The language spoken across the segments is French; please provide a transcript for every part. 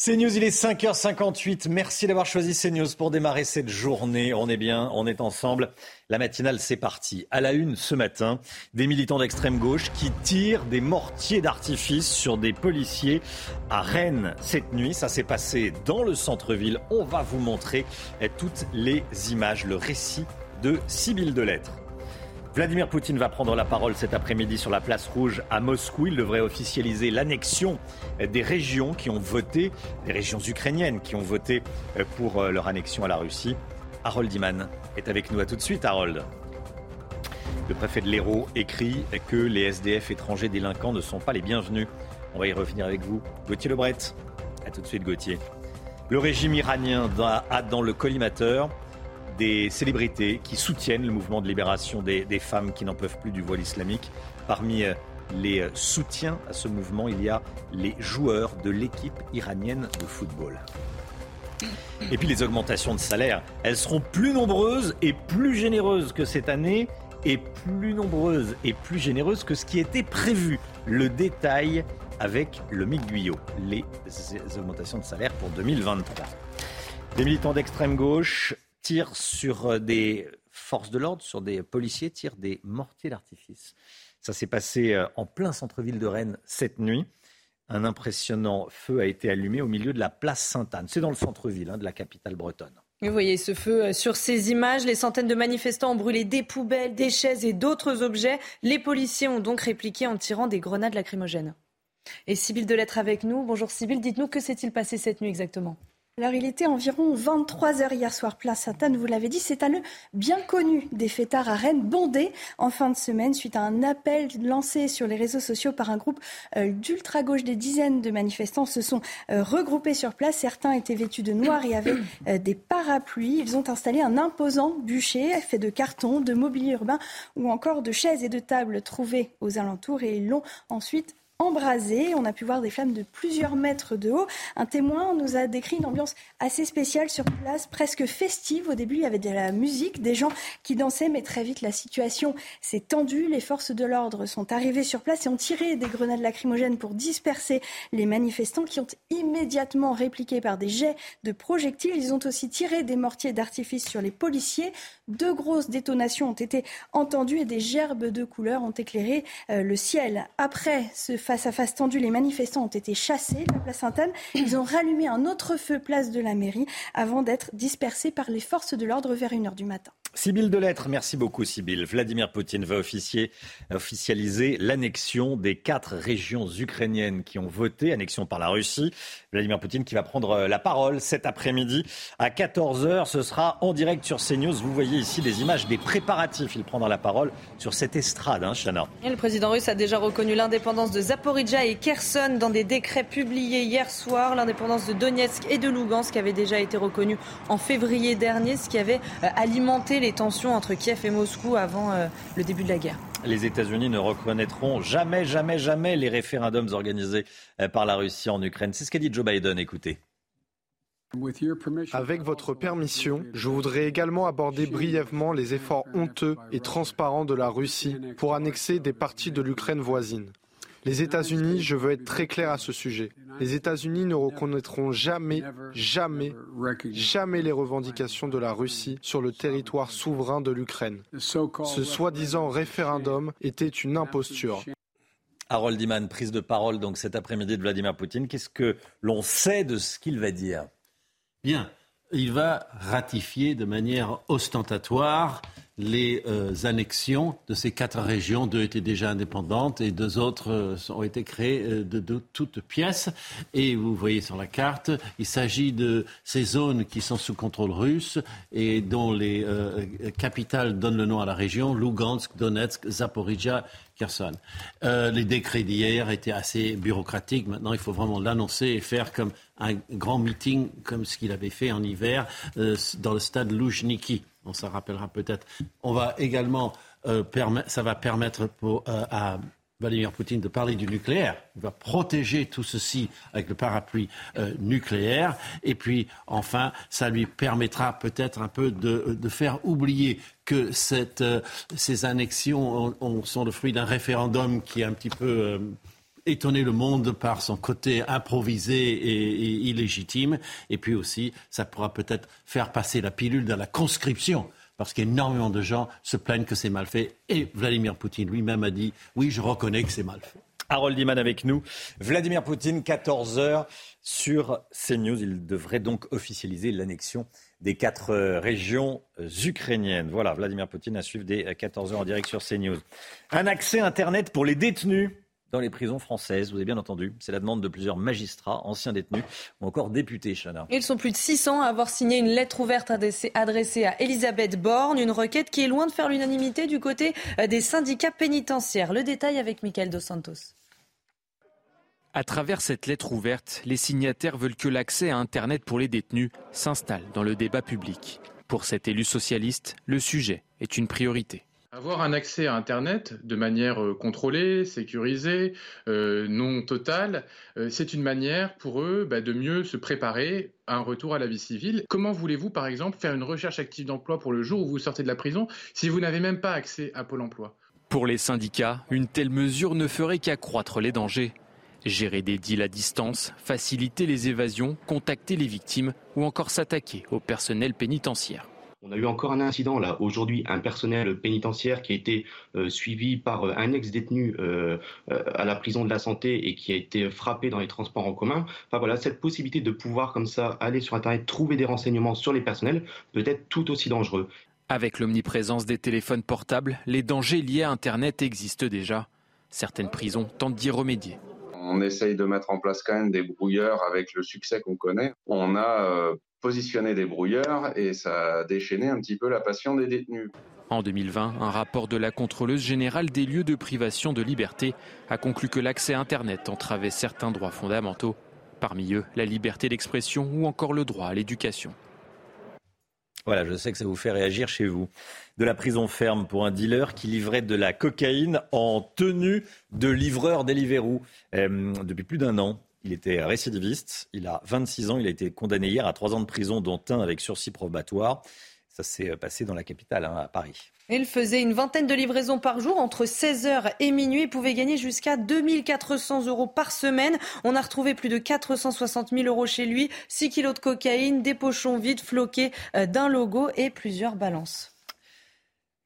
CNews, il est 5h58. Merci d'avoir choisi CNews pour démarrer cette journée. On est bien, on est ensemble. La matinale, c'est parti. À la une ce matin, des militants d'extrême gauche qui tirent des mortiers d'artifice sur des policiers à Rennes cette nuit. Ça s'est passé dans le centre-ville. On va vous montrer toutes les images, le récit de Sibylle Delettre. Vladimir Poutine va prendre la parole cet après-midi sur la place rouge à Moscou. Il devrait officialiser l'annexion des régions qui ont voté, des régions ukrainiennes qui ont voté pour leur annexion à la Russie. Harold Iman est avec nous. À tout de suite, Harold. Le préfet de l'Hérault écrit que les SDF étrangers délinquants ne sont pas les bienvenus. On va y revenir avec vous. Gauthier Lebret. À tout de suite, Gauthier. Le régime iranien a dans le collimateur des célébrités qui soutiennent le mouvement de libération des, femmes qui n'en peuvent plus du voile islamique. Parmi les soutiens à ce mouvement, il y a les joueurs de l'équipe iranienne de football. Et puis les augmentations de salaire, elles seront plus nombreuses et plus généreuses que cette année et plus nombreuses et plus généreuses que ce qui était prévu. Le détail avec le Mick Guyot, les augmentations de salaire pour 2023. Des militants d'extrême gauche tirent sur des forces de l'ordre, sur des policiers, tirent des mortiers d'artifice. Ça s'est passé en plein centre-ville de Rennes cette nuit. Un impressionnant feu a été allumé au milieu de la place Sainte-Anne. C'est dans le centre-ville hein, de la capitale bretonne. Vous voyez ce feu sur ces images. Les centaines de manifestants ont brûlé des poubelles, des chaises et d'autres objets. Les policiers ont donc répliqué en tirant des grenades lacrymogènes. Et Sybille Delettre avec nous. Bonjour Sybille, dites-nous que s'est-il passé cette nuit exactement? Alors, il était environ 23 heures hier soir, place Sainte-Anne, vous l'avez dit. C'est un lieu bien connu des fêtards à Rennes, bondé en fin de semaine suite à un appel lancé sur les réseaux sociaux par un groupe euh, d'ultra-gauche. Des dizaines de manifestants se sont euh, regroupés sur place. Certains étaient vêtus de noir et avaient euh, des parapluies. Ils ont installé un imposant bûcher fait de carton, de mobilier urbain ou encore de chaises et de tables trouvées aux alentours et ils l'ont ensuite embrasé. On a pu voir des flammes de plusieurs mètres de haut. Un témoin nous a décrit une ambiance assez spéciale sur place, presque festive. Au début, il y avait de la musique, des gens qui dansaient, mais très vite, la situation s'est tendue. Les forces de l'ordre sont arrivées sur place et ont tiré des grenades lacrymogènes pour disperser les manifestants qui ont immédiatement répliqué par des jets de projectiles. Ils ont aussi tiré des mortiers d'artifice sur les policiers. Deux grosses détonations ont été entendues et des gerbes de couleurs ont éclairé euh, le ciel. Après ce face à face tendu, les manifestants ont été chassés de la place Sainte-Anne. Ils ont rallumé un autre feu place de la mairie avant d'être dispersés par les forces de l'ordre vers 1h du matin. Sibylle Delettre, merci beaucoup Sibylle. Vladimir Poutine va officier, officialiser l'annexion des quatre régions ukrainiennes qui ont voté, annexion par la Russie. Vladimir Poutine qui va prendre la parole cet après-midi à 14h. Ce sera en direct sur CNews. Vous voyez ici des images des préparatifs. Il prendra la parole sur cette estrade, hein, Chana. Et le président russe a déjà reconnu l'indépendance de Zaporizhia et Kherson dans des décrets publiés hier soir. L'indépendance de Donetsk et de Lugansk avait déjà été reconnue en février dernier, ce qui avait alimenté les tensions entre Kiev et Moscou avant euh, le début de la guerre. Les États-Unis ne reconnaîtront jamais, jamais, jamais les référendums organisés par la Russie en Ukraine. C'est ce qu'a dit Joe Biden. Écoutez. Avec votre permission, je voudrais également aborder brièvement les efforts honteux et transparents de la Russie pour annexer des parties de l'Ukraine voisine. Les États-Unis, je veux être très clair à ce sujet, les États-Unis ne reconnaîtront jamais, jamais, jamais les revendications de la Russie sur le territoire souverain de l'Ukraine. Ce soi-disant référendum était une imposture. Harold Iman, prise de parole donc cet après-midi de Vladimir Poutine. Qu'est-ce que l'on sait de ce qu'il va dire? Bien, il va ratifier de manière ostentatoire les euh, annexions de ces quatre régions. Deux étaient déjà indépendantes et deux autres euh, ont été créées euh, de, toutes pièces. Et vous voyez sur la carte, il s'agit de ces zones qui sont sous contrôle russe et dont les capitales donnent le nom à la région, Lugansk, Donetsk, Zaporizhia, Kherson. les décrets d'hier étaient assez bureaucratiques. Maintenant, il faut vraiment l'annoncer et faire comme un grand meeting, comme ce qu'il avait fait en hiver dans le stade Loujniki on s'en rappellera peut-être. On va également, euh, ça permettre euh, à Vladimir Poutine de parler du nucléaire. Il va protéger tout ceci avec le parapluie euh, nucléaire. Et puis, enfin, ça lui permettra peut-être un peu de, faire oublier que ces annexions sont le fruit d'un référendum qui est un petit peu étonner le monde par son côté improvisé et, illégitime. Et puis aussi, ça pourra peut-être faire passer la pilule dans la conscription parce qu'énormément de gens se plaignent que c'est mal fait. Et Vladimir Poutine lui-même a dit, oui, je reconnais que c'est mal fait. Harold Diman avec nous. Vladimir Poutine, 14 heures sur CNews. Il devrait donc officialiser l'annexion des quatre euh, régions euh, ukrainiennes. Voilà, Vladimir Poutine à suivre des 14 heures en direct sur CNews. Un accès Internet pour les détenus dans les prisons françaises. Vous avez bien entendu, c'est la demande de plusieurs magistrats, anciens détenus ou encore députés, Chana. Ils sont plus de 600 à avoir signé une lettre ouverte adressée à Elisabeth Borne, une requête qui est loin de faire l'unanimité du côté euh, des syndicats pénitentiaires. Le détail avec Michael Dos Santos. À travers cette lettre ouverte, les signataires veulent que l'accès à Internet pour les détenus s'installe dans le débat public. Pour cet élu socialiste, le sujet est une priorité. Avoir un accès à Internet de manière euh, contrôlée, sécurisée, euh, non totale, euh, c'est une manière pour eux bah, de mieux se préparer à un retour à la vie civile. Comment voulez-vous, par exemple, faire une recherche active d'emploi pour le jour où vous sortez de la prison si vous n'avez même pas accès à Pôle Emploi? Pour les syndicats, une telle mesure ne ferait qu'accroître les dangers. Gérer des deals à distance, faciliter les évasions, contacter les victimes ou encore s'attaquer au personnel pénitentiaire. On a eu encore un incident là aujourd'hui, un personnel pénitentiaire qui a été euh, suivi par euh, un ex-détenu euh, à la prison de la santé et qui a été frappé dans les transports en commun. Enfin voilà, cette possibilité de pouvoir comme ça aller sur Internet, trouver des renseignements sur les personnels peut être tout aussi dangereux. Avec l'omniprésence des téléphones portables, les dangers liés à Internet existent déjà. Certaines prisons tentent d'y remédier. On essaye de mettre en place quand même des brouilleurs avec le succès qu'on connaît. On a positionner des brouilleurs et ça a déchaîné un petit peu la passion des détenus. En 2020, un rapport de la contrôleuse générale des lieux de privation de liberté a conclu que l'accès à Internet entravait certains droits fondamentaux, parmi eux la liberté d'expression ou encore le droit à l'éducation. Voilà, je sais que ça vous fait réagir chez vous. De la prison ferme pour un dealer qui livrait de la cocaïne en tenue de livreur Deliveroo euh, depuis plus d'un an. Il était récidiviste, il a 26 ans, il a été condamné hier à 3 ans de prison, dont un avec sursis probatoire. Ça s'est passé dans la capitale, hein, à Paris. Il faisait une vingtaine de livraisons par jour entre 16h et minuit et pouvait gagner jusqu'à 2400 euros par semaine. On a retrouvé plus de 460 000 euros chez lui, 6 kilos de cocaïne, des pochons vides floqués euh, d'un logo et plusieurs balances.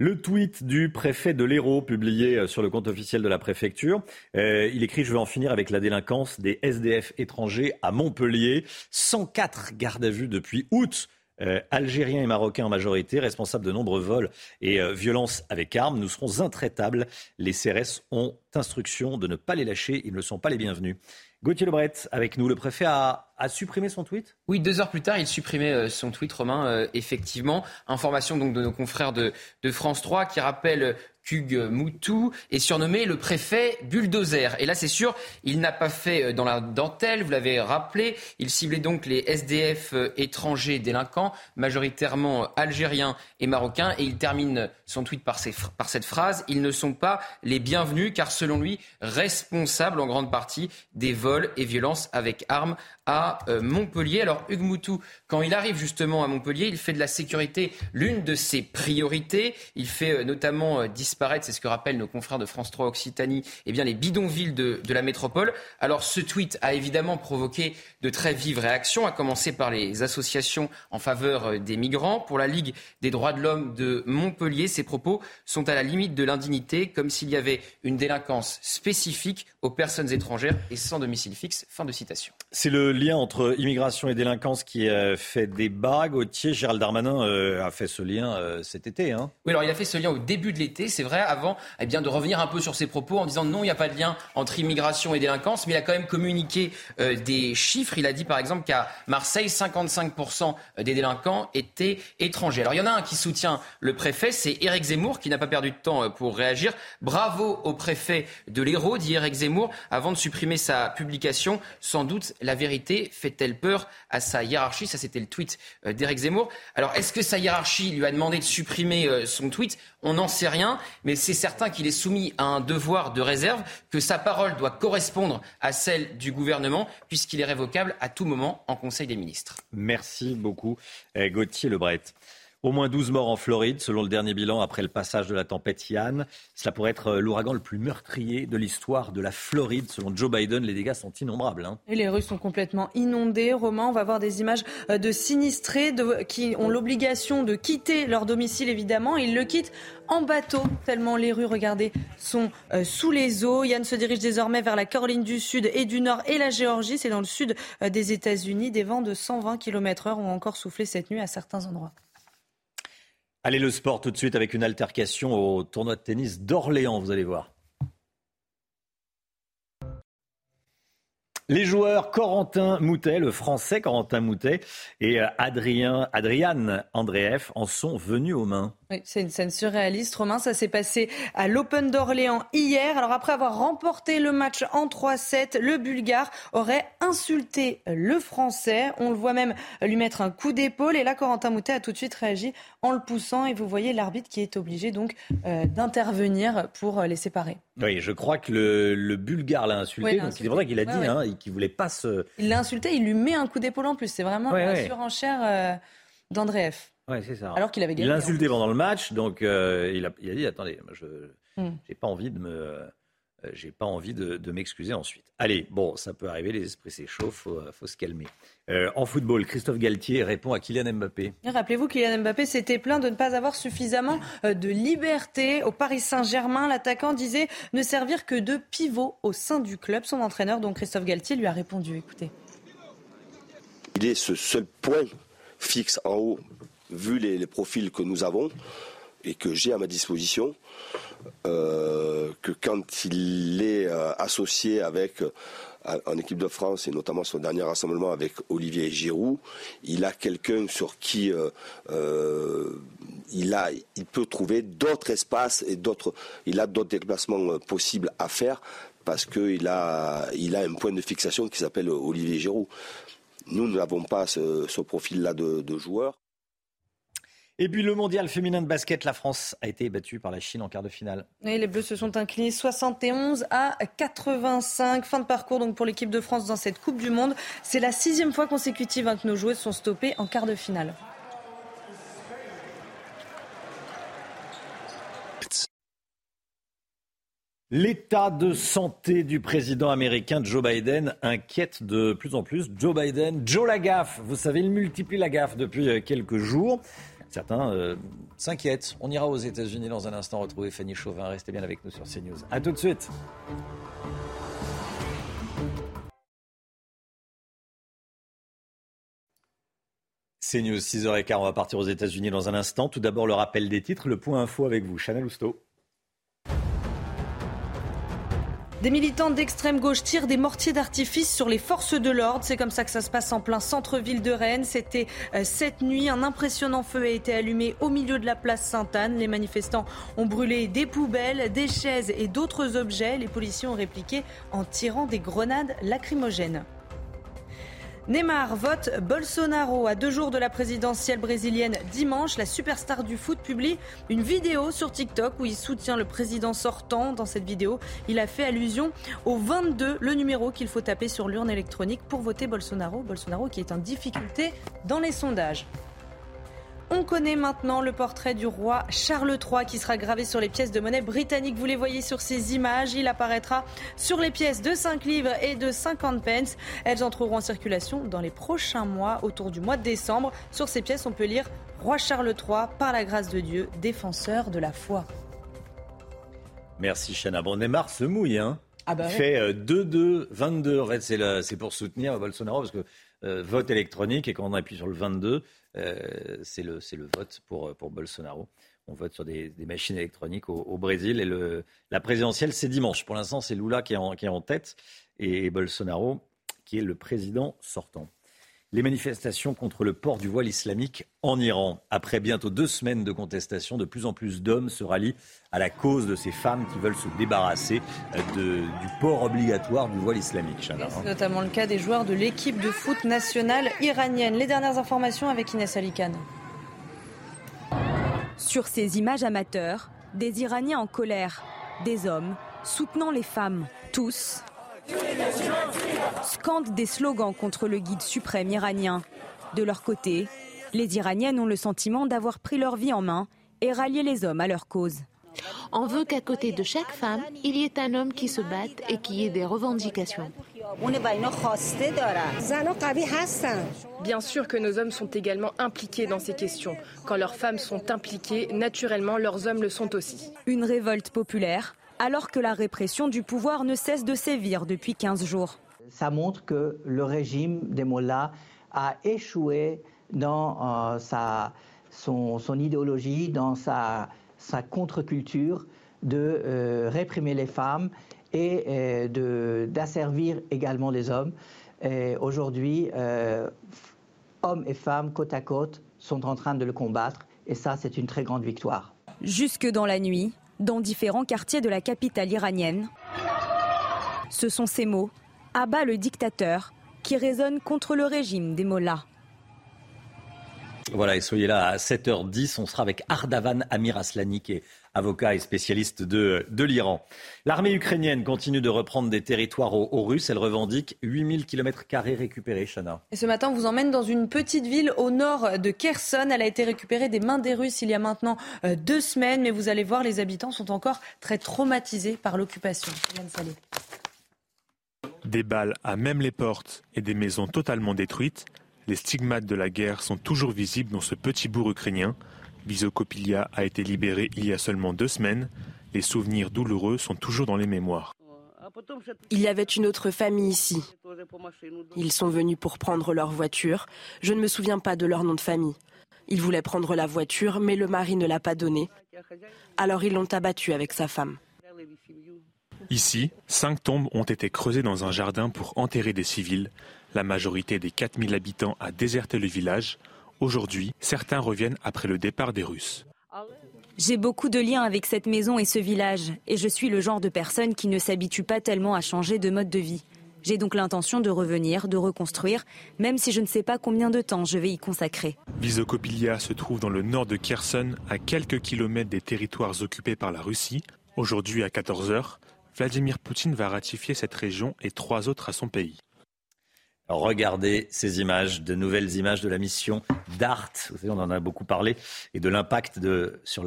Le tweet du préfet de l'Hérault, publié euh, sur le compte officiel de la préfecture, euh, il écrit Je veux en finir avec la délinquance des SDF étrangers à Montpellier. 104 gardes à vue depuis août. Euh, algériens et marocains en majorité, responsables de nombreux vols et violences avec armes. Nous serons intraitables. Les CRS ont instruction de ne pas les lâcher. Ils ne sont pas les bienvenus. Gauthier Lebret, avec nous, le préfet a, supprimé son tweet? Oui, deux heures plus tard, il supprimait son tweet, Romain, effectivement. Information donc de nos confrères de, de France 3 qui rappelle Kug Moutou est surnommé le préfet bulldozer. Et là, c'est sûr, il n'a pas fait euh, dans la dentelle, vous l'avez rappelé. Il ciblait donc les SDF euh, étrangers délinquants, majoritairement euh, algériens et marocains. Et il termine son tweet par, par cette phrase Ils ne sont pas les bienvenus, car selon lui, responsables en grande partie des vols et violences avec armes à Montpellier. Alors, Hugues Moutou, quand il arrive justement à Montpellier, il fait de la sécurité l'une de ses priorités. Il fait notamment disparaître, c'est ce que rappellent nos confrères de France 3 Occitanie, eh bien les bidonvilles de, de la métropole. Alors ce tweet a évidemment provoqué de très vives réactions, à commencer par les associations en faveur euh, des migrants. Pour la Ligue des droits de l'homme de Montpellier, ces propos sont à la limite de l'indignité, comme s'il y avait une délinquance spécifique aux personnes étrangères et sans domicile fixe. Fin de citation. C'est le lien entre immigration et délinquance qui euh, fait débat. Gauthier, Gérald Darmanin euh, a fait ce lien cet été. Hein. Oui, alors il a fait ce lien au début de l'été, c'est vrai, avant eh de revenir un peu sur ses propos en disant non, il n'y a pas de lien entre immigration et délinquance, mais il a quand même communiqué des chiffres. Il a dit par exemple qu'à Marseille, 55% des délinquants étaient étrangers. Alors il y en a un qui soutient le préfet, c'est Éric Zemmour, qui n'a pas perdu de temps euh, pour réagir. Bravo au préfet de l'Hérault, dit Éric Zemmour, avant de supprimer sa publication. Sans doute, la vérité fait-elle peur à sa hiérarchie? Ça, c'était le tweet euh, d'Éric Zemmour. Alors, est-ce que sa hiérarchie lui a demandé de supprimer euh, son tweet? On n'en sait rien, mais c'est certain qu'il est soumis à un devoir de réserve, que sa parole doit correspondre à celle du gouvernement, puisqu'il est révocable à tout moment en Conseil des ministres. Merci beaucoup, eh, Gauthier Lebret. Au moins 12 morts en Floride, selon le dernier bilan après le passage de la tempête Yann. Cela pourrait être euh, l'ouragan le plus meurtrier de l'histoire de la Floride. Selon Joe Biden, les dégâts sont innombrables. Hein. Et les rues sont complètement inondées. Romain, on va voir des images euh, de sinistrés qui ont l'obligation de quitter leur domicile, évidemment. Ils le quittent en bateau, tellement les rues, regardez, sont euh, sous les eaux. Yann se dirige désormais vers la Caroline du Sud et du Nord et la Géorgie. C'est dans le sud des États-Unis. Des vents de 120 km/h ont encore soufflé cette nuit à certains endroits. Allez, le sport tout de suite avec une altercation au tournoi de tennis d'Orléans, vous allez voir. Les joueurs Corentin Moutet, le français Corentin Moutet, et euh, Adrien, Adrian Andreev en sont venus aux mains. Oui, c'est une scène surréaliste, Romain. Ça s'est passé à l'Open d'Orléans hier. Alors après avoir remporté le match en 3-7, le Bulgare aurait insulté le Français. On le voit même lui mettre un coup d'épaule. Et là, Corentin Moutet a tout de suite réagi en le poussant. Et vous voyez l'arbitre qui est obligé donc euh, d'intervenir pour les séparer. Oui, je crois que le, Bulgare l'a insulté. donc c'est vrai qu'il a dit hein, qu'il voulait pas se. Il l'a insulté, il lui met un coup d'épaule en plus. C'est vraiment la surenchère euh, d'Andreev. c'est ça. Alors qu'il avait gagné. Il l'a insulté pendant le match, donc euh, il, a, il, a, dit attendez, je n'ai hmm. pas envie de me j'ai pas envie de, m'excuser ensuite. Allez, bon, ça peut arriver, les esprits s'échauffent, faut, faut se calmer. Euh, en football, Christophe Galtier répond à Kylian Mbappé. Rappelez-vous, Kylian Mbappé s'était plaint de ne pas avoir suffisamment euh, de liberté au Paris Saint-Germain. L'attaquant disait ne servir que de pivot au sein du club. Son entraîneur, donc Christophe Galtier, lui a répondu. Écoutez. Il est ce seul point fixe en haut, vu les profils que nous avons et que j'ai à ma disposition. Euh, que quand il est euh, associé avec euh, en équipe de France et notamment son dernier rassemblement avec Olivier Giroud, il a quelqu'un sur qui il a, il peut trouver d'autres espaces et d'autres, il a d'autres déplacements possibles à faire parce qu'il a, il a un point de fixation qui s'appelle Olivier Giroud. Nous n'avons pas ce, profil-là de joueur. Et puis le mondial féminin de basket, la France a été battue par la Chine en quart de finale. Et les Bleus se sont inclinés 71 à 85. Fin de parcours donc pour l'équipe de France dans cette Coupe du Monde. C'est la sixième fois consécutive hein, que nos joueuses sont stoppées en quart de finale. L'état de santé du président américain Joe Biden inquiète de plus en plus. Joe Biden, Joe Lagaffe, vous savez, il multiplie la gaffe depuis euh, quelques jours. Certains euh, s'inquiètent. On ira aux États-Unis dans un instant retrouver Fanny Chauvin. Restez bien avec nous sur CNews. A tout de suite. CNews, 6h15, on va partir aux États-Unis dans un instant. Tout d'abord, le rappel des titres, le point info avec vous, Chanel Housteau. Des militants d'extrême gauche tirent des mortiers d'artifice sur les forces de l'ordre. C'est comme ça que ça se passe en plein centre-ville de Rennes. C'était euh, cette nuit. Un impressionnant feu a été allumé au milieu de la place Sainte-Anne. Les manifestants ont brûlé des poubelles, des chaises et d'autres objets. Les policiers ont répliqué en tirant des grenades lacrymogènes. Neymar vote Bolsonaro à deux jours de la présidentielle brésilienne dimanche. La superstar du foot publie une vidéo sur TikTok où il soutient le président sortant. Dans cette vidéo, il a fait allusion au 22, le numéro qu'il faut taper sur l'urne électronique pour voter Bolsonaro. Bolsonaro qui est en difficulté dans les sondages. On connaît maintenant le portrait du roi Charles III qui sera gravé sur les pièces de monnaie britannique. Vous les voyez sur ces images. Il apparaîtra sur les pièces de 5 livres et de 50 pence. Elles entreront en circulation dans les prochains mois, autour du mois de décembre. Sur ces pièces, on peut lire Roi Charles III, par la grâce de Dieu, défenseur de la foi. Merci Chana. Bon, Neymar se mouille, hein ah bah Il fait 2-2, 22. C'est pour soutenir Bolsonaro parce que euh, vote électronique et quand on appuie sur le 22, euh, c'est le, le vote pour, pour Bolsonaro. On vote sur des, machines électroniques au, Brésil et le, la présidentielle, c'est dimanche. Pour l'instant, c'est Lula qui est, en, qui est en tête et Bolsonaro qui est le président sortant les manifestations contre le port du voile islamique en Iran. Après bientôt deux semaines de contestation, de plus en plus d'hommes se rallient à la cause de ces femmes qui veulent se débarrasser de, du port obligatoire du voile islamique. C'est notamment le cas des joueurs de l'équipe de foot nationale iranienne. Les dernières informations avec Inès Alikane. Sur ces images amateurs, des Iraniens en colère, des hommes soutenant les femmes, tous scandent des slogans contre le guide suprême iranien. De leur côté, les Iraniennes ont le sentiment d'avoir pris leur vie en main et rallié les hommes à leur cause. On veut qu'à côté de chaque femme, il y ait un homme qui se batte et qui ait des revendications. Bien sûr que nos hommes sont également impliqués dans ces questions. Quand leurs femmes sont impliquées, naturellement, leurs hommes le sont aussi. Une révolte populaire alors que la répression du pouvoir ne cesse de sévir depuis 15 jours. Ça montre que le régime des Mollahs a échoué dans euh, sa, son, idéologie, dans sa, sa contre-culture de euh, réprimer les femmes et euh, d'asservir également les hommes. Aujourd'hui, hommes et femmes côte à côte sont en train de le combattre et ça, c'est une très grande victoire. Jusque dans la nuit, dans différents quartiers de la capitale iranienne. Ce sont ces mots, Abba le dictateur, qui résonnent contre le régime des mollahs. Voilà, et soyez là à 7h10. On sera avec Ardavan Amir Aslani, avocat et spécialiste de, de l'Iran. L'armée ukrainienne continue de reprendre des territoires aux, Russes. Elle revendique 8000 km récupérés, Chana. Et ce matin, on vous emmène dans une petite ville au nord de Kherson. Elle a été récupérée des mains des Russes il y a maintenant euh, deux semaines. Mais vous allez voir, les habitants sont encore très traumatisés par l'occupation. Des balles à même les portes et des maisons totalement détruites. Les stigmates de la guerre sont toujours visibles dans ce petit bourg ukrainien. Bisokopilia a été libéré il y a seulement deux semaines. Les souvenirs douloureux sont toujours dans les mémoires. Il y avait une autre famille ici. Ils sont venus pour prendre leur voiture. Je ne me souviens pas de leur nom de famille. Ils voulaient prendre la voiture, mais le mari ne l'a pas donnée. Alors ils l'ont abattu avec sa femme. Ici, cinq tombes ont été creusées dans un jardin pour enterrer des civils. La majorité des 4000 habitants a déserté le village. Aujourd'hui, certains reviennent après le départ des Russes. J'ai beaucoup de liens avec cette maison et ce village, et je suis le genre de personne qui ne s'habitue pas tellement à changer de mode de vie. J'ai donc l'intention de revenir, de reconstruire, même si je ne sais pas combien de temps je vais y consacrer. Visokopilia se trouve dans le nord de Kherson, à quelques kilomètres des territoires occupés par la Russie. Aujourd'hui à 14h, Vladimir Poutine va ratifier cette région et trois autres à son pays. Regardez ces images, de nouvelles images de la mission DART. Vous savez, on en a beaucoup parlé, et de l'impact sur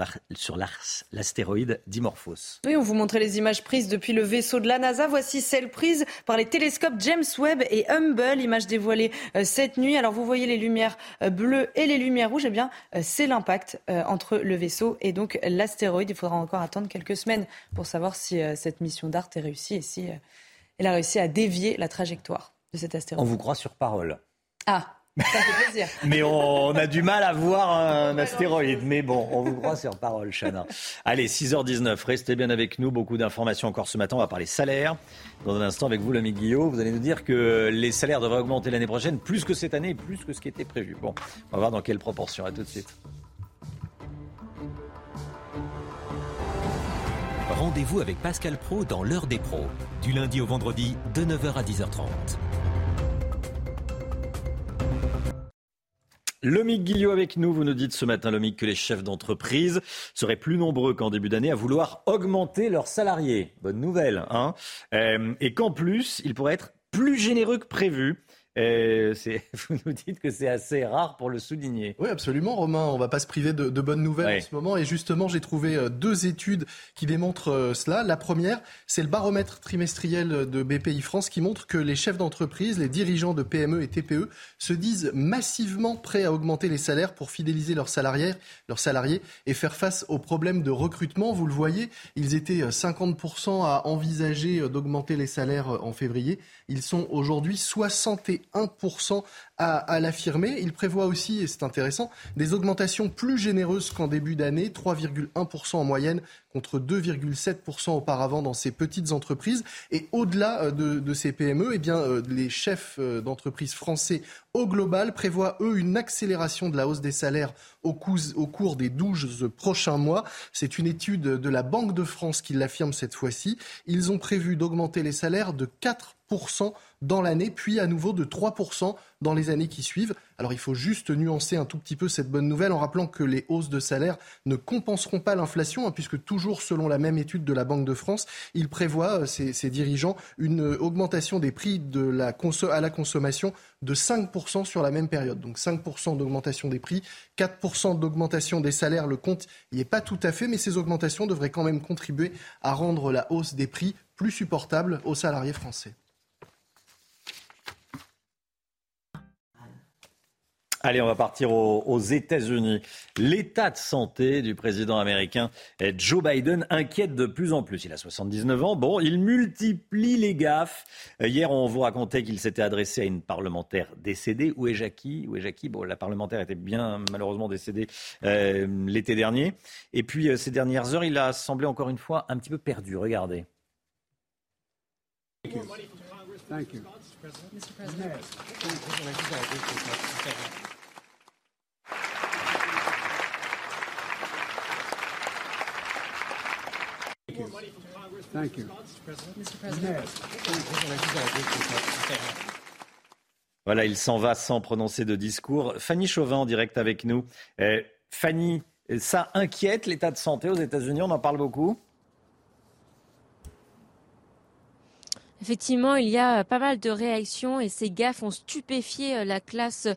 l'astéroïde Dimorphos. Oui, on vous montrait les images prises depuis le vaisseau de la NASA. Voici celles prises par les télescopes James Webb et Hubble. Images dévoilées euh, cette nuit. Alors, vous voyez les lumières euh, bleues et les lumières rouges. Eh bien, euh, c'est l'impact entre le vaisseau et donc l'astéroïde. Il faudra encore attendre quelques semaines pour savoir si cette mission DART est réussie et si elle a réussi à dévier la trajectoire. On vous croit sur parole. Ah ça fait plaisir. Mais on, a du mal à voir un astéroïde. Mais bon, on vous croit sur parole, Chana. Allez, 6h19, restez bien avec nous. Beaucoup d'informations encore ce matin. On va parler salaire. Dans un instant, avec vous, l'ami Guillaume, vous allez nous dire que les salaires devraient augmenter l'année prochaine, plus que cette année plus que ce qui était prévu. Bon, on va voir dans quelle proportion. À tout de suite. Rendez-vous avec Pascal Pro dans l'heure des pros, du lundi au vendredi de 9h à 10h30. Lomique Guillot avec nous. Vous nous dites ce matin, Lomique, que les chefs d'entreprise seraient plus nombreux qu'en début d'année à vouloir augmenter leurs salariés. Bonne nouvelle, hein euh, Et qu'en plus, ils pourraient être plus généreux que prévu. Euh, vous nous dites que c'est assez rare pour le souligner. Oui, absolument, Romain. On ne va pas se priver de, bonnes nouvelles en ce moment. Et justement, j'ai trouvé euh, deux études qui démontrent euh, cela. La première, c'est le baromètre trimestriel de BPI France qui montre que les chefs d'entreprise, les dirigeants de PME et TPE se disent massivement prêts à augmenter les salaires pour fidéliser leurs salariés, leurs salariés et faire face aux problèmes de recrutement. Vous le voyez, ils étaient 50% à envisager d'augmenter les salaires en février. Ils sont aujourd'hui 61% à, à l'affirmer. Il prévoit aussi, et c'est intéressant, des augmentations plus généreuses qu'en début d'année, 3,1% en moyenne contre 2,7% auparavant dans ces petites entreprises. Et au-delà euh, de, ces PME, eh bien, euh, les chefs euh, d'entreprise français au global prévoient, eux, une accélération de la hausse des salaires au, au cours des 12 prochains mois. C'est une étude de la Banque de France qui l'affirme cette fois-ci. Ils ont prévu d'augmenter les salaires de 4% dans l'année, puis à nouveau de 3% dans les années qui suivent. Alors il faut juste nuancer un tout petit peu cette bonne nouvelle en rappelant que les hausses de salaire ne compenseront pas l'inflation, hein, puisque toujours selon la même étude de la Banque de France, ils prévoient, euh, ces, dirigeants, une augmentation des prix à la consommation de 5% sur la même période. Donc 5% d'augmentation des prix, 4% d'augmentation des salaires, le compte n'y est pas tout à fait, mais ces augmentations devraient quand même contribuer à rendre la hausse des prix plus supportable aux salariés français. Allez, on va partir aux, États-Unis. L'état de santé du président américain Joe Biden inquiète de plus en plus. Il a 79 ans. Bon, il multiplie les gaffes. Hier, on vous racontait qu'il s'était adressé à une parlementaire décédée. Où est Jackie? Où est Jackie? Bon, la parlementaire était bien malheureusement décédée euh, l'été dernier. Et puis, euh, ces dernières heures, il a semblé encore une fois un petit peu perdu. Regardez. Voilà, il s'en va sans prononcer de discours. Fanny Chauvin en direct avec nous. Euh, Fanny, ça inquiète l'état de santé aux États-Unis, on en parle beaucoup Effectivement, il y a pas mal de réactions et ces gaffes ont stupéfié euh, la classe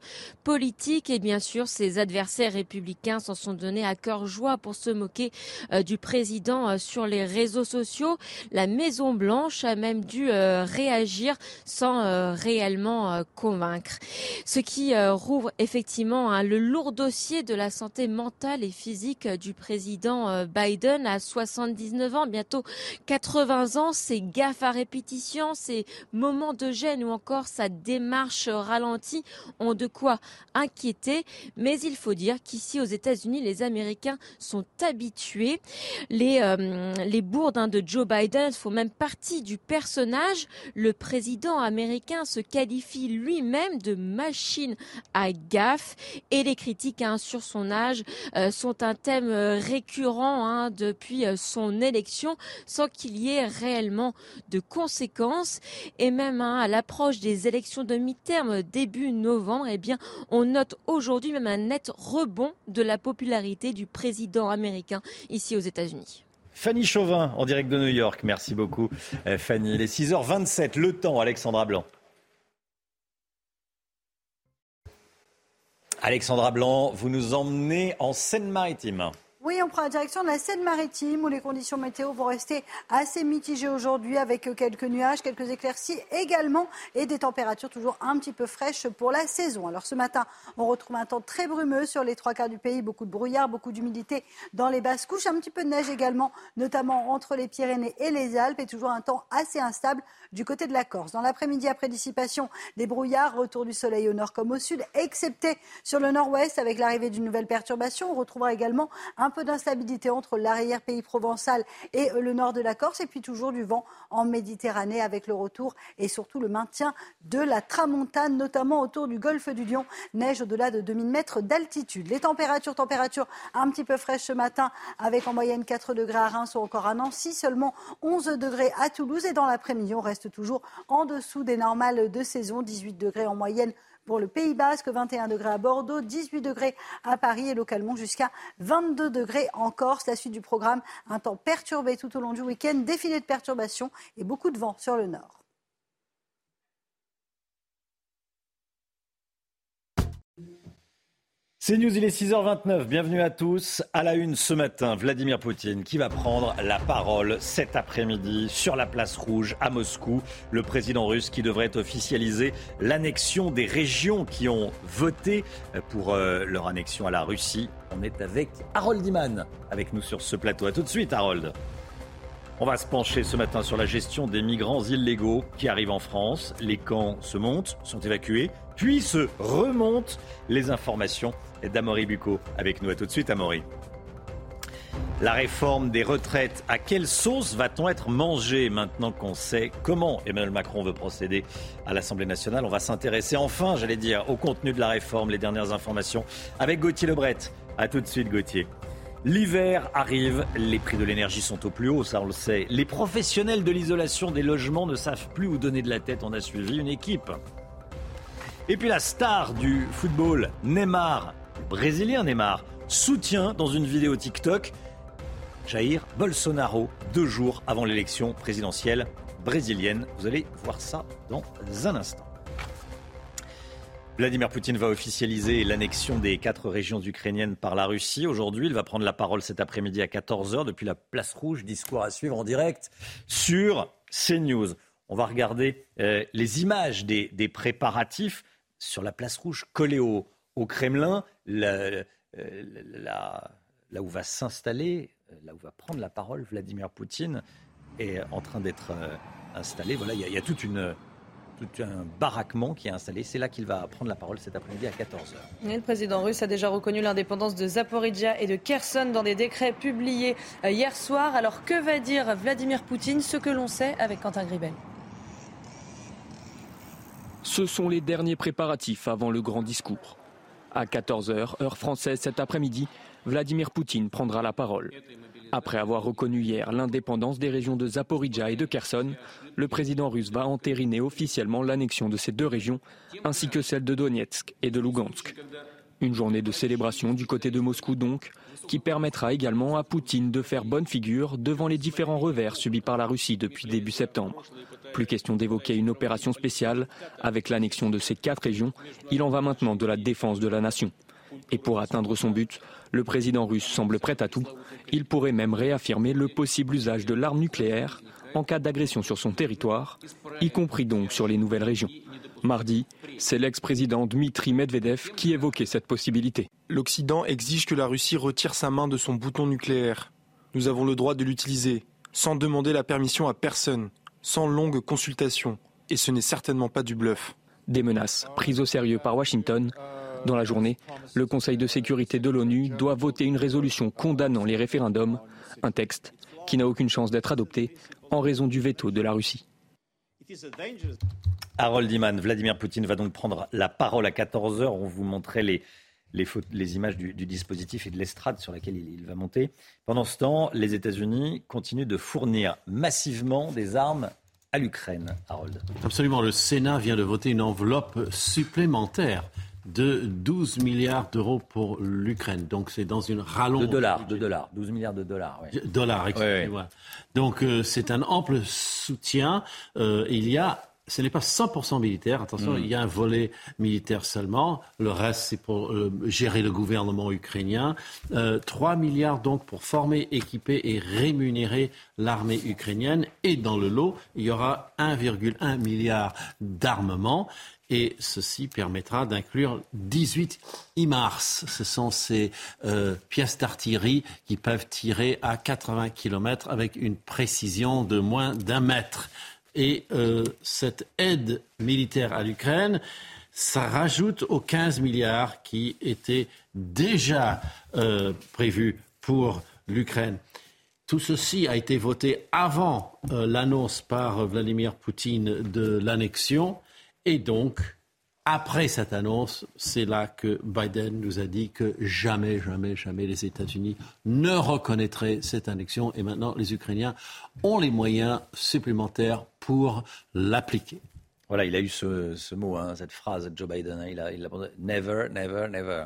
politique et bien sûr ses adversaires républicains s'en sont donnés à cœur joie pour se moquer euh, du président euh, sur les réseaux sociaux. La Maison Blanche a même dû réagir sans réellement convaincre. Ce qui rouvre effectivement hein, le lourd dossier de la santé mentale et physique du président Biden à 79 ans, bientôt 80 ans. Ces gaffes à répétition ces moments de gêne ou encore sa démarche ralentie ont de quoi inquiéter. Mais il faut dire qu'ici aux États-Unis, les Américains sont habitués. Les, euh, les bourdes hein, de Joe Biden font même partie du personnage. Le président américain se qualifie lui-même de machine à gaffe et les critiques hein, sur son âge euh, sont un thème euh, récurrent hein, depuis son élection sans qu'il y ait réellement de conséquences et même hein, à l'approche des élections de mi-terme début novembre, eh bien, on note aujourd'hui même un net rebond de la popularité du président américain ici aux États-Unis. Fanny Chauvin, en direct de New York. Merci beaucoup, euh, Fanny. Il est 6h27, le temps, Alexandra Blanc. Alexandra Blanc, vous nous emmenez en Seine-Maritime. Oui, on prend la direction de la Seine-Maritime où les conditions météo vont rester assez mitigées aujourd'hui avec quelques nuages, quelques éclaircies également et des températures toujours un petit peu fraîches pour la saison. Alors ce matin, on retrouve un temps très brumeux sur les trois quarts du pays, beaucoup de brouillard, beaucoup d'humidité dans les basses couches, un petit peu de neige également, notamment entre les Pyrénées et les Alpes et toujours un temps assez instable du côté de la Corse. Dans l'après-midi, après dissipation des brouillards, retour du soleil au nord comme au sud, excepté sur le nord-ouest avec l'arrivée d'une nouvelle perturbation. On retrouvera également un peu d'instabilité entre l'arrière-pays provençal et le nord de la Corse, et puis toujours du vent en Méditerranée avec le retour et surtout le maintien de la tramontane, notamment autour du golfe du Lion, neige au-delà de 2000 mètres d'altitude. Les températures, températures un petit peu fraîches ce matin, avec en moyenne 4 degrés à Reims ou encore à Nancy, seulement 11 degrés à Toulouse, et dans l'après-midi, on reste toujours en dessous des normales de saison, 18 degrés en moyenne pour le Pays Basque, 21 degrés à Bordeaux, 18 degrés à Paris et localement jusqu'à 22 degrés en Corse. La suite du programme, un temps perturbé tout au long du week-end, défilé de perturbations et beaucoup de vent sur le nord. C'est News, il est 6h29. Bienvenue à tous. À la une ce matin, Vladimir Poutine qui va prendre la parole cet après-midi sur la place rouge à Moscou. Le président russe qui devrait officialiser l'annexion des régions qui ont voté pour euh, leur annexion à la Russie. On est avec Harold Iman avec nous sur ce plateau. A tout de suite, Harold. On va se pencher ce matin sur la gestion des migrants illégaux qui arrivent en France. Les camps se montent, sont évacués, puis se remontent. Les informations d'Amaury Bucco avec nous. À tout de suite, Amaury. La réforme des retraites, à quelle sauce va-t-on être mangé maintenant qu'on sait comment Emmanuel Macron veut procéder à l'Assemblée nationale? On va s'intéresser enfin, j'allais dire, au contenu de la réforme, les dernières informations avec Gauthier Lebret. A tout de suite, Gauthier. L'hiver arrive, les prix de l'énergie sont au plus haut, ça on le sait. Les professionnels de l'isolation des logements ne savent plus où donner de la tête. On a suivi une équipe. Et puis la star du football, Neymar, brésilien Neymar soutient dans une vidéo TikTok Jair Bolsonaro deux jours avant l'élection présidentielle brésilienne. Vous allez voir ça dans un instant. Vladimir Poutine va officialiser l'annexion des quatre régions ukrainiennes par la Russie. Aujourd'hui, il va prendre la parole cet après-midi à 14h depuis la place rouge. Discours à suivre en direct sur CNews. On va regarder euh, les images des, des, préparatifs sur la place rouge collée au, au Kremlin, euh, là où va s'installer, euh, là où va prendre la parole Vladimir Poutine, est en train d'être euh, installé. Voilà, il y, a, toute une, tout un baraquement qui est installé. C'est là qu'il va prendre la parole cet après-midi à 14h. le président russe a déjà reconnu l'indépendance de Zaporizhia et de Kherson dans des décrets publiés hier soir. Alors que va dire Vladimir Poutine Ce que l'on sait avec Quentin Gribel? Ce sont les derniers préparatifs avant le grand discours. À 14h, heure française cet après-midi, Vladimir Poutine prendra la parole. Après avoir reconnu hier l'indépendance des régions de Zaporizhia et de Kherson, le président russe va entériner officiellement l'annexion de ces deux régions, ainsi que celle de Donetsk et de Lugansk. Une journée de célébration du côté de Moscou donc, qui permettra également à Poutine de faire bonne figure devant les différents revers subis par la Russie depuis début septembre. Plus question d'évoquer une opération spéciale. Avec l'annexion de ces quatre régions, il en va maintenant de la défense de la nation. Et pour atteindre son but, le président russe semble prêt à tout. Il pourrait même réaffirmer le possible usage de l'arme nucléaire en cas d'agression sur son territoire, y compris donc sur les nouvelles régions. Mardi, c'est l'ex-président Dmitri Medvedev qui évoquait cette possibilité. L'Occident exige que la Russie retire sa main de son bouton nucléaire. Nous avons le droit de l'utiliser, sans demander la permission à personne, sans longue consultation. Et ce n'est certainement pas du bluff. Des menaces prises au sérieux par Washington. Dans la journée, le Conseil de sécurité de l'ONU doit voter une résolution condamnant les référendums, un texte qui n'a aucune chance d'être adopté en raison du veto de la Russie. Harold Iman, Vladimir Poutine va donc prendre la parole à 14h. On vous montrait les, les, images du, dispositif et de l'estrade sur laquelle il, va monter. Pendant ce temps, les États-Unis continuent de fournir massivement des armes à l'Ukraine, Harold. Absolument. Le Sénat vient de voter une enveloppe supplémentaire de 12 milliards d'euros pour l'Ukraine. Donc c'est dans une rallonge. De dollars, de dollars, 12 milliards de dollars. Oui. Dollars, excusez-moi. Donc euh, c'est un ample soutien. Euh, il y a ce n'est pas 100% militaire. Attention, mm. il y a un volet militaire seulement. Le reste, c'est pour euh, gérer le gouvernement ukrainien. Euh, 3 milliards donc pour former, équiper et rémunérer l'armée ukrainienne. Et dans le lot, il y aura 1,1 milliard d'armement. Et ceci permettra d'inclure 18 IMARS. Ce sont ces euh, pièces d'artillerie qui peuvent tirer à 80 km avec une précision de moins d'un mètre. Et euh, cette aide militaire à l'Ukraine, ça rajoute aux 15 milliards qui étaient déjà euh, prévus pour l'Ukraine. Tout ceci a été voté avant l'annonce par Vladimir Poutine de l'annexion et donc après cette annonce, c'est là que Biden nous a dit que jamais, jamais, jamais les États-Unis ne reconnaîtraient cette annexion. Et maintenant, les Ukrainiens ont les moyens supplémentaires pour l'appliquer. Voilà, il a eu ce, mot, hein, cette phrase, Joe Biden. Hein, il a, il never, never, never.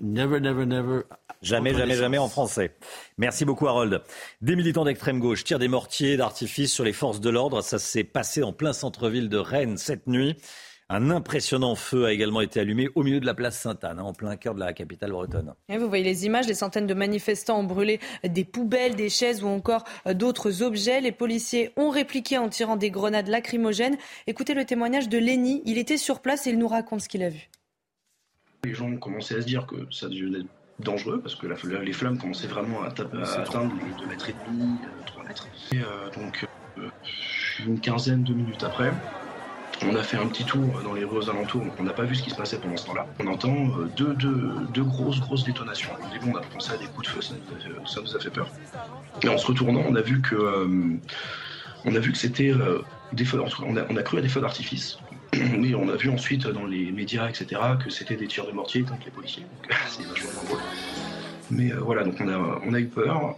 Never, never, never. Jamais, jamais, jamais en français. Merci beaucoup, Harold. Des militants d'extrême gauche tirent des mortiers d'artifice sur les forces de l'ordre. Ça s'est passé en plein centre-ville de Rennes cette nuit. Un impressionnant feu a également été allumé au milieu de la place Sainte-Anne, hein, en plein cœur de la capitale bretonne. Et vous voyez les images, des centaines de manifestants ont brûlé des poubelles, des chaises ou encore euh, d'autres objets. Les policiers ont répliqué en tirant des grenades lacrymogènes. Écoutez le témoignage de Lenny. Il était sur place et il nous raconte ce qu'il a vu. Les gens ont commencé à se dire que ça devenait dangereux parce que les flammes commençaient vraiment à, atteindre 2 mètres et demi, 3 mètres. Et euh, donc euh, une quinzaine de minutes après, on a fait un petit tour dans les rues aux alentours, on n'a pas vu ce qui se passait pendant ce temps-là. On entend euh, deux, deux, grosses, grosses détonations. Début, on a pensé à des coups de feu, ça nous a fait, peur. Et en se retournant, on a vu que, on a vu que c'était des feux, on a, on a cru à des feux d'artifice. Mais on a vu ensuite dans les médias, etc., que c'était des tirs de mortier contre les policiers. Donc c'est vachement dangereux. Mais euh, voilà, donc on a, eu peur.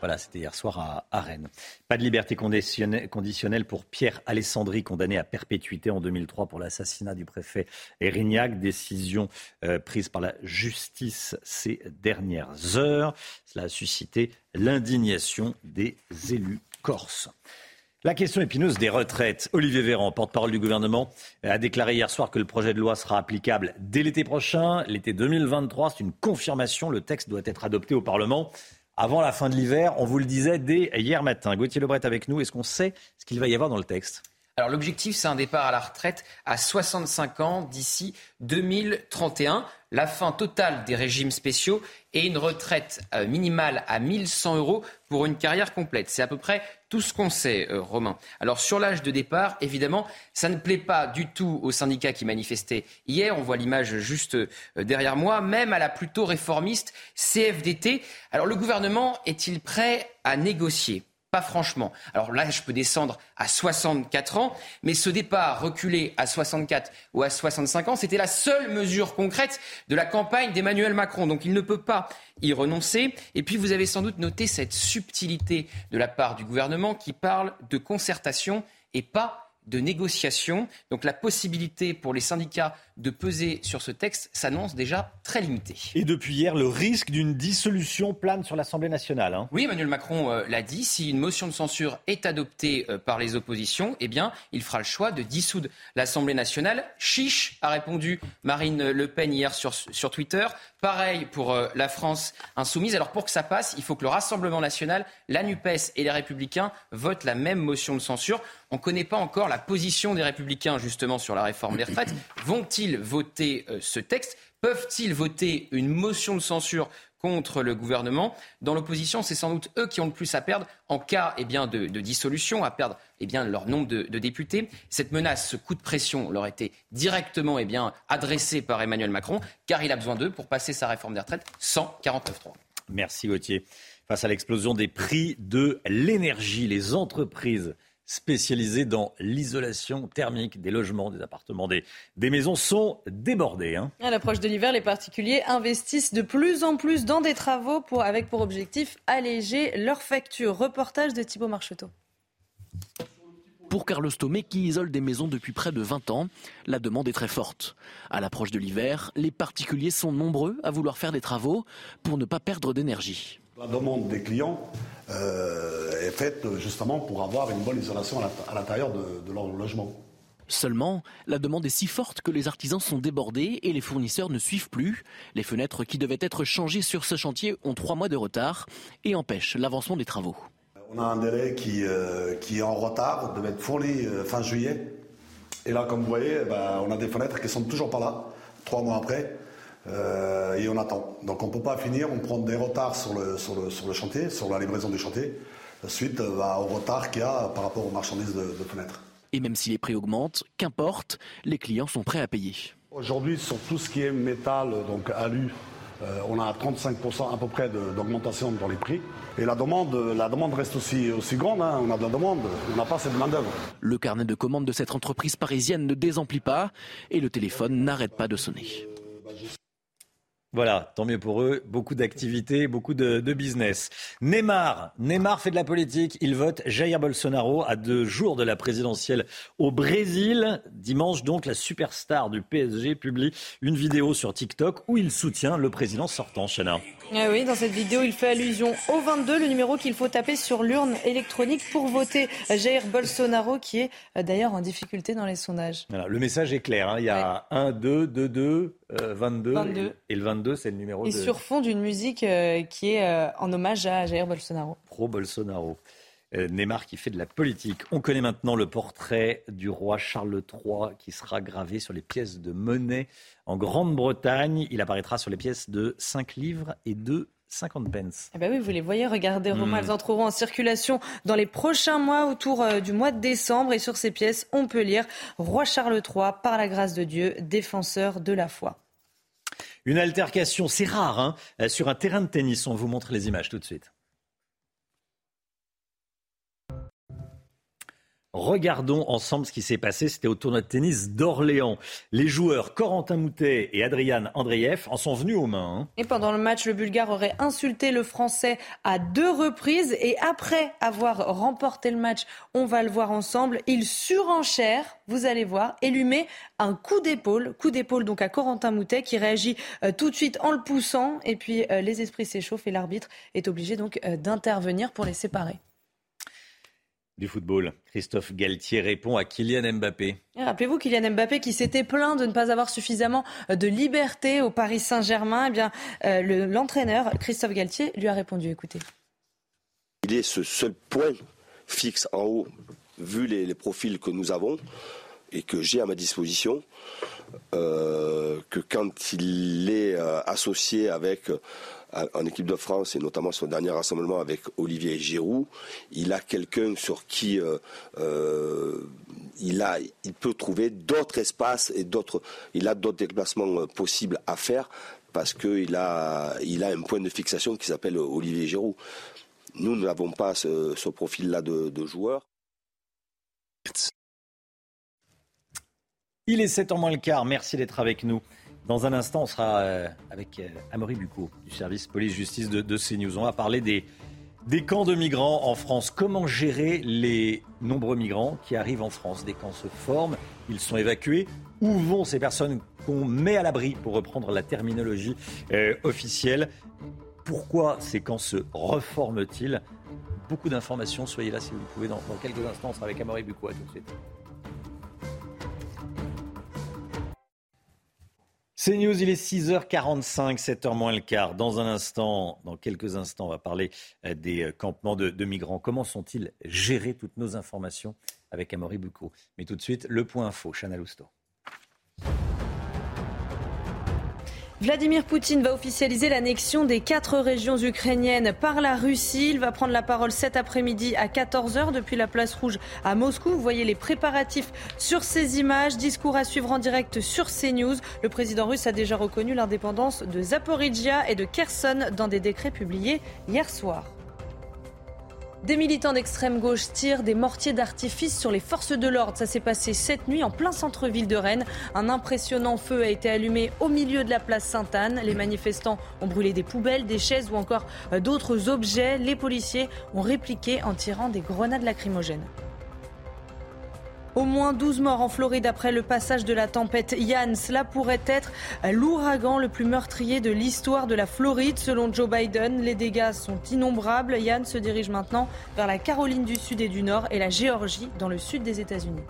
Voilà, c'était hier soir à, Rennes. Pas de liberté conditionnelle pour Pierre Alessandri, condamné à perpétuité en 2003 pour l'assassinat du préfet Erignac. Décision euh, prise par la justice ces dernières heures. Cela a suscité l'indignation des élus corses. La question épineuse des retraites. Olivier Véran, porte-parole du gouvernement, a déclaré hier soir que le projet de loi sera applicable dès l'été prochain, l'été 2023. C'est une confirmation. Le texte doit être adopté au Parlement avant la fin de l'hiver. On vous le disait dès hier matin. Gauthier Lebret avec nous. Est-ce qu'on sait ce qu'il va y avoir dans le texte? Alors l'objectif, c'est un départ à la retraite à 65 ans d'ici 2031, la fin totale des régimes spéciaux et une retraite euh, minimale à 1100 euros pour une carrière complète. C'est à peu près tout ce qu'on sait, euh, Romain. Alors sur l'âge de départ, évidemment, ça ne plaît pas du tout aux syndicats qui manifestaient hier. On voit l'image juste euh, derrière moi, même à la plutôt réformiste CFDT. Alors le gouvernement est-il prêt à négocier? Pas franchement. Alors là, je peux descendre à 64 ans, mais ce départ reculé à 64 ou à 65 ans, c'était la seule mesure concrète de la campagne d'Emmanuel Macron. Donc il ne peut pas y renoncer. Et puis vous avez sans doute noté cette subtilité de la part du gouvernement qui parle de concertation et pas de négociation. Donc la possibilité pour les syndicats de peser sur ce texte s'annonce déjà très limitée. Et depuis hier, le risque d'une dissolution plane sur l'Assemblée nationale. Hein. Oui, Emmanuel Macron euh, l'a dit, si une motion de censure est adoptée euh, par les oppositions, eh bien, il fera le choix de dissoudre l'Assemblée nationale. Chiche, a répondu Marine Le Pen hier sur, sur Twitter. Pareil pour euh, la France insoumise. Alors pour que ça passe, il faut que le Rassemblement national, la NUPES et les Républicains votent la même motion de censure. On ne connaît pas encore la position des Républicains justement sur la réforme des retraites. Vont-ils voter euh, ce texte? Peuvent-ils voter une motion de censure contre le gouvernement? Dans l'opposition, c'est sans doute eux qui ont le plus à perdre en cas eh de, dissolution, à perdre eh leur nombre de, députés. Cette menace, ce coup de pression leur était directement eh bien, adressé par Emmanuel Macron, car il a besoin d'eux pour passer sa réforme des retraites sans 49.3. Merci Gauthier. Face à l'explosion des prix de l'énergie, les entreprises spécialisés dans l'isolation thermique des logements, des appartements, des, des maisons sont débordés. Hein. À l'approche de l'hiver, les particuliers investissent de plus en plus dans des travaux pour, avec pour objectif alléger leurs factures. Reportage de Thibault Marcheteau. Pour Carlos Tomé, qui isole des maisons depuis près de 20 ans, la demande est très forte. À l'approche de l'hiver, les particuliers sont nombreux à vouloir faire des travaux pour ne pas perdre d'énergie. La demande des clients euh, est faite justement pour avoir une bonne isolation à l'intérieur de, leur logement. Seulement, la demande est si forte que les artisans sont débordés et les fournisseurs ne suivent plus. Les fenêtres qui devaient être changées sur ce chantier ont trois mois de retard et empêchent l'avancement des travaux. On a un délai qui, euh, qui est en retard, devait être fourni euh, fin juillet. Et là, comme vous voyez, eh ben, on a des fenêtres qui sont toujours pas là, trois mois après. Euh, et on attend. Donc on ne peut pas finir, on prend des retards sur le, sur le, sur le chantier, sur la livraison du chantier, suite bah, au retard qu'il y a par rapport aux marchandises de, fenêtres. Et même si les prix augmentent, qu'importe, les clients sont prêts à payer. Aujourd'hui, sur tout ce qui est métal, donc alu, euh, on a 35% à peu près d'augmentation dans les prix. Et la demande, la demande reste aussi, aussi grande. Hein. On a de la demande, on n'a pas cette main-d'œuvre. Le carnet de commandes de cette entreprise parisienne ne désemplit pas et le téléphone n'arrête pas de sonner. Voilà, tant mieux pour eux. Beaucoup d'activités, beaucoup de, business. Neymar, Neymar fait de la politique. Il vote Jair Bolsonaro à deux jours de la présidentielle au Brésil. Dimanche, donc, la superstar du PSG publie une vidéo sur TikTok où il soutient le président sortant, Chana. Ah oui, dans cette vidéo, il fait allusion au 22, le numéro qu'il faut taper sur l'urne électronique pour voter Jair Bolsonaro, qui est euh, d'ailleurs en difficulté dans les sondages. le message est clair. Hein. Il y a 1, 2, 2, 2, 22, Et, le 22, c'est le numéro. Et sur fond d'une musique euh, qui est euh, en hommage à Jair Bolsonaro. Pro-Bolsonaro. Neymar qui fait de la politique. On connaît maintenant le portrait du roi Charles III qui sera gravé sur les pièces de monnaie en Grande-Bretagne. Il apparaîtra sur les pièces de 5 livres et de 50 pence. Eh ben oui, vous les voyez, regardez Romain, hmm. elles entreront en circulation dans les prochains mois autour euh, du mois de décembre. Et sur ces pièces, on peut lire Roi Charles III, par la grâce de Dieu, défenseur de la foi. Une altercation, c'est rare, hein, euh, sur un terrain de tennis. On vous montre les images tout de suite. Regardons ensemble ce qui s'est passé. C'était au tournoi de tennis d'Orléans. Les joueurs Corentin Moutet et Adrian Andreev en sont venus aux mains. Hein. Et pendant le match, le Bulgare aurait insulté le Français à deux reprises. Et après avoir remporté le match, on va le voir ensemble, il surenchère, vous allez voir, et lui met un coup d'épaule. Coup d'épaule donc à Corentin Moutet qui réagit euh, tout de suite en le poussant. Et puis euh, les esprits s'échauffent et l'arbitre est obligé donc euh, d'intervenir pour les séparer du football. Christophe Galtier répond à Kylian Mbappé. Rappelez-vous Kylian Mbappé qui s'était plaint de ne pas avoir suffisamment euh, de liberté au Paris Saint-Germain. Eh bien, euh, l'entraîneur Christophe Galtier lui a répondu. Écoutez. Il est ce seul point fixe en haut, vu les, profils que nous avons et que j'ai à ma disposition, euh, que quand il est associé avec en équipe de France et notamment son dernier rassemblement avec Olivier Giroud, il a quelqu'un sur qui euh, euh, il a, il peut trouver d'autres espaces et d'autres, il a d'autres déplacements euh, possibles à faire parce qu'il a, il a un point de fixation qui s'appelle Olivier Giroud. Nous, n'avons pas ce, profil-là de, de joueur. Il est 7 ans moins le quart. Merci d'être avec nous. Dans un instant, on sera euh, avec euh, Amaury Bucco du service police-justice de, de, CNews. On va parler des, des camps de migrants en France. Comment gérer les nombreux migrants qui arrivent en France? Des camps se forment, ils sont évacués. Où vont ces personnes qu'on met à l'abri, pour reprendre la terminologie euh, officielle Pourquoi ces camps se reforment-ils? Beaucoup d'informations, soyez là si vous le pouvez. Dans, quelques instants, on sera avec Amaury Bucco. À tout de suite. C'est News, il est 6h45, 7h moins le quart. Dans un instant, dans quelques instants, on va parler euh, des euh, campements de, migrants. Comment sont-ils gérés toutes nos informations avec Amaury Boucault Mais tout de suite, le point info, Chana Lousteau. Vladimir Poutine va officialiser l'annexion des quatre régions ukrainiennes par la Russie. Il va prendre la parole cet après-midi à 14h depuis la place rouge à Moscou. Vous voyez les préparatifs sur ces images. Discours à suivre en direct sur CNews. Le président russe a déjà reconnu l'indépendance de Zaporizhia et de Kherson dans des décrets publiés hier soir. Des militants d'extrême gauche tirent des mortiers d'artifice sur les forces de l'ordre. Ça s'est passé cette nuit en plein centre-ville de Rennes. Un impressionnant feu a été allumé au milieu de la place Sainte-Anne. Les manifestants ont brûlé des poubelles, des chaises ou encore euh, d'autres objets. Les policiers ont répliqué en tirant des grenades lacrymogènes. Au moins 12 morts en Floride après le passage de la tempête Yann. Cela pourrait être l'ouragan le plus meurtrier de l'histoire de la Floride. Selon Joe Biden, les dégâts sont innombrables. Yann se dirige maintenant vers la Caroline du Sud et du Nord et la Géorgie dans le sud des États-Unis.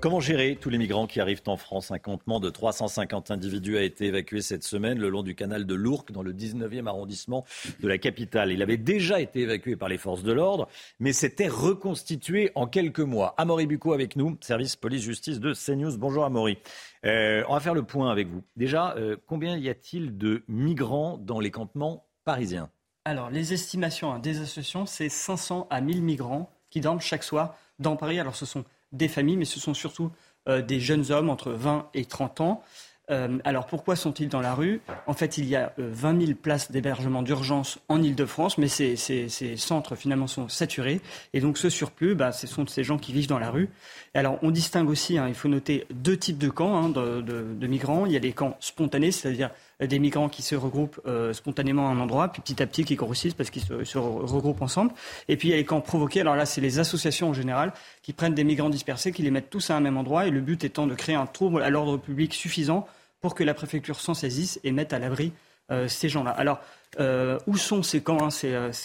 Comment gérer tous les migrants qui arrivent en France? Un campement de 350 individus a été évacué cette semaine le long du canal de l'Ourcq dans le 19e arrondissement de la capitale. Il avait déjà été évacué par les forces de l'ordre, mais s'était reconstitué en quelques mois. Amaury Bucco avec nous, service police-justice de CNews. Bonjour Amaury. Euh, on va faire le point avec vous. Déjà, euh, combien y a-t-il de migrants dans les campements parisiens? Alors, les estimations hein, des associations, c'est 500 à 1000 migrants qui dorment chaque soir dans Paris. Alors, ce sont des familles, mais ce sont surtout euh, des jeunes hommes entre 20 et 30 ans. Euh, alors pourquoi sont-ils dans la rue? En fait, il y a 20 euh, 000 places d'hébergement d'urgence en Ile-de-France, mais ces, centres finalement sont saturés. Et donc ce surplus, bah, ce sont ces gens qui vivent dans la rue. alors on distingue aussi, hein, il faut noter deux types de camps hein, de, migrants. Il y a des camps spontanés, c'est-à-dire des migrants qui se regroupent euh, spontanément à un endroit, puis petit à petit qui grossissent parce qu'ils se, regroupent ensemble. Et puis il y a les camps provoqués. Alors là, c'est les associations en général qui prennent des migrants dispersés, qui les mettent tous à un même endroit, et le but étant de créer un trouble à l'ordre public suffisant pour que la préfecture s'en saisisse et mette à l'abri ces gens-là. Alors, où sont ces camps hein?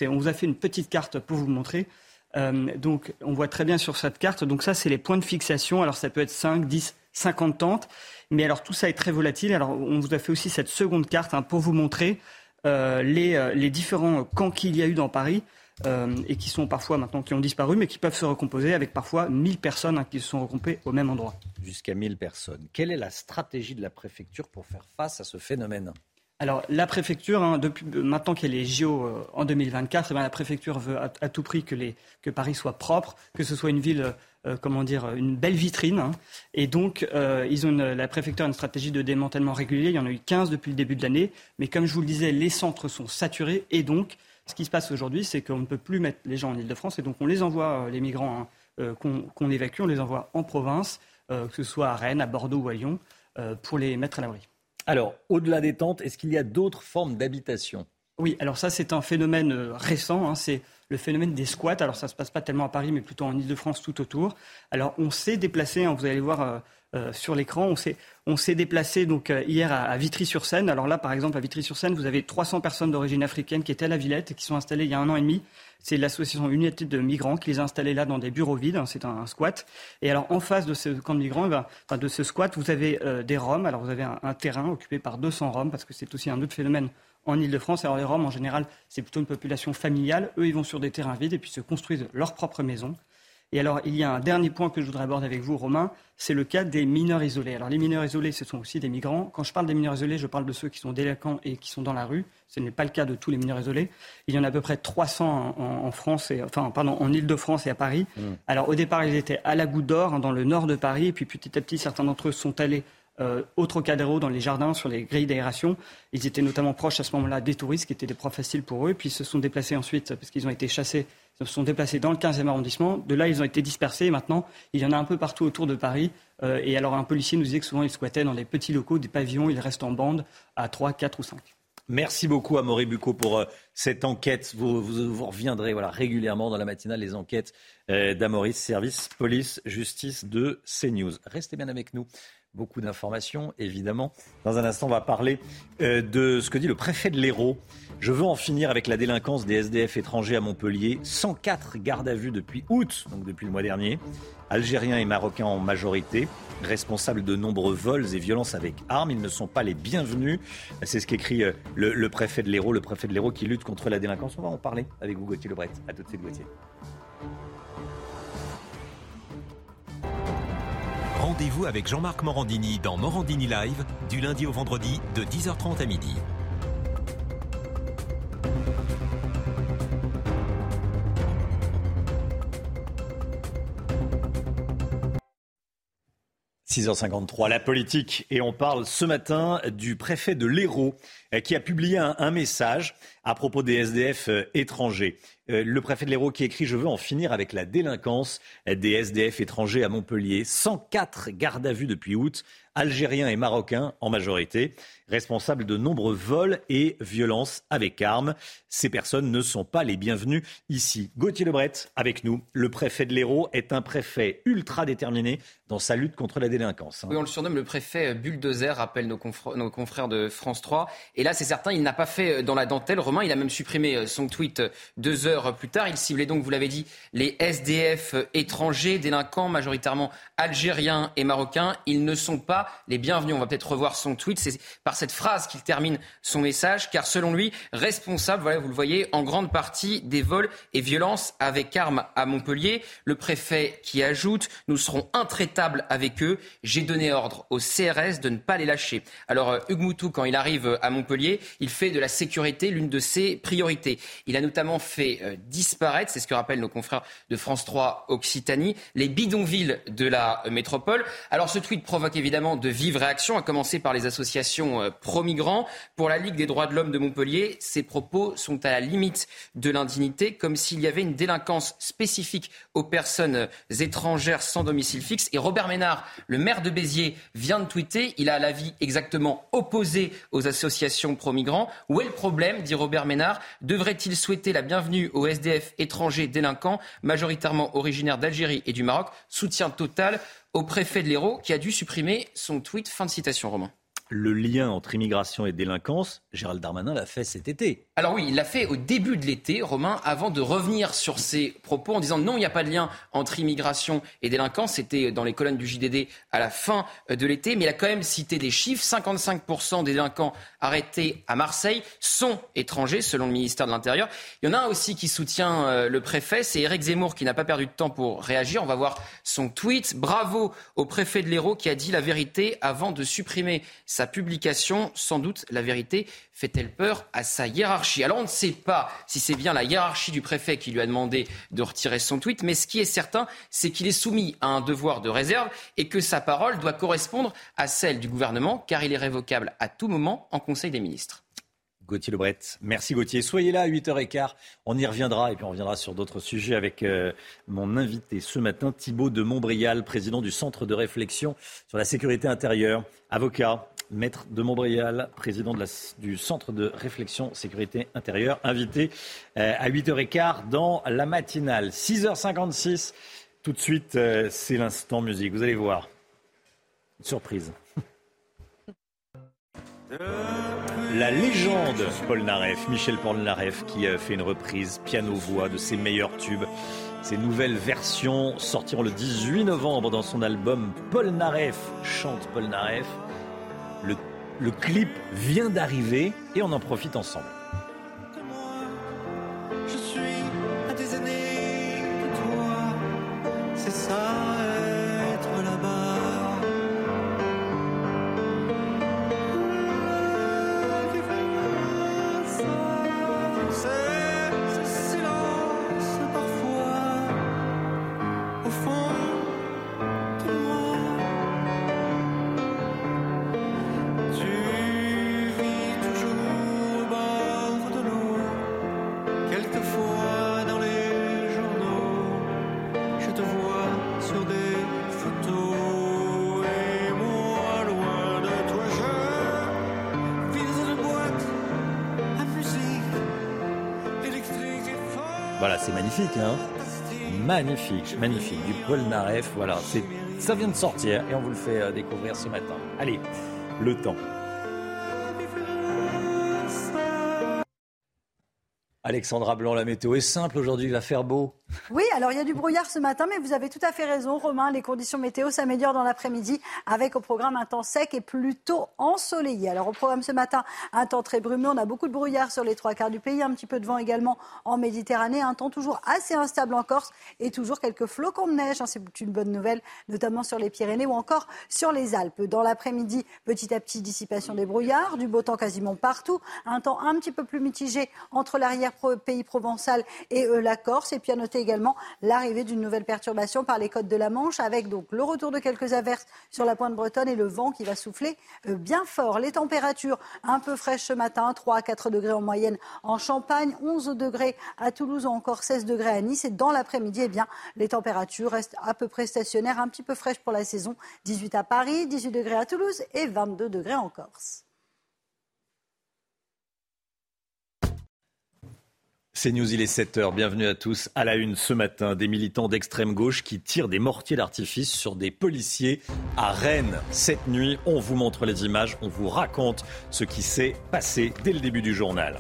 On vous a fait une petite carte pour vous montrer. Donc, on voit très bien sur cette carte. Donc, ça, c'est les points de fixation. Alors, ça peut être 5, 10, 50 tentes. Mais alors, tout ça est très volatile. Alors, on vous a fait aussi cette seconde carte hein, pour vous montrer les, les différents camps qu'il y a eu dans Paris. Euh, et qui sont parfois maintenant qui ont disparu, mais qui peuvent se recomposer avec parfois 1000 personnes hein, qui se sont regroupées au même endroit. Jusqu'à 1000 personnes. Quelle est la stratégie de la préfecture pour faire face à ce phénomène? Alors, la préfecture, hein, depuis, euh, maintenant a les JO euh, en 2024, eh la préfecture veut à, tout prix que, les, que, Paris soit propre, que ce soit une ville, comment dire, une belle vitrine. Hein. Et donc, ils ont la préfecture a une stratégie de démantèlement régulier. Il y en a eu 15 depuis le début de l'année. Mais comme je vous le disais, les centres sont saturés et donc, ce qui se passe aujourd'hui, c'est qu'on ne peut plus mettre les gens en Ile-de-France et donc on les envoie, euh, les migrants hein, euh, qu'on évacue, on les envoie en province, euh, que ce soit à Rennes, à Bordeaux ou à Lyon, pour les mettre à l'abri. Alors, au-delà des tentes, est-ce qu'il y a d'autres formes d'habitation? Oui, alors ça, c'est un phénomène récent. Hein, c'est le phénomène des squats. Alors, ça ne se passe pas tellement à Paris, mais plutôt en Ile-de-France tout autour. Alors, on s'est déplacé, hein, vous allez voir euh, sur l'écran. On s'est, déplacé donc euh, hier à, Vitry-sur-Seine. Alors là, par exemple, à Vitry-sur-Seine, vous avez 300 personnes d'origine africaine qui étaient à la Villette et qui sont installées il y a un an et demi. C'est l'association Unité de migrants qui les a installés là dans des bureaux vides. C'est un, squat. Et alors, en face de ce camp de migrants, eh ben, de ce squat, vous avez euh, des Roms. Alors, vous avez un, terrain occupé par 200 Roms parce que c'est aussi un autre phénomène en Ile-de-France. Alors, les Roms, en général, c'est plutôt une population familiale. Eux, ils vont sur des terrains vides et puis se construisent leur propre maison. Et alors, il y a un dernier point que je voudrais aborder avec vous, Romain, c'est le cas des mineurs isolés. Alors, les mineurs isolés, ce sont aussi des migrants. Quand je parle des mineurs isolés, je parle de ceux qui sont délinquants et qui sont dans la rue. Ce n'est pas le cas de tous les mineurs isolés. Il y en a à peu près 300 en, France, et, enfin, pardon, en Ile-de-France et à Paris. Mmh. Alors, au départ, ils étaient à la Goutte d'Or, hein, dans le nord de Paris, et puis petit à petit, certains d'entre eux sont allés euh, au Trocadéro, dans les jardins, sur les grilles d'aération. Ils étaient notamment proches à ce moment-là des touristes, qui étaient des proies faciles pour eux, puis ils se sont déplacés ensuite, parce qu'ils ont été chassés se sont déplacés dans le 15e arrondissement. De là, ils ont été dispersés. maintenant, il y en a un peu partout autour de Paris. Euh, et alors, un policier nous disait que souvent, ils squattaient dans des petits locaux, des pavillons. Ils restent en bande à 3, 4 ou 5. Merci beaucoup à Maurice Bucco pour euh, cette enquête. Vous, reviendrez voilà, régulièrement dans la matinale les enquêtes euh, d'Amoris, service police justice de CNews. Restez bien avec nous. Beaucoup d'informations, évidemment. Dans un instant, on va parler euh, de ce que dit le préfet de l'Hérault. Je veux en finir avec la délinquance des SDF étrangers à Montpellier. 104 gardes à vue depuis août, donc depuis le mois dernier. Algériens et Marocains en majorité, responsables de nombreux vols et violences avec armes. Ils ne sont pas les bienvenus. C'est ce qu'écrit euh, le, préfet de l'Hérault, le préfet de l'Hérault qui lutte contre la délinquance. On va en parler avec vous, Gauthier Lebret. À tout de suite, Gauthier. Rendez-vous avec Jean-Marc Morandini dans Morandini Live du lundi au vendredi de 10h30 à midi. – 6h53, la politique. Et on parle ce matin du préfet de l'Hérault euh, qui a publié un, message à propos des SDF euh, étrangers. Euh, le préfet de l'Hérault qui écrit Je veux en finir avec la délinquance des SDF étrangers à Montpellier. 104 gardes à vue depuis août, algériens et marocains en majorité, responsables de nombreux vols et violences avec armes. Ces personnes ne sont pas les bienvenues ici. Gauthier Lebret, avec nous. Le préfet de l'Hérault est un préfet ultra déterminé dans sa lutte contre la délinquance. Hein. Oui, on le surnomme le préfet bulldozer, rappelle nos, nos confrères de France 3. Et là, c'est certain, il n'a pas fait dans la dentelle. Romain, il a même supprimé son tweet deux heures plus tard. Il ciblait donc, vous l'avez dit, les SDF étrangers, délinquants, majoritairement algériens et marocains. Ils ne sont pas les bienvenus. On va peut-être revoir son tweet. C'est par cette phrase qu'il termine son message, car selon lui, responsable, voilà, vous le voyez, en grande partie des vols et violences avec armes à Montpellier. Le préfet qui ajoute, nous serons intraitables avec eux. J'ai donné ordre au CRS de ne pas les lâcher. Alors, euh, Hugues Moutou, quand il arrive à Montpellier, il fait de la sécurité l'une de ses priorités. Il a notamment fait euh, disparaître, c'est ce que rappellent nos confrères de France 3 Occitanie, les bidonvilles de la métropole. Alors ce tweet provoque évidemment de vives réactions, à commencer par les associations euh, pro-migrants. Pour la Ligue des droits de l'homme de Montpellier, ces propos sont à la limite de l'indignité, comme s'il y avait une délinquance spécifique aux personnes étrangères sans domicile fixe. Et Robert Ménard, le maire de Béziers, vient de tweeter, il a l'avis exactement opposé aux associations pro-migrants. Où est le problème, dit Robert Ménard? Devrait-il souhaiter la bienvenue aux SDF étrangers délinquants, majoritairement originaires d'Algérie et du Maroc? Soutien total au préfet de l'Hérault qui a dû supprimer son tweet. Fin de citation, Romain. le lien entre immigration et délinquance, Gérald Darmanin l'a fait cet été. Alors oui, il l'a fait au début de l'été, Romain, avant de revenir sur ses propos en disant non, il n'y a pas de lien entre immigration et délinquance. C'était dans les colonnes du JDD à la fin de l'été, mais il a quand même cité des chiffres. 55% des délinquants arrêtés à Marseille sont étrangers, selon le ministère de l'Intérieur. Il y en a un aussi qui soutient euh, le préfet, c'est Éric Zemmour qui n'a pas perdu de temps pour réagir. On va voir son tweet. Bravo au préfet de l'Hérault qui a dit la vérité avant de supprimer sa publication. Sans doute, la vérité fait-elle peur à sa hiérarchie Alors on ne sait pas si c'est bien la hiérarchie du préfet qui lui a demandé de retirer son tweet, mais ce qui est certain, c'est qu'il est soumis à un devoir de réserve et que sa parole doit correspondre à celle du gouvernement, car il est révocable à tout moment en Conseil des ministres. Gauthier Lebret. Merci Gauthier. Soyez là à 8h15. On y reviendra et puis on reviendra sur d'autres sujets avec euh, mon invité ce matin, Thibault de Montbrial, président du Centre de réflexion sur la sécurité intérieure, avocat, maître de Montbrial, président du Centre de réflexion sécurité intérieure, invité euh, à 8h15 dans la matinale. 6h56. Tout de suite, euh, c'est l'instant musique. Vous allez voir. surprise. La légende Paul Naref, Michel Paul Naref, qui a fait une reprise piano-voix de ses meilleurs tubes. Ces nouvelles versions sortiront le 18 novembre dans son album Paul Naref chante Paul Naref. Le, clip vient d'arriver et on en profite ensemble. Magnifique, hein Magnifique, magnifique. Du Paul Naref, voilà. Ça vient de sortir et on vous le fait euh, découvrir ce matin. Allez, le temps. Alexandra Blanc, la météo est simple aujourd'hui, il va faire beau. Oui, alors il y a du brouillard ce matin, mais vous avez tout à fait raison, Romain. Les conditions météo s'améliorent dans l'après-midi avec au programme un temps sec et plutôt ensoleillé. Alors au programme ce matin, un temps très brumeux. On a beaucoup de brouillard sur les trois quarts du pays, un petit peu de vent également en Méditerranée, un temps toujours assez instable en Corse et toujours quelques flocons de neige. hein, C'est une bonne nouvelle, notamment sur les Pyrénées ou encore sur les Alpes. Dans l'après-midi, petit à petit, dissipation des brouillards, du beau temps quasiment partout, un temps un petit peu plus mitigé entre l'arrière-pays provençal et euh, la Corse. Et puis à noter également l'arrivée d'une nouvelle perturbation par les côtes de la Manche, avec donc le retour de quelques averses sur la pointe bretonne et le vent qui va souffler euh, bien fort. Les températures un peu fraîches ce matin, 3 à 4 degrés en moyenne en Champagne, 11 degrés à Toulouse ou encore 16 degrés à Nice. Et dans l'après-midi, eh bien, les températures restent à peu près stationnaires, un petit peu fraîches pour la saison. 18 à Paris, 18 degrés à Toulouse et 22 degrés en Corse. C'est News, il est 7h. Bienvenue à tous. À la une ce matin, des militants d'extrême gauche qui tirent des mortiers d'artifice sur des policiers à Rennes. Cette nuit, on vous montre les images, on vous raconte ce qui s'est passé dès le début du journal.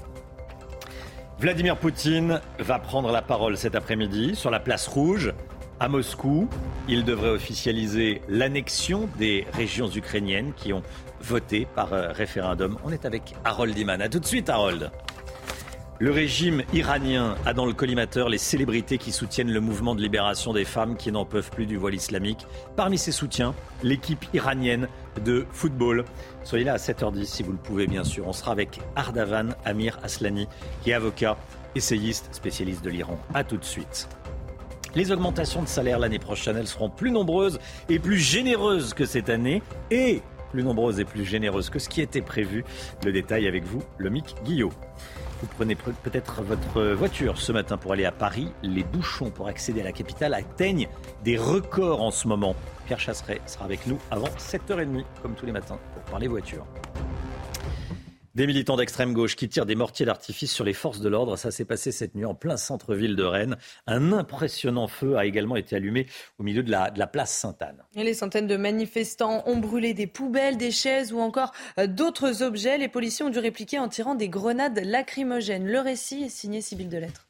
Vladimir Poutine va prendre la parole cet après-midi sur la place rouge à Moscou. Il devrait officialiser l'annexion des régions ukrainiennes qui ont voté par euh, référendum. On est avec Harold Iman. A tout de suite, Harold. Le régime iranien a dans le collimateur les célébrités qui soutiennent le mouvement de libération des femmes qui n'en peuvent plus du voile islamique. Parmi ses soutiens, l'équipe iranienne de football. Soyez là à 7h10 si vous le pouvez bien sûr. On sera avec Ardavan Amir Aslani qui est avocat, essayiste, spécialiste de l'Iran. A tout de suite. Les augmentations de salaire l'année prochaine, elles seront plus nombreuses et plus généreuses que cette année et plus nombreuses et plus généreuses que ce qui était prévu. Le détail avec vous, le Mick Guillot. Vous prenez pre- peut-être votre voiture ce matin pour aller à Paris. Les bouchons pour accéder à la capitale atteignent des records en ce moment. Pierre Chasseret sera avec nous avant 7h30, comme tous les matins, pour parler voiture. Des militants d'extrême gauche qui tirent des mortiers d'artifice sur les forces de l'ordre. Ça s'est passé cette nuit en plein centre-ville de Rennes. Un impressionnant feu a également été allumé au milieu de la, de la place Sainte-Anne. Et les centaines de manifestants ont brûlé des poubelles, des chaises ou encore euh, d'autres objets. Les policiers ont dû répliquer en tirant des grenades lacrymogènes. Le récit est signé Sybille Delettre.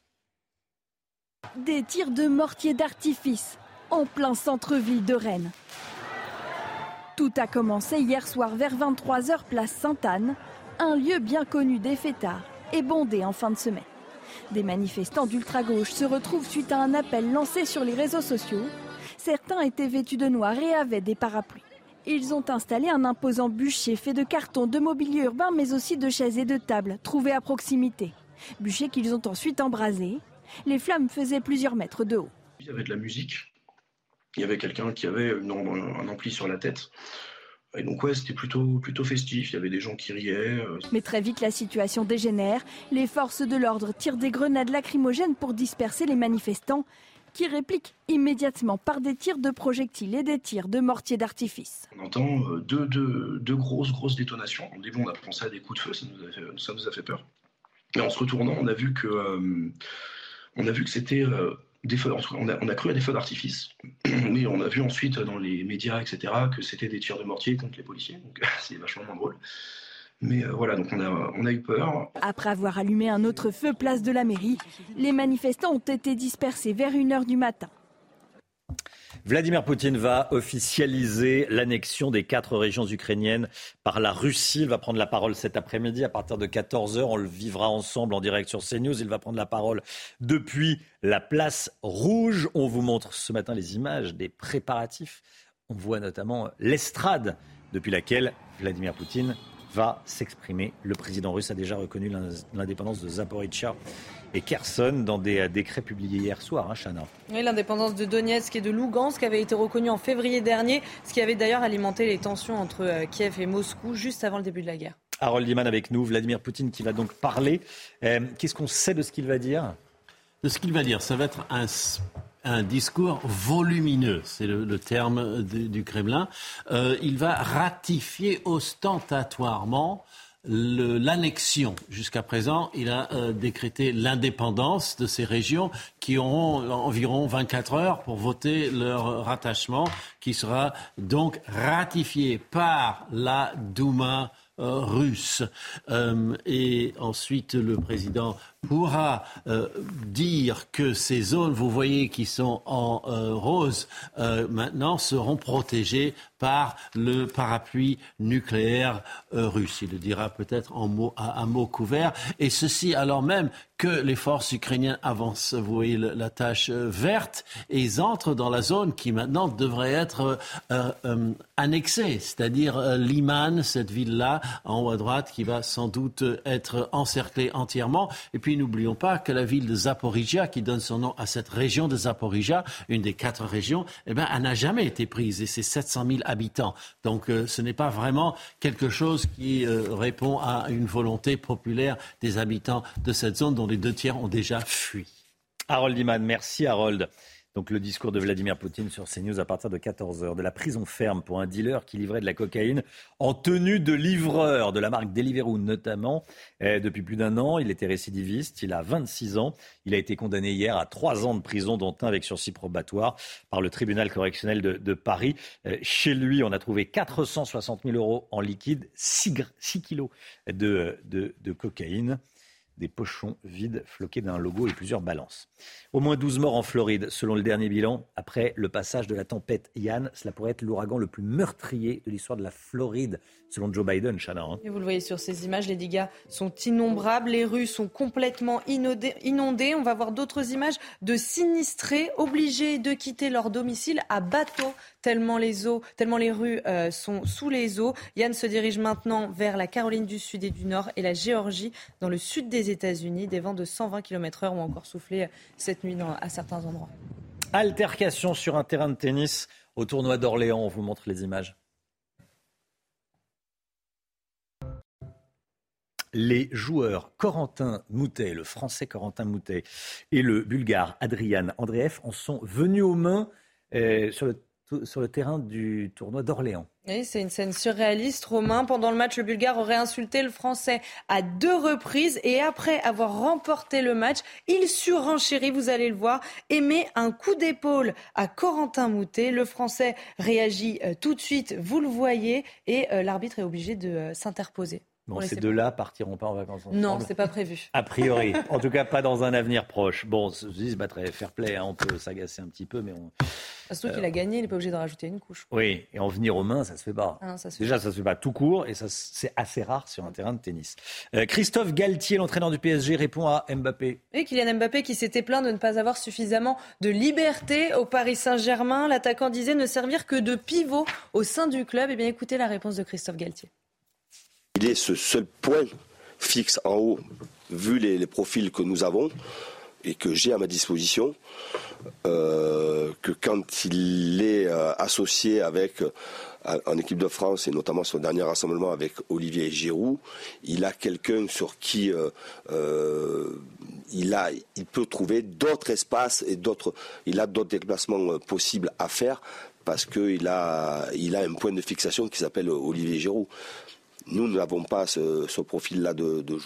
Des tirs de mortiers d'artifice en plein centre-ville de Rennes. Tout a commencé hier soir vers 23h place Sainte-Anne un lieu bien connu des fêtards et bondé en fin de semaine. Des manifestants d'ultra-gauche se retrouvent suite à un appel lancé sur les réseaux sociaux. Certains étaient vêtus de noir et avaient des parapluies. Ils ont installé un imposant bûcher fait de carton, de mobilier urbain, mais aussi de chaises et de tables trouvées à proximité. Bûcher qu'ils ont ensuite embrasé. Les flammes faisaient plusieurs mètres de haut. Il y avait de la musique. Il y avait quelqu'un qui avait un ampli sur la tête. Et donc ouais, c'était plutôt, plutôt festif. Il y avait des gens qui riaient. euh, Mais très vite, la situation dégénère. Les forces de l'ordre tirent des grenades lacrymogènes pour disperser les manifestants, qui répliquent immédiatement par des tirs de projectiles et des tirs de mortiers d'artifice. On entend euh, deux, deux, deux grosses, grosses détonations. Au début, on a pensé à des coups de feu, ça nous a fait, ça nous a fait peur. Et en se retournant, on a vu que, euh, on a vu que c'était euh, on a cru à des feux d'artifice. Mais on a vu ensuite dans les médias, etc., que c'était des tirs de mortier contre les policiers. Donc c'est vachement moins drôle. Mais euh, voilà, donc on a, on a eu peur. Après avoir allumé un autre feu place de la mairie, les manifestants ont été dispersés vers 1h du matin. Vladimir Poutine va officialiser l'annexion des quatre régions ukrainiennes par la Russie. Il va prendre la parole cet après-midi à partir de 14h. On le vivra ensemble en direct sur CNews. Il va prendre la parole depuis la place rouge. On vous montre ce matin les images des préparatifs. On voit notamment l'estrade depuis laquelle Vladimir Poutine va s'exprimer. Le président russe a déjà reconnu l'indépendance de Zaporizhia et Kherson dans des euh, décrets publiés hier soir, hein, Chana. Oui, l'indépendance de Donetsk et de Lugansk avait été reconnue en février dernier, ce qui avait d'ailleurs alimenté les tensions entre euh, Kiev et Moscou juste avant le début de la guerre. Harold Iman avec nous, Vladimir Poutine qui va donc parler. Euh, Qu'est-ce qu'on sait de ce qu'il va dire? De ce qu'il va dire, ça va être un, un discours volumineux, c'est le, terme du, Kremlin. Euh, il va ratifier ostentatoirement l'annexion. Jusqu'à présent, il a euh, décrété l'indépendance de ces régions qui auront environ 24 heures pour voter leur rattachement, qui sera donc ratifié par la Douma euh, russe. Et ensuite, le président pourra euh, dire que ces zones, vous voyez, qui sont en euh, rose, euh, maintenant seront protégées par le parapluie nucléaire russe. Il le dira peut-être en mots, à, mots couverts. Et ceci alors même que les forces ukrainiennes avancent, vous voyez la tâche verte, et ils entrent dans la zone qui maintenant devrait être annexée, c'est-à-dire euh, Liman, cette ville-là, en haut à droite, qui va sans doute être encerclée entièrement. Et puis n'oublions pas que la ville de Zaporizhia, qui donne son nom à cette région de Zaporizhia, une des quatre régions, eh ben, elle n'a jamais été prise, et c'est 700 000 habitants. Donc euh, ce n'est pas vraiment quelque chose qui euh, répond à une volonté populaire des habitants de cette zone dont les deux tiers ont déjà fui. Harold Iman, merci Harold. Donc le discours de Vladimir Poutine sur CNews à partir de 14h. De la prison ferme pour un dealer qui livrait de la cocaïne en tenue de livreur de la marque Deliveroo notamment. Eh, depuis plus d'un an, il était récidiviste, il a 26 ans. Il a été condamné hier à trois ans de prison, dont un avec sursis probatoire par le tribunal correctionnel de, Paris. Eh, chez lui, on a trouvé 460 000 euros en liquide, 6, kilos de- de cocaïne des pochons vides floqués d'un logo et plusieurs balances. Au moins 12 morts en Floride, selon le dernier bilan, après le passage de la tempête Yann. Cela pourrait être l'ouragan le plus meurtrier de l'histoire de la Floride, selon Joe Biden, Chana. hein. Et vous le voyez sur ces images, les dégâts sont innombrables, les rues sont complètement inondées. On va voir d'autres images de sinistrés obligés de quitter leur domicile à bateau, tellement les eaux, tellement les rues euh, sont sous les eaux. Yann se dirige maintenant vers la Caroline du Sud et du Nord et la Géorgie, dans le sud des États-Unis. Des vents de 120 km/h ont encore soufflé cette nuit à certains endroits. Altercation sur un terrain de tennis au tournoi d'Orléans. On vous montre les images. Les joueurs Corentin Moutet, le français Corentin Moutet, et le bulgare Adrian Andreev en sont venus aux mains euh, sur le sur le terrain du tournoi d'Orléans. C'est une scène surréaliste. Romain, pendant le match, le Bulgare aurait insulté le Français à deux reprises et après avoir remporté le match, il surenchérit, vous allez le voir, et met un coup d'épaule à Corentin Moutet. Le Français réagit euh, tout de suite, vous le voyez, et euh, l'arbitre est obligé de euh, s'interposer. Bon, ces deux-là partiront pas en vacances ensemble. Non, c'est pas prévu. A priori. en tout cas, pas dans un avenir proche. Bon, se disent, bah, très fair play, hein, on peut s'agacer un petit peu, mais on. Surtout qu'il a gagné, il n'est pas obligé de rajouter une couche. Oui, et en venir aux mains, ça se fait pas. Ah non, ça se Déjà, ça se fait pas tout court, et ça, c'est assez rare sur un terrain de tennis. Euh, Christophe Galtier, l'entraîneur du PSG, répond à Mbappé. Et Kylian Mbappé qui s'était plaint de ne pas avoir suffisamment de liberté au Paris Saint-Germain. L'attaquant disait ne servir que de pivot au sein du club. Eh bien, écoutez la réponse de Christophe Galtier. Il est ce seul point fixe en haut, vu les, profils que nous avons et que j'ai à ma disposition, euh, que quand il est euh, associé avec euh, en équipe de France et notamment son dernier rassemblement avec Olivier Giroud, il a quelqu'un sur qui il a, il peut trouver d'autres espaces et d'autres, il a d'autres déplacements possibles à faire parce qu'il a, il a un point de fixation qui s'appelle Olivier Giroud. Nous, nous n'avons pas ce, profil-là de, de.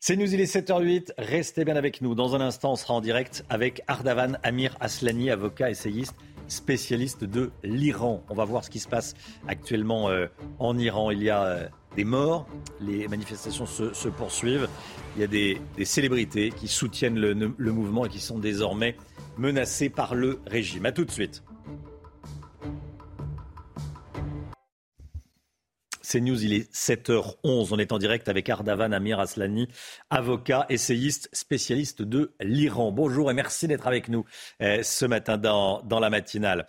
C'est nous, il est 7h08. Restez bien avec nous. Dans un instant, on sera en direct avec Ardavan Amir Aslani, avocat essayiste spécialiste de l'Iran. On va voir ce qui se passe actuellement euh, en Iran. Il y a euh, des morts, les manifestations se, poursuivent. Il y a des, des célébrités qui soutiennent le, le mouvement et qui sont désormais menacées par le régime. A tout de suite. C'est News, il est 7h11. On est en direct avec Ardavan Amir Aslani, avocat, essayiste, spécialiste de l'Iran. Bonjour et merci d'être avec nous euh, ce matin dans, dans, la matinale.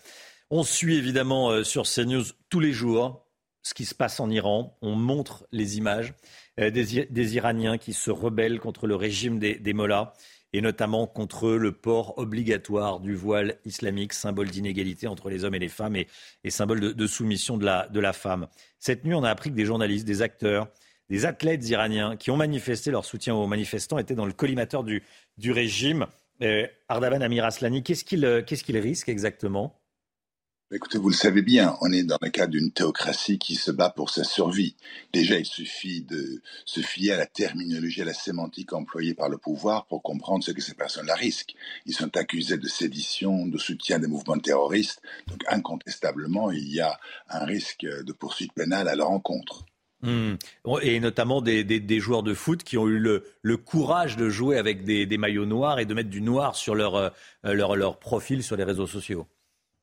On suit évidemment euh, sur CNews tous les jours ce qui se passe en Iran. On montre les images euh, des, des, Iraniens qui se rebellent contre le régime des, des mollahs et notamment contre le port obligatoire du voile islamique, symbole d'inégalité entre les hommes et les femmes et, symbole de, soumission de la, femme. Cette nuit, on a appris que des journalistes, des acteurs, des athlètes iraniens qui ont manifesté leur soutien aux manifestants étaient dans le collimateur du, régime. Euh, Ardavan Amir Aslani, qu'est-ce qu'il qu qu risque exactement? Écoutez, vous le savez bien, on est dans le cadre d'une théocratie qui se bat pour sa survie. Déjà, il suffit de se fier à la terminologie, à la sémantique employée par le pouvoir pour comprendre ce que ces personnes-là risquent. Ils sont accusés de sédition, de soutien des mouvements terroristes. Donc, incontestablement, il y a un risque de poursuite pénale à leur encontre. Mmh. Et notamment des, joueurs de foot qui ont eu le, courage de jouer avec des, maillots noirs et de mettre du noir sur leur, euh, profil sur les réseaux sociaux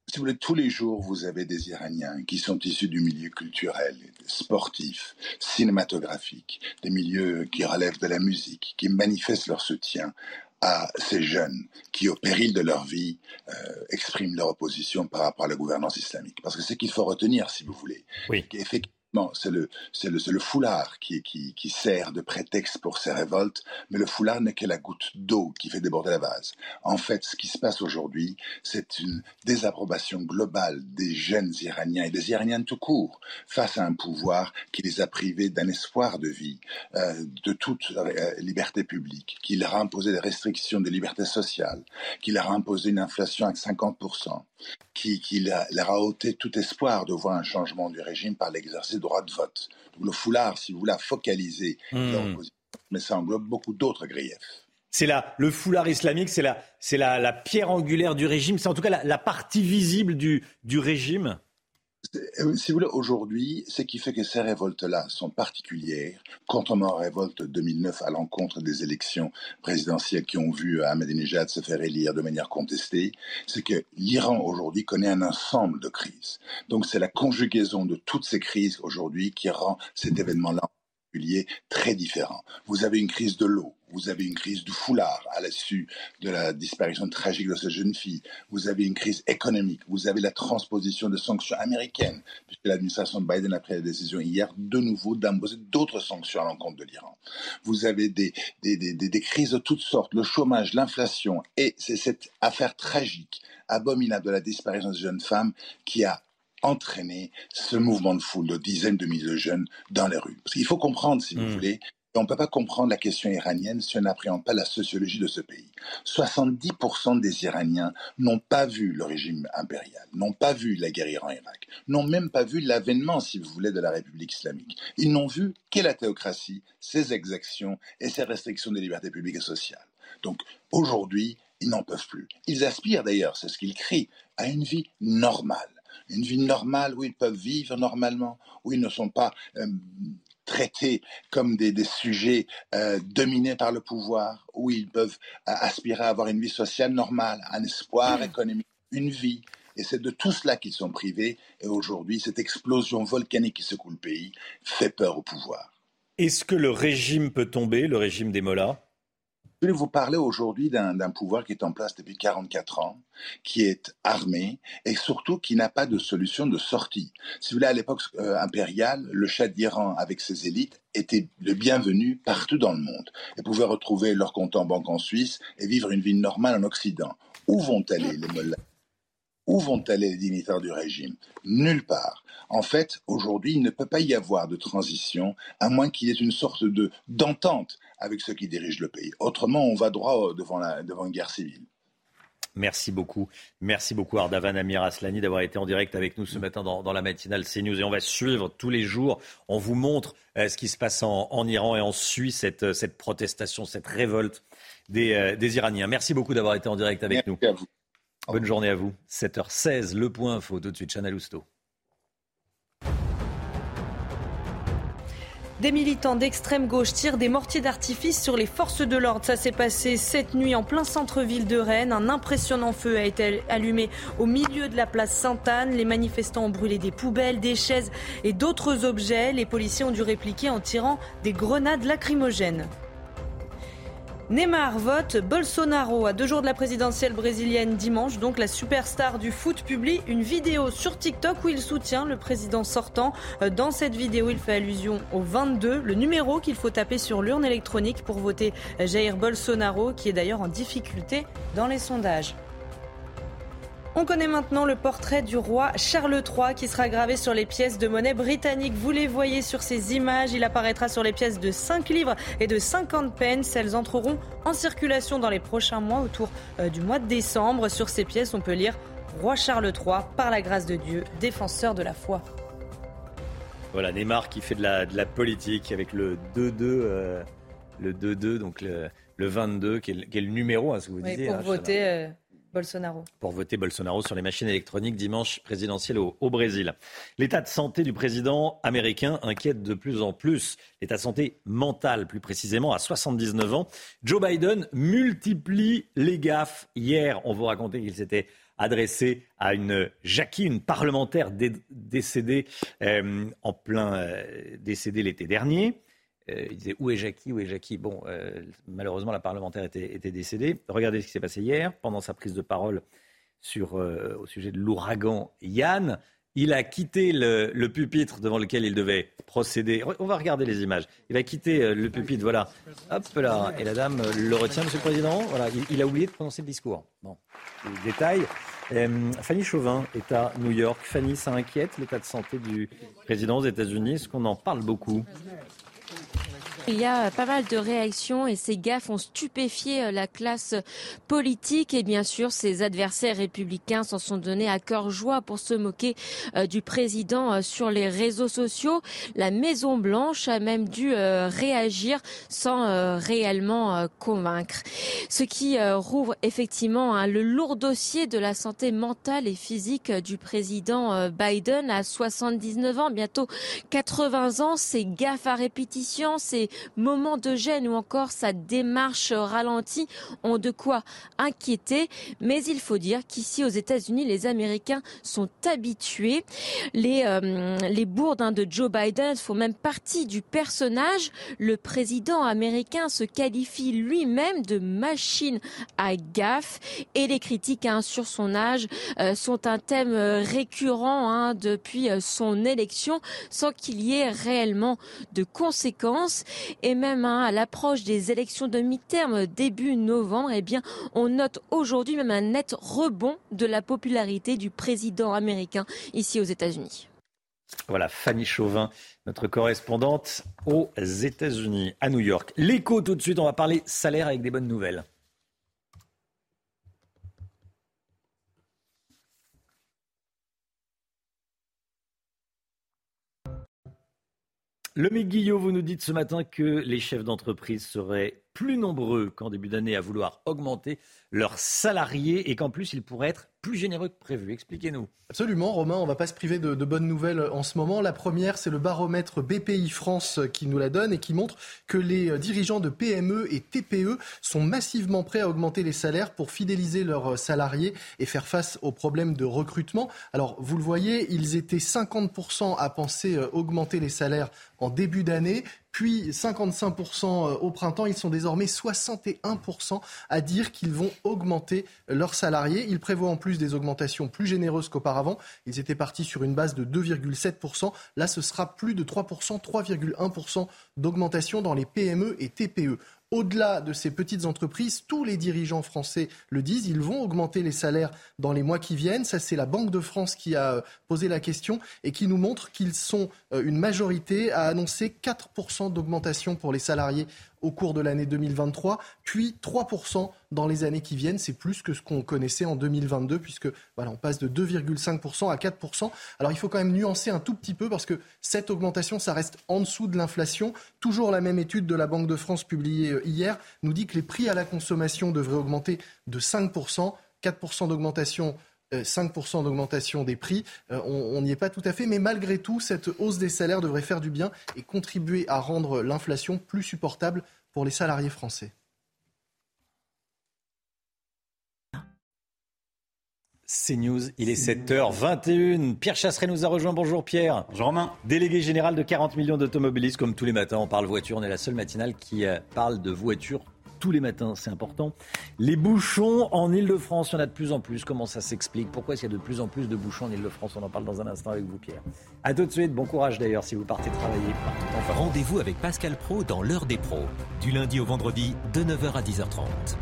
si vous voulez, tous les jours, vous avez des Iraniens qui sont issus du milieu culturel, sportif, cinématographique, des milieux qui relèvent de la musique, qui manifestent leur soutien à ces jeunes qui, au péril de leur vie, euh, expriment leur opposition par rapport à la gouvernance islamique. Parce que ce qu'il faut retenir, si vous voulez, oui. effectivement, c'est le, c'est le, le, foulard qui, qui, qui, sert de prétexte pour ces révoltes, mais le foulard n'est que la goutte d'eau qui fait déborder la vase. En fait, ce qui se passe aujourd'hui, c'est une désapprobation globale des jeunes Iraniens et des Iraniens tout court face à un pouvoir qui les a privés d'un espoir de vie, euh, de toute euh, liberté publique, qui leur a imposé des restrictions de liberté sociale, qui leur a imposé une inflation à 50%, qui, qui leur a ôté tout espoir de voir un changement du régime par l'exercice droit de vote. Donc le foulard, si vous voulez, a focalisé mmh. l'opposition, mais ça englobe beaucoup d'autres griefs. C'est là, le foulard islamique, c'est la, c'est la, la, pierre angulaire du régime, c'est en tout cas la, la partie visible du, du régime? Si vous voulez, aujourd'hui, ce qui fait que ces révoltes-là sont particulières, contrairement aux révoltes 2009 à l'encontre des élections présidentielles qui ont vu Ahmadinejad se faire élire de manière contestée, c'est que l'Iran aujourd'hui connaît un ensemble de crises. Donc c'est la conjugaison de toutes ces crises aujourd'hui qui rend cet événement-là très différent. Vous avez une crise de l'eau, vous avez une crise du foulard à l'issue de la disparition tragique de cette jeune fille, vous avez une crise économique, vous avez la transposition de sanctions américaines, puisque l'administration de Biden a pris la décision hier de nouveau d'imposer d'autres sanctions à l'encontre de l'Iran. Vous avez des, des, des, des, crises de toutes sortes, le chômage, l'inflation, et c'est cette affaire tragique, abominable de la disparition de jeunes femmes qui a entraîner ce mouvement de foule de dizaines de milliers de jeunes dans les rues. Parce qu'il faut comprendre, si vous mmh. voulez, Et on ne peut pas comprendre la question iranienne si on n'appréhende pas la sociologie de ce pays. 70% des Iraniens n'ont pas vu le régime impérial, n'ont pas vu la guerre Iran-Irak, n'ont même pas vu l'avènement, si vous voulez, de la République islamique. Ils n'ont vu que la théocratie, ses exactions et ses restrictions des libertés publiques et sociales. Donc aujourd'hui, ils n'en peuvent plus. Ils aspirent d'ailleurs, c'est ce qu'ils crient, à une vie normale. Une vie normale où ils peuvent vivre normalement, où ils ne sont pas euh, traités comme des, des sujets euh, dominés par le pouvoir, où ils peuvent euh, aspirer à avoir une vie sociale normale, un espoir économique, une vie. Et c'est de tout cela qu'ils sont privés. Et aujourd'hui, cette explosion volcanique qui secoue le pays fait peur au pouvoir. Est-ce que le régime peut tomber, le régime des Mollahs? Je vais vous parler aujourd'hui d'un pouvoir qui est en place depuis 44 ans, qui est armé et surtout qui n'a pas de solution de sortie. Si vous voulez, à l'époque euh, impériale, le Shah d'Iran avec ses élites était le bienvenu partout dans le monde et pouvait retrouver leur compte en banque en Suisse et vivre une vie normale en Occident. Où vont aller les mollahs? Où vont aller les dignitaires du régime? Nulle part. En fait, aujourd'hui, il ne peut pas y avoir de transition à moins qu'il y ait une sorte de d'entente avec ceux qui dirigent le pays. Autrement, on va droit devant, la, devant une guerre civile. Merci beaucoup. Merci beaucoup Ardavan Amir Aslani d'avoir été en direct avec nous ce matin dans, la matinale CNews. Et on va suivre tous les jours. On vous montre euh, ce qui se passe en, Iran et on suit cette, cette protestation, cette révolte des, euh, des Iraniens. Merci beaucoup d'avoir été en direct avec Merci nous. À vous. Bonne journée à vous. 7h16, le point info. Tout de suite, Chanel Housteau. Des militants d'extrême gauche tirent des mortiers d'artifice sur les forces de l'ordre. Ça s'est passé cette nuit en plein centre-ville de Rennes. Un impressionnant feu a été allumé au milieu de la place Sainte-Anne. Les manifestants ont brûlé des poubelles, des chaises et d'autres objets. Les policiers ont dû répliquer en tirant des grenades lacrymogènes. Neymar vote Bolsonaro à deux jours de la présidentielle brésilienne dimanche. Donc la superstar du foot publie une vidéo sur TikTok où il soutient le président sortant. Dans cette vidéo, il fait allusion au 22, le numéro qu'il faut taper sur l'urne électronique pour voter Jair Bolsonaro, qui est d'ailleurs en difficulté dans les sondages. On connaît maintenant le portrait du roi Charles III qui sera gravé sur les pièces de monnaie britannique. Vous les voyez sur ces images. Il apparaîtra sur les pièces de 5 livres et de 50 pence. Elles entreront en circulation dans les prochains mois autour euh, du mois de décembre. Sur ces pièces, on peut lire Roi Charles III, par la grâce de Dieu, défenseur de la foi. Voilà, Neymar qui fait de la, de la politique avec le 2-2, euh, le 2-2, donc le, le 22, qui est, qui est le numéro, hein, ce que vous Oui, disiez. pour hein, voter Bolsonaro. pour voter Bolsonaro sur les machines électroniques dimanche présidentiel au, Brésil. L'état de santé du président américain inquiète de plus en plus. L'état de santé mental, plus précisément, à 79 ans. Joe Biden multiplie les gaffes. Hier, on vous racontait qu'il s'était adressé à une Jackie, une parlementaire dé- décédée euh, en plein euh, décédée l'été dernier. Euh, il disait où est Jackie, où est Jackie? Bon, euh, malheureusement, la parlementaire était, décédée. Regardez ce qui s'est passé hier, pendant sa prise de parole euh, au sujet de l'ouragan Yann. Il a quitté le, pupitre devant lequel il devait procéder. On va regarder les images. Il a quitté le pupitre, voilà. Hop là. Et la dame le retient, Monsieur le Président. Voilà, il, a oublié de prononcer le discours. Bon. Euh, Fanny Chauvin est à New York. Fanny, ça inquiète l'état de santé du président aux États-Unis. Est-ce qu'on en parle beaucoup? Il y a pas mal de réactions et ces gaffes ont stupéfié euh, la classe politique et bien sûr ses adversaires républicains s'en sont donnés à cœur joie pour se moquer euh, du président euh, sur les réseaux sociaux. La Maison Blanche a même dû réagir sans réellement convaincre. Ce qui rouvre effectivement hein, le lourd dossier de la santé mentale et physique du président Biden à 79 ans, bientôt 80 ans, ses gaffes à répétition, ses moments de gêne ou encore sa démarche ralentie ont de quoi inquiéter. Mais il faut dire qu'ici aux États-Unis, les Américains sont habitués. Les, euh, les bourdes hein, de Joe Biden font même partie du personnage. Le président américain se qualifie lui-même de machine à gaffe et les critiques hein, sur son âge euh, sont un thème euh, récurrent hein, depuis euh, son élection sans qu'il y ait réellement de conséquences. Et même hein, à l'approche des élections de mi-terme début novembre, eh bien, on note aujourd'hui même un net rebond de la popularité du président américain ici aux États-Unis. Voilà, Fanny Chauvin, notre correspondante aux États-Unis, à New York. L'écho tout de suite, on va parler salaire avec des bonnes nouvelles. Le Guillot, vous nous dites ce matin que les chefs d'entreprise seraient plus nombreux qu'en début d'année à vouloir augmenter leurs salariés et qu'en plus ils pourraient être plus généreux que prévu. Expliquez-nous. Absolument, Romain, on ne va pas se priver de, bonnes nouvelles en ce moment. La première, c'est le baromètre BPI France qui nous la donne et qui montre que les dirigeants de PME et TPE sont massivement prêts à augmenter les salaires pour fidéliser leurs salariés et faire face aux problèmes de recrutement. Alors, vous le voyez, ils étaient 50% à penser augmenter les salaires en début d'année, puis 55% au printemps. Ils sont désormais 61% à dire qu'ils vont augmenter leurs salariés. Ils prévoient en plus des augmentations plus généreuses qu'auparavant. Ils étaient partis sur une base de 2,7%. Là, ce sera plus de 3%, 3,1% d'augmentation dans les PME et TPE. Au-delà de ces petites entreprises, tous les dirigeants français le disent, ils vont augmenter les salaires dans les mois qui viennent. Ça, c'est la Banque de France qui a posé la question et qui nous montre qu'ils sont une majorité à annoncer 4% d'augmentation pour les salariés au cours de l'année 2023, puis 3% dans les années qui viennent. C'est plus que ce qu'on connaissait en 2022, puisque voilà, on passe de 2,5% à 4%. Alors il faut quand même nuancer un tout petit peu, parce que cette augmentation, ça reste en dessous de l'inflation. Toujours la même étude de la Banque de France publiée hier nous dit que les prix à la consommation devraient augmenter de 5%, 4% d'augmentation 5% d'augmentation des prix. on n'y est pas tout à fait, mais malgré tout, cette hausse des salaires devrait faire du bien et contribuer à rendre l'inflation plus supportable pour les salariés français. C'est News, il est 7h21. Pierre Chasseret nous a rejoint. Bonjour Pierre. Bonjour Romain. Délégué général de 40 millions d'automobilistes, comme tous les matins, on parle voiture. On est la seule matinale qui parle de voiture tous les matins, c'est important. Les bouchons en Ile-de-France, il y en a de plus en plus. Comment ça s'explique? Pourquoi est-ce qu'il y a de plus en plus de bouchons en Ile-de-France? On en parle dans un instant avec vous, Pierre. A tout de suite. Bon courage d'ailleurs si vous partez travailler. Rendez-vous avec Pascal Pro dans l'heure des pros, du lundi au vendredi de 9h à 10h30.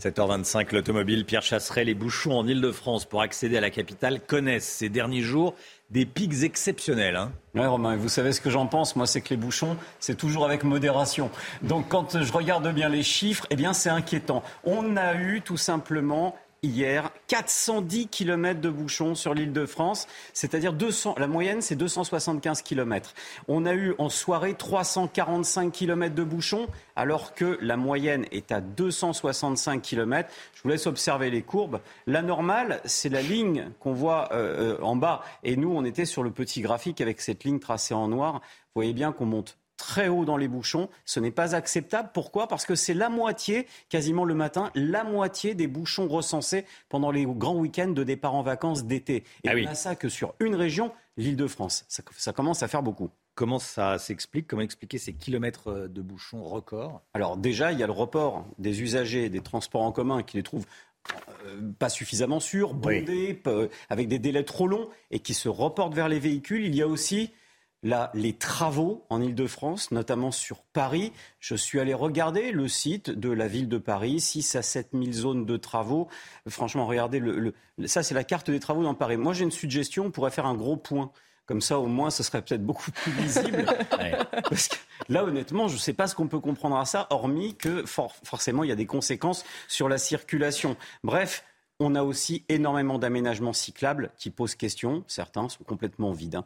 7h25, l'automobile, Pierre Chasseret, les bouchons en Ile-de-France pour accéder à la capitale connaissent ces derniers jours des pics exceptionnels. Hein. Romain, vous savez ce que j'en pense, moi, c'est que les bouchons, c'est toujours avec modération. Donc, quand je regarde bien les chiffres, eh bien, c'est inquiétant. On a eu tout simplement hier 410 km de bouchons sur l'île de France, c'est-à-dire 200, la moyenne c'est 275 km. On a eu en soirée 345 km de bouchons alors que la moyenne est à 265 km. Je vous laisse observer les courbes. La normale, c'est la ligne qu'on voit euh, en bas et nous on était sur le petit graphique avec cette ligne tracée en noir. Vous voyez bien qu'on monte très haut dans les bouchons. Ce n'est pas acceptable. Pourquoi? Parce que c'est la moitié, quasiment le matin, la moitié des bouchons recensés pendant les grands week-ends de départ en vacances d'été. Et ah on oui. a ça que sur une région, l'Île-de-France. Ça, ça commence à faire beaucoup. Comment ça s'explique? Comment expliquer ces kilomètres de bouchons records? Alors déjà, il y a le report des usagers des transports en commun qui les trouvent euh, pas suffisamment sûrs, bondés, avec des délais trop longs et qui se reportent vers les véhicules. Il y a aussi Là, les travaux en Ile-de-France, notamment sur Paris. Je suis allé regarder le site de la ville de Paris, 6 à 7 000 zones de travaux. Franchement, regardez, le, le- ça c'est la carte des travaux dans Paris. Moi, j'ai une suggestion, on pourrait faire un gros point. Comme ça, au moins, ce serait peut-être beaucoup plus visible. Parce que là, honnêtement, je ne sais pas ce qu'on peut comprendre à ça, hormis que for- forcément, il y a des conséquences sur la circulation. Bref, on a aussi énormément d'aménagements cyclables qui posent question. Certains sont complètement vides. hein.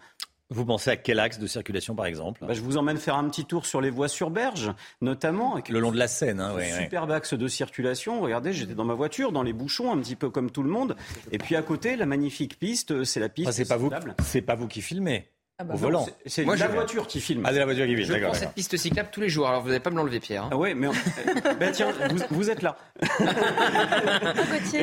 Vous pensez à quel axe de circulation, par exemple Bah, Je vous emmène faire un petit tour sur les voies sur berge, notamment. Le long de la Seine, hein, ouais, ouais. Superbe axe de circulation. Regardez, j'étais dans ma voiture, dans les bouchons, un petit peu comme tout le monde. Et puis à côté, la magnifique piste, c'est la piste. Ah, c'est pas vous, c'est pas vous qui filmez. Ah bah au non, volant. c'est- la voiture qui filme. Ah, c'est la voiture qui filme, Je prends cette piste cyclable tous les jours, alors vous n'allez pas me l'enlever, Pierre. hein. Ah ouais, mais ben tiens, vous, vous êtes là.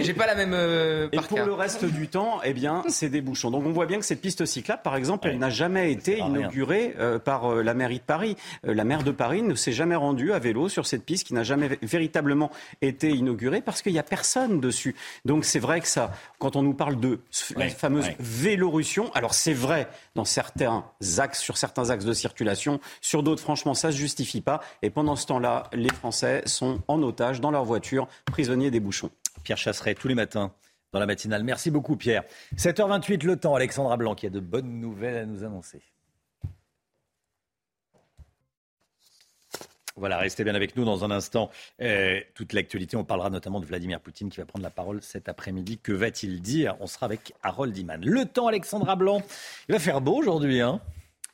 J'ai pas la même euh, Et pour cas. le reste du temps, eh bien, c'est des bouchons. Donc on voit bien que cette piste cyclable, par exemple, elle n'a jamais été inaugurée euh, par euh, la mairie de Paris. Euh, la maire de Paris ne s'est jamais rendue à vélo sur cette piste qui n'a jamais vé- véritablement été inaugurée parce qu'il n'y a personne dessus. Donc c'est vrai que ça, quand on nous parle de la Ouais, fameuse ouais. Vélorussion, alors c'est vrai dans certains axes, sur certains axes de circulation, sur d'autres, franchement, ça se justifie pas. Et pendant ce temps-là, les Français sont en otage dans leur voiture, prisonniers des bouchons. Pierre Chasseret, tous les matins, dans la matinale. Merci beaucoup Pierre. 7h28 le temps, Alexandra Blanc qui a de bonnes nouvelles à nous annoncer. Voilà, restez bien avec nous dans un instant. Euh, toute l'actualité, on parlera notamment de Vladimir Poutine qui va prendre la parole cet après-midi. Que va-t-il dire? On sera avec Harold Iman. Le temps, Alexandra Blanc. Il va faire beau aujourd'hui, hein?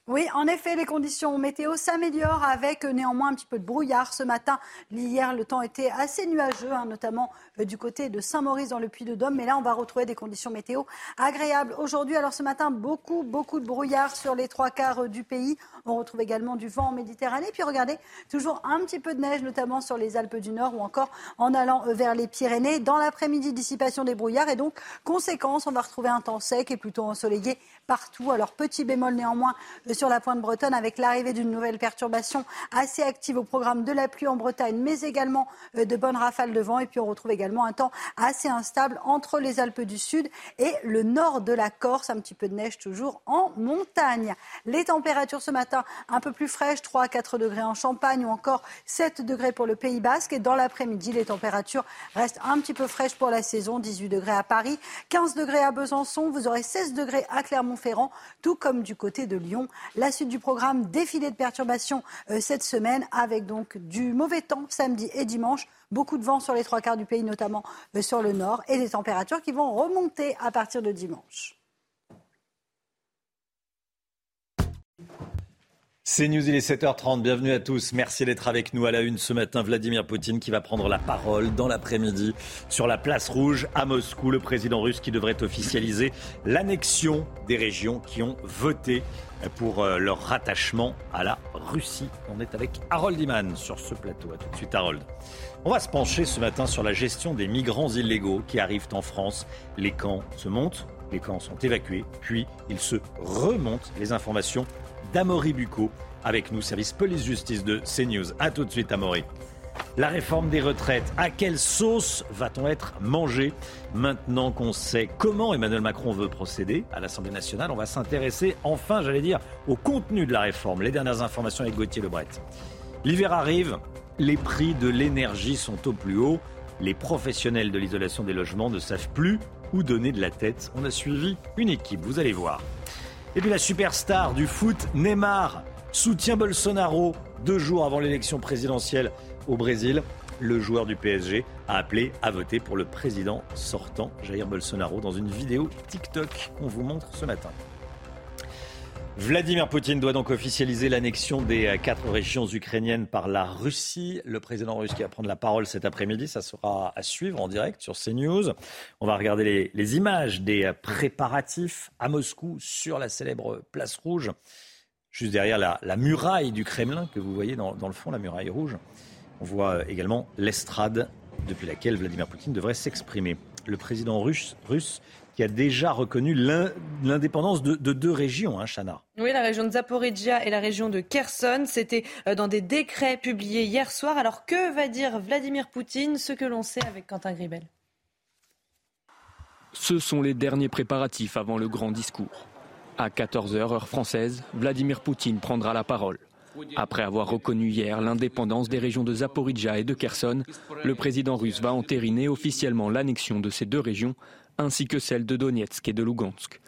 Oui, en effet, les conditions météo s'améliorent avec euh, néanmoins un petit peu de brouillard ce matin. Hier, le temps était assez nuageux, hein, notamment euh, du côté de Saint-Maurice dans le Puy-de-Dôme. Mais là, on va retrouver des conditions météo agréables. Aujourd'hui, alors ce matin, beaucoup, beaucoup de brouillard sur les trois quarts euh, du pays. On retrouve également du vent en Méditerranée. Puis regardez, toujours un petit peu de neige, notamment sur les Alpes du Nord ou encore en allant vers les Pyrénées. Dans l'après-midi, dissipation des brouillards. Et donc, conséquence, on va retrouver un temps sec et plutôt ensoleillé partout. Alors, petit bémol néanmoins sur la pointe bretonne avec l'arrivée d'une nouvelle perturbation assez active au programme de la pluie en Bretagne, mais également euh, de bonnes rafales de vent. Et puis on retrouve également un temps assez instable entre les Alpes du Sud et le nord de la Corse. Un petit peu de neige toujours en montagne. Les températures ce matin un peu plus fraîches, 3 à 4 degrés en Champagne ou encore 7 degrés pour le Pays Basque. Et dans l'après-midi, les températures restent un petit peu fraîches pour la saison. 18 degrés à Paris, 15 degrés à Besançon. Vous aurez 16 degrés à Clermont-Ferrand, tout comme du côté de Lyon. La suite du programme, défilé de perturbations euh, cette semaine avec donc du mauvais temps samedi et dimanche. Beaucoup de vent sur les trois quarts du pays, notamment euh, sur le nord, et des températures qui vont remonter à partir de dimanche. C'est News, il est 7h30. Bienvenue à tous. Merci d'être avec nous à la une ce matin. Vladimir Poutine qui va prendre la parole dans l'après-midi sur la place rouge à Moscou. Le président russe qui devrait officialiser l'annexion des régions qui ont voté pour euh, leur rattachement à la Russie. On est avec Harold Iman sur ce plateau. À tout de suite, Harold. On va se pencher ce matin sur la gestion des migrants illégaux qui arrivent en France. Les camps se montent, les camps sont évacués, puis ils se remontent. Les informations d'Amaury Bucco avec nous, service police-justice de CNews. A tout de suite, Amaury. La réforme des retraites, à quelle sauce va-t-on être mangé Maintenant qu'on sait comment Emmanuel Macron veut procéder à l'Assemblée nationale, on va s'intéresser enfin, j'allais dire, au contenu de la réforme. Les dernières informations avec Gauthier Lebret. L'hiver arrive, les prix de l'énergie sont au plus haut. Les professionnels de l'isolation des logements ne savent plus où donner de la tête. On a suivi une équipe, vous allez voir. Et puis la superstar du foot, Neymar, soutient Bolsonaro deux jours avant l'élection présidentielle au Brésil. Le joueur du PSG a appelé à voter pour le président sortant, Jair Bolsonaro, dans une vidéo TikTok qu'on vous montre ce matin. Vladimir Poutine doit donc officialiser l'annexion des quatre régions ukrainiennes par la Russie. Le président russe qui va prendre la parole cet après-midi, ça sera à suivre en direct sur CNews. On va regarder les, images des préparatifs à Moscou sur la célèbre place rouge, juste derrière la, muraille du Kremlin que vous voyez dans le fond, la muraille rouge. On voit également l'estrade depuis laquelle Vladimir Poutine devrait s'exprimer. Le président russe, russe qui a déjà reconnu l'indépendance de, de, deux régions, hein, Chana. Oui, la région de Zaporizhia et la région de Kherson. C'était euh, dans des décrets publiés hier soir. Alors que va dire Vladimir Poutine Ce que l'on sait avec Quentin Gribel? Ce sont les derniers préparatifs avant le grand discours. À 14h, heure française, Vladimir Poutine prendra la parole. Après avoir reconnu hier l'indépendance des régions de Zaporizhia et de Kherson, le président russe va entériner officiellement l'annexion de ces deux régions ainsi que celle de Donetsk et de Lugansk.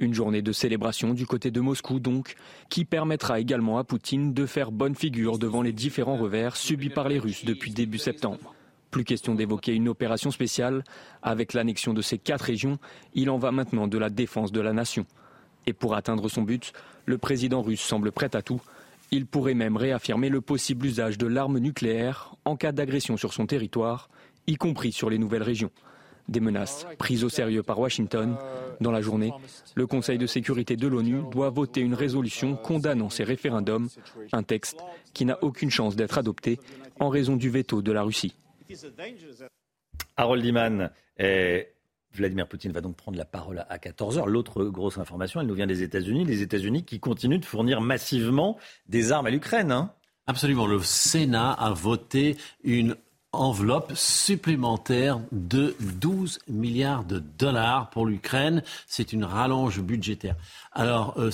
Une journée de célébration du côté de Moscou donc, qui permettra également à Poutine de faire bonne figure devant les différents revers subis par les Russes depuis début septembre. Plus question d'évoquer une opération spéciale. Avec l'annexion de ces quatre régions, il en va maintenant de la défense de la nation. Et pour atteindre son but, le président russe semble prêt à tout. Il pourrait même réaffirmer le possible usage de l'arme nucléaire en cas d'agression sur son territoire, y compris sur les nouvelles régions. Des menaces prises au sérieux par Washington. Dans la journée, le Conseil de sécurité de l'ONU doit voter une résolution condamnant ces référendums, un texte qui n'a aucune chance d'être adopté en raison du veto de la Russie. Harold Vladimir Poutine va donc prendre la parole à 14h. L'autre grosse information, elle nous vient des États-Unis. Les États-Unis qui continuent de fournir massivement des armes à l'Ukraine. Hein Absolument. Le Sénat a voté une enveloppe supplémentaire de 12 milliards de dollars pour l'Ukraine. C'est une rallonge budgétaire. Alors, euh,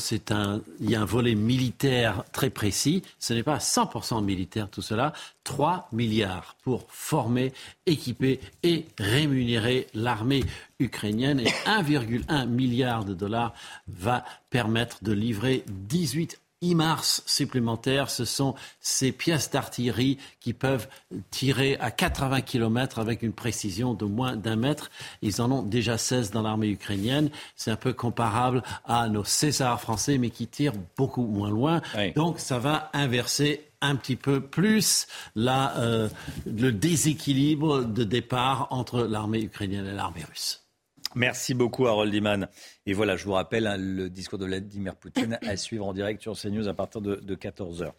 il y a un volet militaire très précis. Ce n'est pas 100% militaire tout cela. 3 milliards pour former, équiper et rémunérer l'armée ukrainienne et 1,1 milliard de dollars va permettre de livrer 18 IMARS supplémentaires, ce sont ces pièces d'artillerie qui peuvent tirer à 80 km avec une précision de moins d'un mètre. Ils en ont déjà 16 dans l'armée ukrainienne. C'est un peu comparable à nos Césars français, mais qui tirent beaucoup moins loin. Donc ça va inverser un petit peu plus la, euh, le déséquilibre de départ entre l'armée ukrainienne et l'armée russe. Merci beaucoup, Harold Iman. Et voilà, je vous rappelle hein, le discours de Vladimir Poutine à suivre en direct sur CNews à partir de, 14h.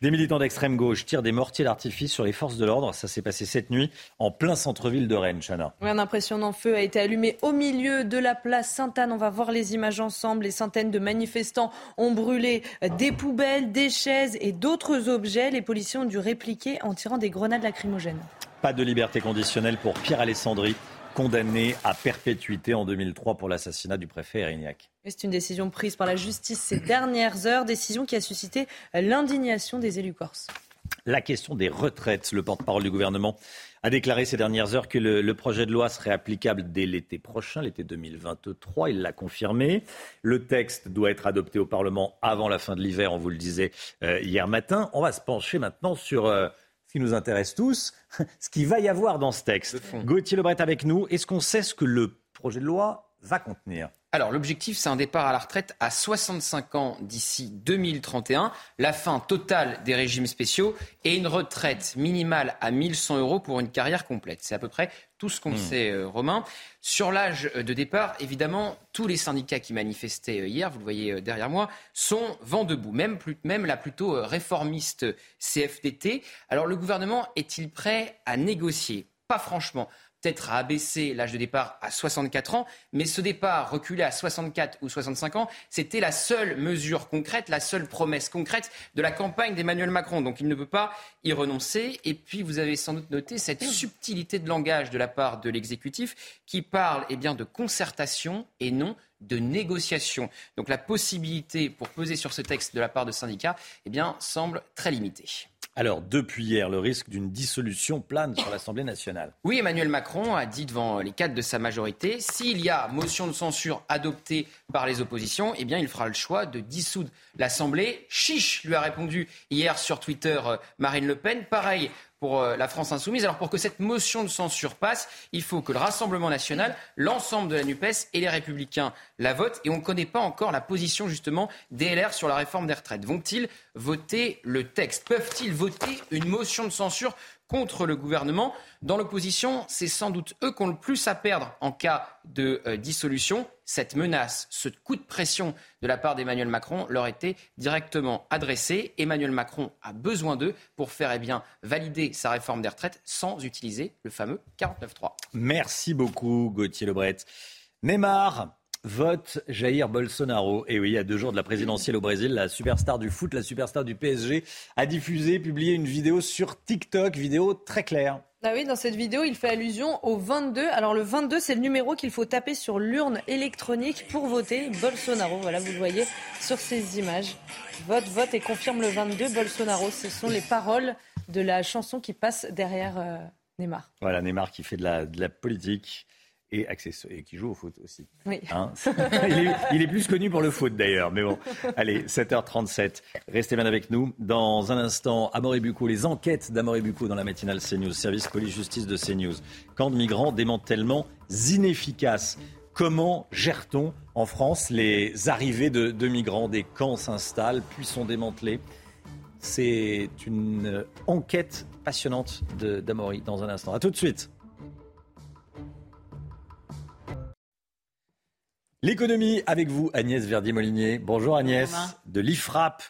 Des militants d'extrême gauche tirent des mortiers d'artifice sur les forces de l'ordre. Ça s'est passé cette nuit en plein centre-ville de Rennes, Chana. un impressionnant feu a été allumé au milieu de la place Sainte-Anne. On va voir les images ensemble. Les centaines de manifestants ont brûlé des poubelles, des chaises et d'autres objets. Les policiers ont dû répliquer en tirant des grenades lacrymogènes. Pas de liberté conditionnelle pour Pierre Alessandri condamné à perpétuité en 2003 pour l'assassinat du préfet Erignac. C'est une décision prise par la justice ces dernières heures, décision qui a suscité l'indignation des élus corses. La question des retraites, le porte-parole du gouvernement a déclaré ces dernières heures que le, projet de loi serait applicable dès l'été prochain, l'été 2023. Il l'a confirmé. Le texte doit être adopté au Parlement avant la fin de l'hiver, on vous le disait euh, hier matin. On va se pencher maintenant sur... Euh, ce qui nous intéresse tous, ce qu'il va y avoir dans ce texte. Gauthier Lebret avec nous. Est-ce qu'on sait ce que le projet de loi va contenir? Alors l'objectif, c'est un départ à la retraite à 65 ans d'ici 2031, la fin totale des régimes spéciaux et une retraite minimale à 1100 euros pour une carrière complète. C'est à peu près tout ce qu'on hmm. sait, euh, Romain. Sur l'âge de départ, évidemment, tous les syndicats qui manifestaient euh, hier, vous le voyez euh, derrière moi, sont vent debout, même, même la plutôt réformiste CFDT. Alors le gouvernement est-il prêt à négocier? Pas franchement peut-être à abaisser l'âge de départ à 64 ans, mais ce départ reculé à 64 ou 65 ans, c'était la seule mesure concrète, la seule promesse concrète de la campagne d'Emmanuel Macron. Donc il ne peut pas y renoncer. Et puis vous avez sans doute noté cette subtilité de langage de la part de l'exécutif qui parle eh bien, de concertation et non de négociation. Donc la possibilité pour peser sur ce texte de la part de syndicats eh bien, semble très limitée. Alors, depuis hier, le risque d'une dissolution plane sur l'Assemblée nationale. Oui, Emmanuel Macron a dit devant les cadres de sa majorité, s'il y a motion de censure adoptée par les oppositions, eh bien, il fera le choix de dissoudre l'Assemblée. Chiche, lui a répondu hier sur Twitter euh, Marine Le Pen. Pareil pour euh, la France insoumise. Alors pour que cette motion de censure passe, il faut que le Rassemblement national, l'ensemble de la NUPES et les Républicains la votent. Et on ne connaît pas encore la position justement des LR sur la réforme des retraites. Vont-ils voter le texte? Peuvent-ils voter une motion de censure contre le gouvernement. Dans l'opposition, c'est sans doute eux qui ont le plus à perdre en cas de euh, dissolution. Cette menace, ce coup de pression de la part d'Emmanuel Macron leur était directement adressé. Emmanuel Macron a besoin d'eux pour faire eh bien, valider sa réforme des retraites sans utiliser le fameux 49.3. Merci beaucoup Gauthier Lebret. Neymar, vote Jair Bolsonaro. Et oui, il y a deux jours de la présidentielle au Brésil, la superstar du foot, la superstar du PSG, a diffusé, publié une vidéo sur TikTok, vidéo très claire. Ah oui, dans cette vidéo, il fait allusion au 22. Alors le 22, c'est le numéro qu'il faut taper sur l'urne électronique pour voter Bolsonaro. Voilà, vous le voyez sur ces images. Vote, vote et confirme le 22 Bolsonaro. Ce sont les paroles de la chanson qui passe derrière euh, Neymar. Voilà, Neymar qui fait de la, de la politique et, et qui joue au foot aussi. Oui. Hein il, est, plus connu pour le foot d'ailleurs. Mais bon, allez, 7h37. Restez bien avec nous. Dans un instant, Amaury Bucco, les enquêtes d'Amaury Bucco dans la matinale CNews, service police-justice de CNews. Camp de migrants démantèlement inefficace. Comment gère-t-on en France les arrivées de, de migrants? Des camps s'installent, puis sont démantelés. C'est une enquête passionnante d'Amaury dans un instant. A tout de suite. L'économie avec vous, Agnès Verdier-Molinier. Bonjour Agnès, de l'IFRAP.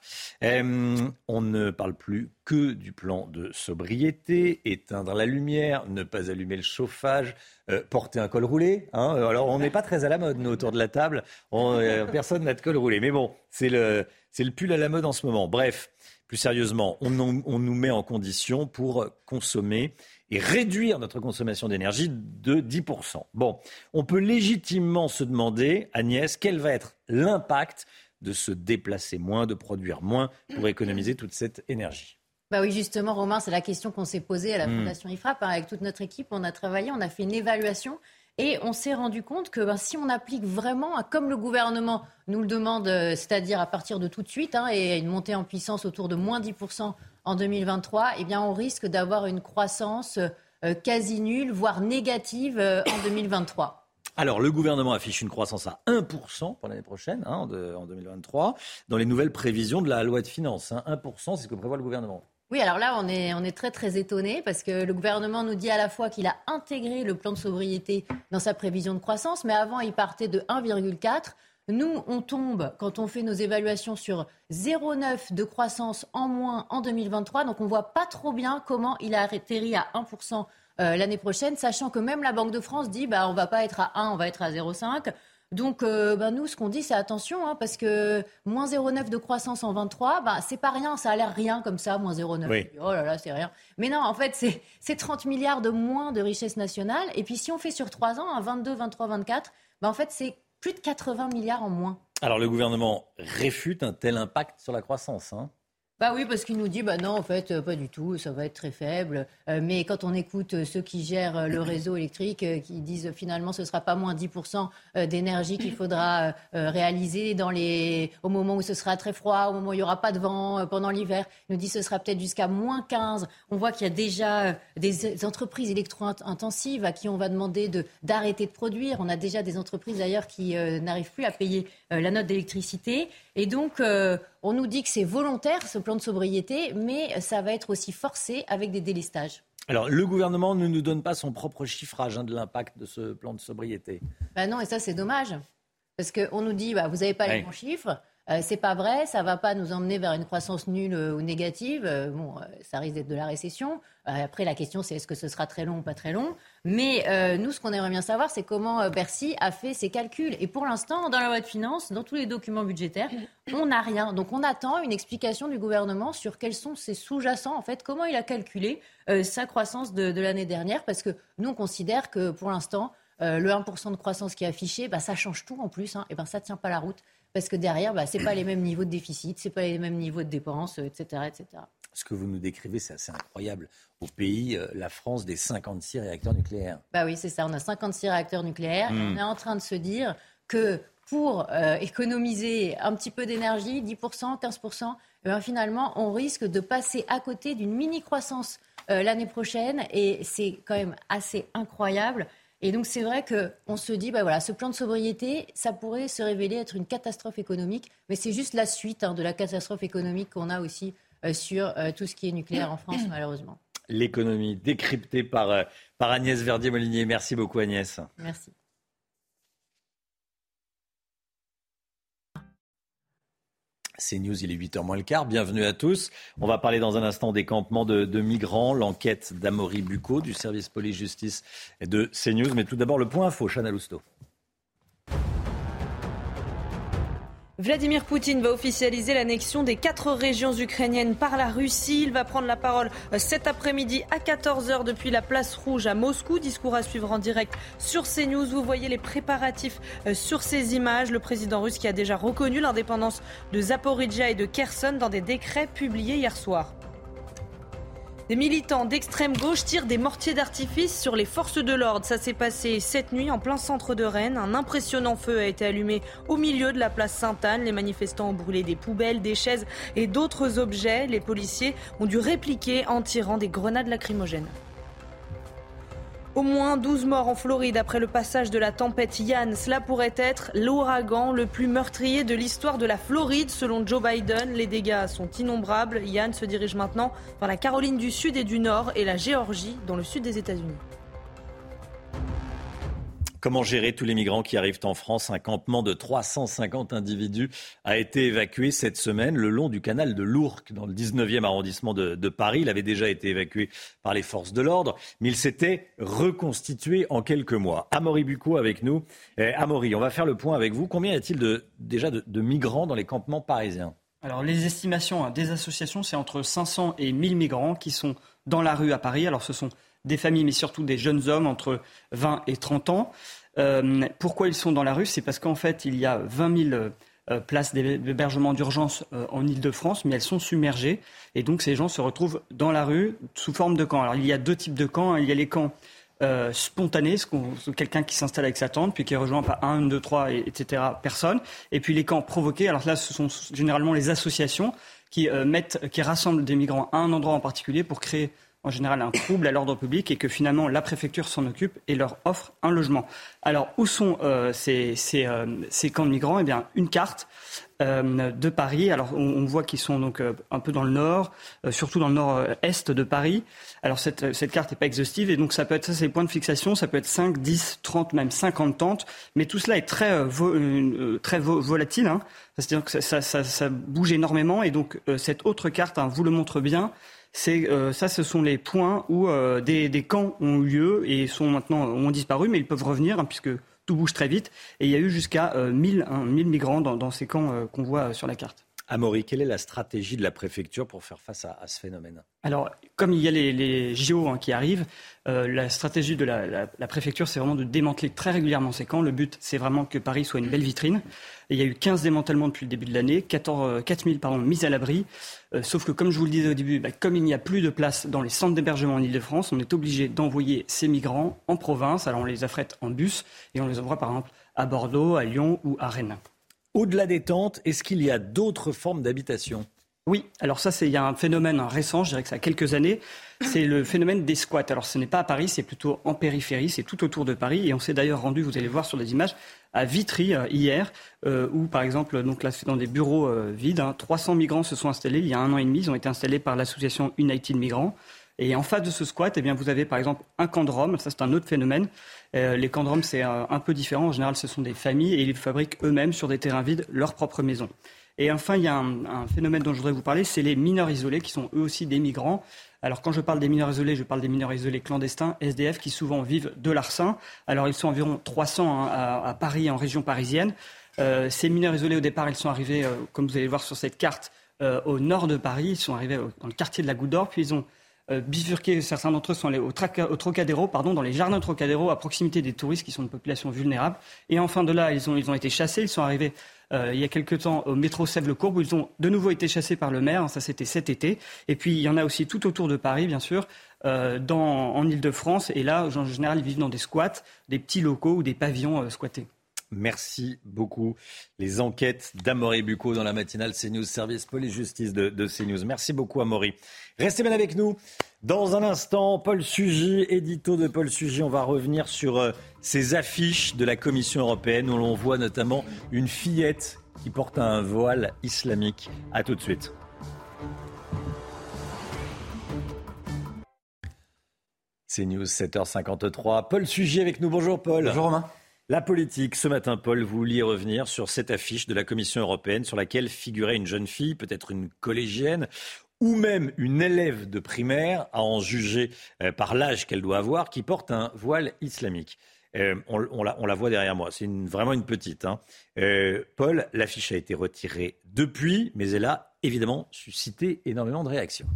Euh, on ne parle plus que du plan de sobriété, éteindre la lumière, ne pas allumer le chauffage, euh, porter un col roulé. Hein. Alors on n'est pas très à la mode, nous, autour de la table. Euh, personne n'a de col roulé. Mais bon, c'est le, c'est le pull à la mode en ce moment. Bref, plus sérieusement, on, on nous met en condition pour consommer et réduire notre consommation d'énergie de 10%. Bon, on peut légitimement se demander, Agnès, quel va être l'impact de se déplacer moins, de produire moins pour économiser toute cette énergie? Bah oui, justement, Romain, c'est la question qu'on s'est posée à la Mm. Fondation IFRAP. hein. Avec toute notre équipe, on a travaillé, on a fait une évaluation et on s'est rendu compte que ben, si on applique vraiment, comme le gouvernement nous le demande, euh, c'est-à-dire à partir de tout de suite, hein, et une montée en puissance autour de moins 10% en 2023, eh bien, on risque d'avoir une croissance euh, quasi nulle, voire négative euh, en 2023. Alors, le gouvernement affiche une croissance à 1% pour l'année prochaine, hein, en, de- en 2023, dans les nouvelles prévisions de la loi de finances. hein. 1%, c'est ce que prévoit le gouvernement. Oui, alors là, on est, on est très très étonné parce que le gouvernement nous dit à la fois qu'il a intégré le plan de sobriété dans sa prévision de croissance, mais avant, il partait de 1,4. Nous, on tombe, quand on fait nos évaluations, sur 0,9 de croissance en moins en 2023. Donc, on voit pas trop bien comment il a atterri à 1% euh, l'année prochaine, sachant que même la Banque de France dit bah, on va pas être à 1, on va être à 0,5. Donc, euh, bah, nous, ce qu'on dit, c'est attention, hein, parce que moins 0,9 de croissance en 23, bah, c'est pas rien, ça a l'air rien comme ça, moins 0,9. Oui. Oh là là, c'est rien. Mais non, en fait, c'est c'est 30 milliards de moins de richesse nationale. Et puis, si on fait sur 3 ans, à 22, 23, 24, bah, en fait, c'est plus de 80 milliards en moins. Alors, le gouvernement réfute un tel impact sur la croissance. hein. Bah oui, parce qu'il nous dit, bah non, en fait, euh, pas du tout, ça va être très faible. Euh, mais quand on écoute euh, ceux qui gèrent le réseau électrique, qui disent finalement ce sera pas moins 10% euh, d'énergie qu'il faudra réaliser dans les... au moment où ce sera très froid, au moment où il n'y aura pas de vent pendant l'hiver, il nous dit ce sera peut-être jusqu'à moins 15. On voit qu'il y a déjà des entreprises électro-intensives à qui on va demander de- d'arrêter de, produire. On a déjà des entreprises d'ailleurs qui n'arrivent plus à payer la note d'électricité. Et donc, euh, on nous dit que c'est volontaire, ce plan de sobriété, mais ça va être aussi forcé avec des délestages. Alors, le gouvernement ne nous donne pas son propre chiffrage hein, de l'impact de ce plan de sobriété. Ben non, et ça, c'est dommage. Parce qu'on nous dit, bah, vous n'avez pas Ouais. les bons chiffres. Euh, c'est pas vrai, ça va pas nous emmener vers une croissance nulle euh, ou négative. Euh, bon, euh, ça risque d'être de la récession. Après, la question, c'est est-ce que ce sera très long ou pas très long? Mais nous, ce qu'on aimerait bien savoir, c'est comment Bercy a fait ses calculs. Et pour l'instant, dans la loi de finances, dans tous les documents budgétaires, on n'a rien. Donc, on attend une explication du gouvernement sur quels sont ses sous-jacents, en fait, comment il a calculé sa croissance de, l'année dernière? Parce que nous, on considère que pour l'instant, le 1% de croissance qui est affiché, bah, ça change tout en plus. Hein, et ben, ça tient pas la route. Parce que derrière, bah, c'est pas les mêmes niveaux de déficit, c'est pas les mêmes niveaux de dépenses, euh, etc., etc. Ce que vous nous décrivez, c'est assez incroyable. Au pays, euh, la France, des 56 réacteurs nucléaires. Bah oui, c'est ça. On a 56 réacteurs nucléaires. Mm. On est en train de se dire que pour euh, économiser un petit peu d'énergie, 10%, 15%, eh ben, finalement, on risque de passer à côté d'une mini-croissance euh, l'année prochaine. Et c'est quand même assez incroyable. Et donc, c'est vrai qu'on se dit, bah voilà, ce plan de sobriété, ça pourrait se révéler être une catastrophe économique. Mais c'est juste la suite hein, de la catastrophe économique qu'on a aussi euh, sur euh, tout ce qui est nucléaire en France, malheureusement. L'économie décryptée par, euh, par Agnès Verdier-Molinier. Merci beaucoup, Agnès. Merci. C'est News, il est 8h moins le quart. Bienvenue à tous. On va parler dans un instant des campements de, migrants, l'enquête d'Amaury Bucco du service police-justice de CNews. Mais tout d'abord, le point info, Chana Lousteau. Vladimir Poutine va officialiser l'annexion des quatre régions ukrainiennes par la Russie. Il va prendre la parole euh, cet après-midi à 14h depuis la place rouge à Moscou. Discours à suivre en direct sur CNews. Vous voyez les préparatifs euh, sur ces images. Le président russe qui a déjà reconnu l'indépendance de Zaporizhia et de Kherson dans des décrets publiés hier soir. Des militants d'extrême gauche tirent des mortiers d'artifice sur les forces de l'ordre. Ça s'est passé cette nuit en plein centre de Rennes. Un impressionnant feu a été allumé au milieu de la place Sainte-Anne. Les manifestants ont brûlé des poubelles, des chaises et d'autres objets. Les policiers ont dû répliquer en tirant des grenades lacrymogènes. Au moins 12 morts en Floride après le passage de la tempête Yann. Cela pourrait être l'ouragan le plus meurtrier de l'histoire de la Floride selon Joe Biden. Les dégâts sont innombrables. Yann se dirige maintenant vers la Caroline du Sud et du Nord et la Géorgie dans le sud des États-Unis. Comment gérer tous les migrants qui arrivent en France? Un campement de 350 individus a été évacué cette semaine le long du canal de l'Ourcq, dans le 19e arrondissement de, Paris. Il avait déjà été évacué par les forces de l'ordre, mais il s'était reconstitué en quelques mois. Amaury Bucco avec nous. Eh, Amaury, on va faire le point avec vous. Combien y a-t-il déjà de, de migrants dans les campements parisiens? Alors les estimations hein, des associations, c'est entre 500 et 1000 migrants qui sont dans la rue à Paris. Alors ce sont des familles, mais surtout des jeunes hommes entre 20 et 30 ans. Euh, pourquoi ils sont dans la rue? C'est parce qu'en fait, il y a 20 000 euh, places d'hébergement d'urgence euh, en Ile-de-France, mais elles sont submergées. Et donc, ces gens se retrouvent dans la rue sous forme de camps. Alors, il y a deux types de camps. Il y a les camps euh, spontanés, quelqu'un qui s'installe avec sa tente, puis qui est rejoint par un, deux, trois, etc. personnes. Et puis les camps provoqués. Alors là, ce sont généralement les associations qui mettent, qui rassemblent des migrants à un endroit en particulier pour créer en général un trouble à l'ordre public et que finalement la préfecture s'en occupe et leur offre un logement. Alors où sont euh, ces, ces, euh, ces, camps de migrants? Eh bien, une carte euh, de Paris. Alors on, voit qu'ils sont donc un peu dans le nord, surtout dans le nord-est de Paris. Alors cette, cette carte n'est pas exhaustive et donc ça peut être ça, c'est les points de fixation, ça peut être 5, 10, 30, même 50 tentes. Mais tout cela est très, très volatile. Hein. C'est-à-dire que ça, ça, ça, bouge énormément et donc cette autre carte hein, vous le montre bien c'est euh, ça, ce sont les points où euh, des, camps ont eu lieu et sont maintenant ont disparu, mais ils peuvent revenir hein, puisque tout bouge très vite. Et il y a eu jusqu'à 1000, euh, migrants dans, ces camps qu'on voit sur la carte. Amaury, quelle est la stratégie de la préfecture pour faire face à, ce phénomène? Alors, comme il y a les, les JO hein, qui arrivent, la stratégie de la, préfecture, c'est vraiment de démanteler très régulièrement ces camps. Le but, c'est vraiment que Paris soit une belle vitrine. il y a eu 15 démantèlements depuis le début de l'année, 4000 pardon, mises à l'abri. Euh, sauf que, comme je vous le disais au début, bah, comme il n'y a plus de place dans les centres d'hébergement en Ile-de-France, on est obligé d'envoyer ces migrants en province. Alors on les affrète en bus et on les envoie par exemple à Bordeaux, à Lyon ou à Rennes. Au-delà des tentes, est-ce qu'il y a d'autres formes d'habitation? Oui, alors ça, il y a un phénomène récent, je dirais que ça a quelques années, c'est le phénomène des squats. Alors ce n'est pas à Paris, c'est plutôt en périphérie, c'est tout autour de Paris. Et on s'est d'ailleurs rendu, vous allez voir sur des images, à Vitry euh, hier, euh, où par exemple, donc là c'est dans des bureaux euh, vides, 300 hein. migrants se sont installés il y a un an et demi, ils ont été installés par l'association United Migrants. Et en face de ce squat, eh bien, vous avez par exemple un camp de Rome, ça c'est un autre phénomène. les camps de Rome, c'est un peu différent. En général, ce sont des familles et ils fabriquent eux-mêmes sur des terrains vides leur propre maison. Et enfin, il y a un, phénomène dont je voudrais vous parler, c'est les mineurs isolés, qui sont eux aussi des migrants. Alors quand je parle des mineurs isolés, je parle des mineurs isolés clandestins, SDF, qui souvent vivent de l'arsen. Alors ils sont environ 300 hein, à, Paris, en région parisienne. Euh, ces mineurs isolés, au départ, ils sont arrivés, euh, comme vous allez voir sur cette carte, euh, au nord de Paris. Ils sont arrivés dans le quartier de la Goutte d'Or, puis ils ont bifurqué. Certains d'entre eux sont allés au, Trocadéro, pardon, dans les jardins Trocadéro, à proximité des touristes, qui sont une population vulnérable. Et enfin de là, ils ont été chassés. Ils sont arrivés euh, il y a quelques temps au métro Sèvres-le-Courbe, où ils ont de nouveau été chassés par le maire. Ça, c'était cet été. Et puis, il y en a aussi tout autour de Paris, bien sûr, euh, en Ile-de-France. Et là, en général, ils vivent dans des squats, des petits locaux ou des pavillons euh, squattés. Merci beaucoup. Les enquêtes d'Amaury Bucco dans la matinale CNews, service police-justice de, de CNews. Merci beaucoup, Amaury. Restez bien avec nous. Dans un instant, Paul Sugy, édito de Paul Sugy, on va revenir sur euh, ces affiches de la Commission européenne où l'on voit notamment une fillette qui porte un voile islamique. A tout de suite. C'est News 7h53. Paul Sugy avec nous. Bonjour Paul. Bonjour Romain. La politique, ce matin, Paul, vous vouliez revenir sur cette affiche de la Commission européenne sur laquelle figurait une jeune fille, peut-être une collégienne, ou même une élève de primaire, à en juger euh, par l'âge qu'elle doit avoir, qui porte un voile islamique. Euh, on, la, voit derrière moi, c'est vraiment une petite. Hein. Euh, Paul, l'affiche a été retirée depuis, mais elle a évidemment suscité énormément de réactions.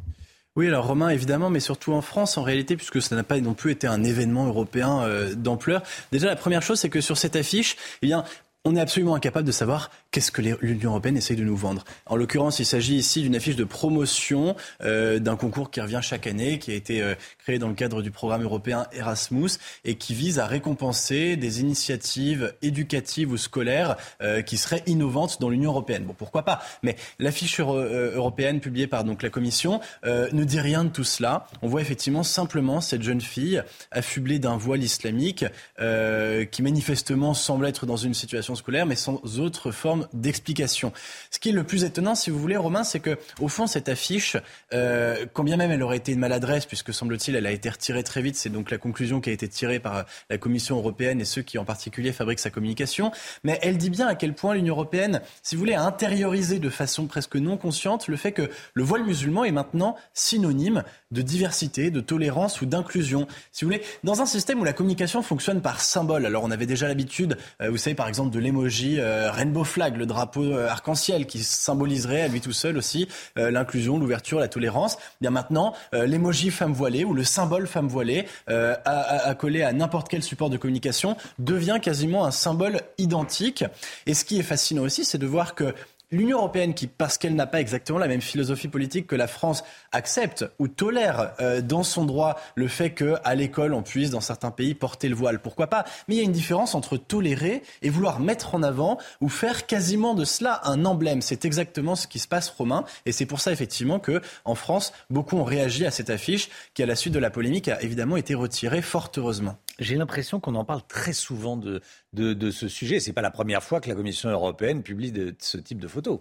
Oui, alors Romain, évidemment, mais surtout en France, en réalité, puisque ça n'a pas non plus été un événement européen d'ampleur. Déjà, la première chose, c'est que sur cette affiche, eh bien, on est absolument incapable de savoir qu'est-ce que l'Union européenne essaye de nous vendre? En l'occurrence, il s'agit ici d'une affiche de promotion euh, d'un concours qui revient chaque année, qui a été euh, créé dans le cadre du programme européen Erasmus et qui vise à récompenser des initiatives éducatives ou scolaires euh, qui seraient innovantes dans l'Union européenne. Bon, pourquoi pas? Mais l'affiche européenne publiée par donc la Commission ne dit rien de tout cela. On voit effectivement simplement cette jeune fille affublée d'un voile islamique qui manifestement semble être dans une situation scolaire, mais sans autre forme d'explication. Ce qui est le plus étonnant, si vous voulez, Romain, c'est que au fond, cette affiche, euh, quand bien même elle aurait été une maladresse, puisque semble-t-il, elle a été retirée très vite, c'est donc la conclusion qui a été tirée par la Commission européenne et ceux qui en particulier fabriquent sa communication, mais elle dit bien à quel point l'Union européenne, si vous voulez, a intériorisé de façon presque non consciente le fait que le voile musulman est maintenant synonyme de diversité, de tolérance ou d'inclusion. Si vous voulez, dans un système où la communication fonctionne par symbole, alors on avait déjà l'habitude, euh, vous savez par exemple de l'emoji euh, rainbow flag le drapeau euh, arc-en-ciel, qui symboliserait à lui tout seul aussi euh, l'inclusion, l'ouverture, la tolérance. Bien maintenant, euh, l'emoji femme voilée ou le symbole femme voilée, euh, accolé à n'importe quel support de communication, devient quasiment un symbole identique. Et ce qui est fascinant aussi, c'est de voir que L'Union européenne, qui, parce qu'elle n'a pas exactement la même philosophie politique que la France, accepte ou tolère euh, dans son droit le fait qu'à l'école, on puisse, dans certains pays, porter le voile. Pourquoi pas? Mais il y a une différence entre tolérer et vouloir mettre en avant ou faire quasiment de cela un emblème. C'est exactement ce qui se passe, Romain. Et c'est pour ça, effectivement, que en France, beaucoup ont réagi à cette affiche qui, à la suite de la polémique, a évidemment été retirée, fort heureusement. J'ai l'impression qu'on en parle très souvent de, ce sujet. Ce n'est pas la première fois que la Commission européenne publie ce type de photos.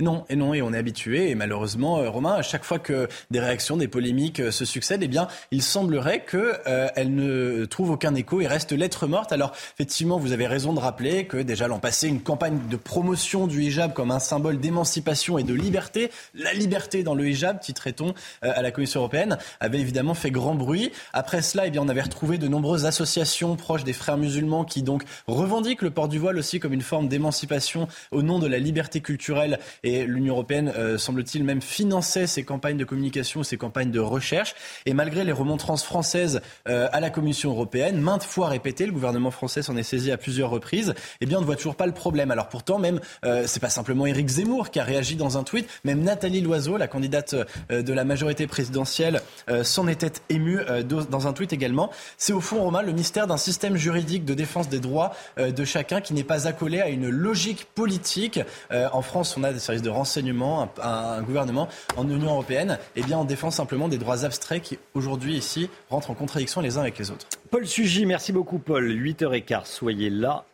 Non, et non, et on est habitué. Et malheureusement, euh, Romain, à chaque fois que des réactions, des polémiques euh, se succèdent, eh bien, il semblerait qu'elles euh, ne trouvent aucun écho et restent lettres mortes. Alors, effectivement, vous avez raison de rappeler que déjà l'an passé, une campagne de promotion du hijab comme un symbole d'émancipation et de liberté, la liberté dans le hijab, titrait-on à la Commission européenne, avait évidemment fait grand bruit. Après cela, eh bien, on avait retrouvé de nombreuses associations proches des frères musulmans qui donc revendiquent le port du voile aussi comme une forme d'émancipation au nom de la liberté culturelle et et l'Union européenne, euh, semble-t-il, même finançait ces campagnes de communication, ces campagnes de recherche. Et malgré les remontrances françaises euh, à la Commission européenne, maintes fois répétées, le gouvernement français s'en est saisi à plusieurs reprises, eh bien, on ne voit toujours pas le problème. Alors pourtant, même, euh, c'est pas simplement Éric Zemmour qui a réagi dans un tweet, même Nathalie Loiseau, la candidate de la majorité présidentielle, s'en était émue dans un tweet également. C'est au fond, Romain, le mystère d'un système juridique de défense des droits de chacun qui n'est pas accolé à une logique politique. en France, on a des services de renseignement, un, un, gouvernement en Union européenne, eh bien, on défend simplement des droits abstraits qui, aujourd'hui, ici, rentrent en contradiction les uns avec les autres. Paul Sugy, merci beaucoup, Paul. 8h15, soyez là.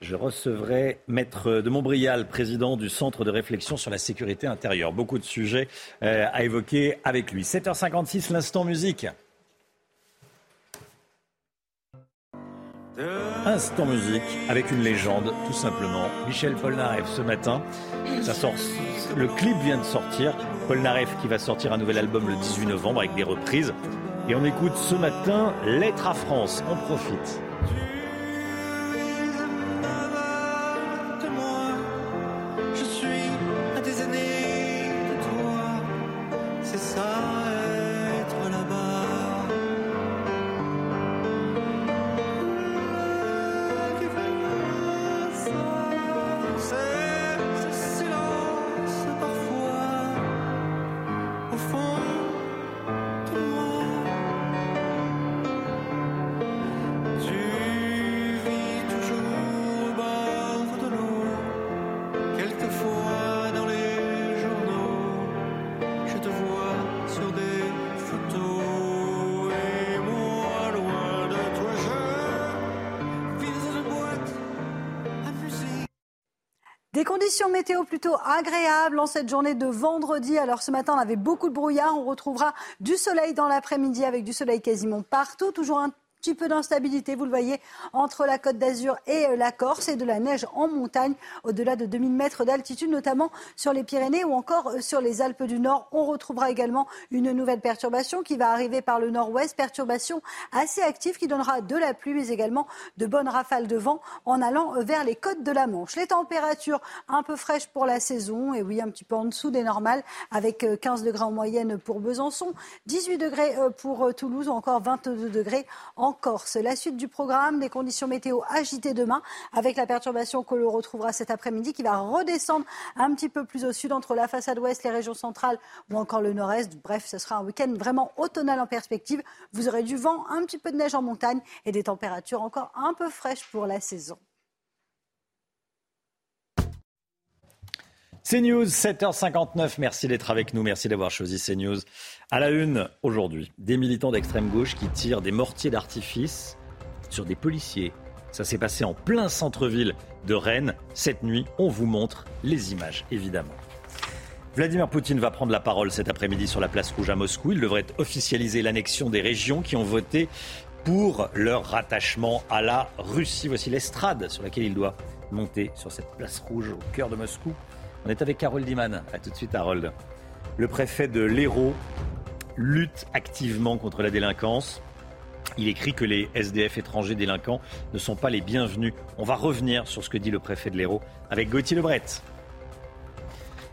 Je recevrai Maître de Montbrial, président du Centre de réflexion sur la sécurité intérieure. Beaucoup de sujets euh, à évoquer avec lui. 7h56, l'instant musique. Instant musique avec une légende, tout simplement. Michel Polnareff ce matin. Ça sort, le clip vient de sortir. Polnareff qui va sortir un nouvel album le 18 novembre avec des reprises. Et on écoute ce matin Lettre à France. On profite. Plutôt agréables en cette journée de vendredi. Alors ce matin, on avait beaucoup de brouillard. On retrouvera du soleil dans l'après-midi avec du soleil quasiment partout. Toujours un petit peu d'instabilité, vous le voyez, entre la Côte d'Azur et euh, la Corse et de la neige en montagne au-delà de 2000 mètres d'altitude, notamment sur les Pyrénées ou encore euh, sur les Alpes du Nord. On retrouvera également une nouvelle perturbation qui va arriver par le nord-ouest, perturbation assez active qui donnera de la pluie mais également de bonnes rafales de vent en allant euh, vers les côtes de la Manche. Les températures un peu fraîches pour la saison et oui, un petit peu en dessous des normales avec 15 degrés en moyenne pour Besançon, 18 degrés pour Toulouse ou encore 22 degrés en en Corse. La suite du programme, des conditions météo agitées demain, avec la perturbation que l'on retrouvera cet après-midi qui va redescendre un petit peu plus au sud entre la façade ouest, les régions centrales ou encore le nord-est. Bref, ce sera un week-end vraiment automnal en perspective. Vous aurez du vent, un petit peu de neige en montagne et des températures encore un peu fraîches pour la saison. CNews, 7h59. Merci d'être avec nous. Merci d'avoir choisi CNews. À la une, aujourd'hui, des militants d'extrême gauche qui tirent des mortiers d'artifice sur des policiers. Ça s'est passé en plein centre-ville de Rennes. Cette nuit, on vous montre les images, évidemment. Vladimir Poutine va prendre la parole cet après-midi sur la place rouge à Moscou. Il devrait officialiser l'annexion des régions qui ont voté pour leur rattachement à la Russie. Voici l'estrade sur laquelle il doit monter sur cette place rouge au cœur de Moscou. On est avec Harold Diman. A tout de suite, Harold. Le préfet de l'Hérault lutte activement contre la délinquance. Il écrit que les SDF étrangers délinquants ne sont pas les bienvenus. On va revenir sur ce que dit le préfet de l'Hérault avec Gauthier Lebret.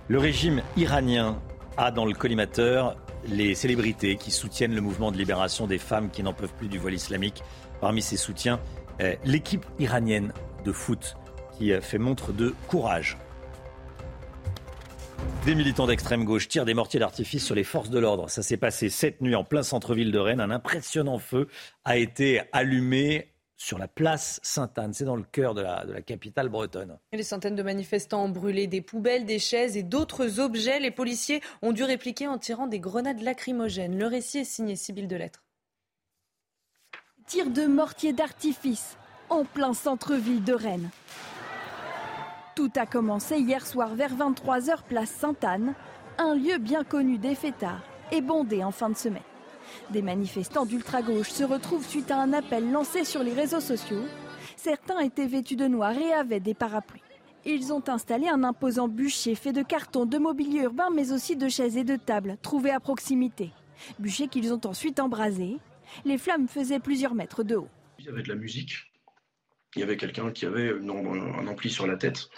Le régime iranien a dans le collimateur les célébrités qui soutiennent le mouvement de libération des femmes qui n'en peuvent plus du voile islamique. Parmi ces soutiens, euh, l'équipe iranienne de foot qui euh, fait montre de courage. Des militants d'extrême gauche tirent des mortiers d'artifice sur les forces de l'ordre. Ça s'est passé cette nuit en plein centre-ville de Rennes. Un impressionnant feu a été allumé sur la place Sainte-Anne. C'est dans le cœur de la, de la capitale bretonne. Les centaines de manifestants ont brûlé des poubelles, des chaises et d'autres objets. Les policiers ont dû répliquer en tirant des grenades lacrymogènes. Le récit est signé Sybille Delettre. Tir de mortier d'artifice en plein centre-ville de Rennes. Tout a commencé hier soir vers 23h place Sainte-Anne, un lieu bien connu des fêtards et bondé en fin de semaine. Des manifestants d'ultra-gauche se retrouvent suite à un appel lancé sur les réseaux sociaux. Certains étaient vêtus de noir et avaient des parapluies. Ils ont installé un imposant bûcher fait de carton, de mobilier urbain, mais aussi de chaises et de tables trouvées à proximité. Bûcher qu'ils ont ensuite embrasé. Les flammes faisaient plusieurs mètres de haut. Il y avait de la musique. Il y avait quelqu'un qui avait une- un ampli sur la tête.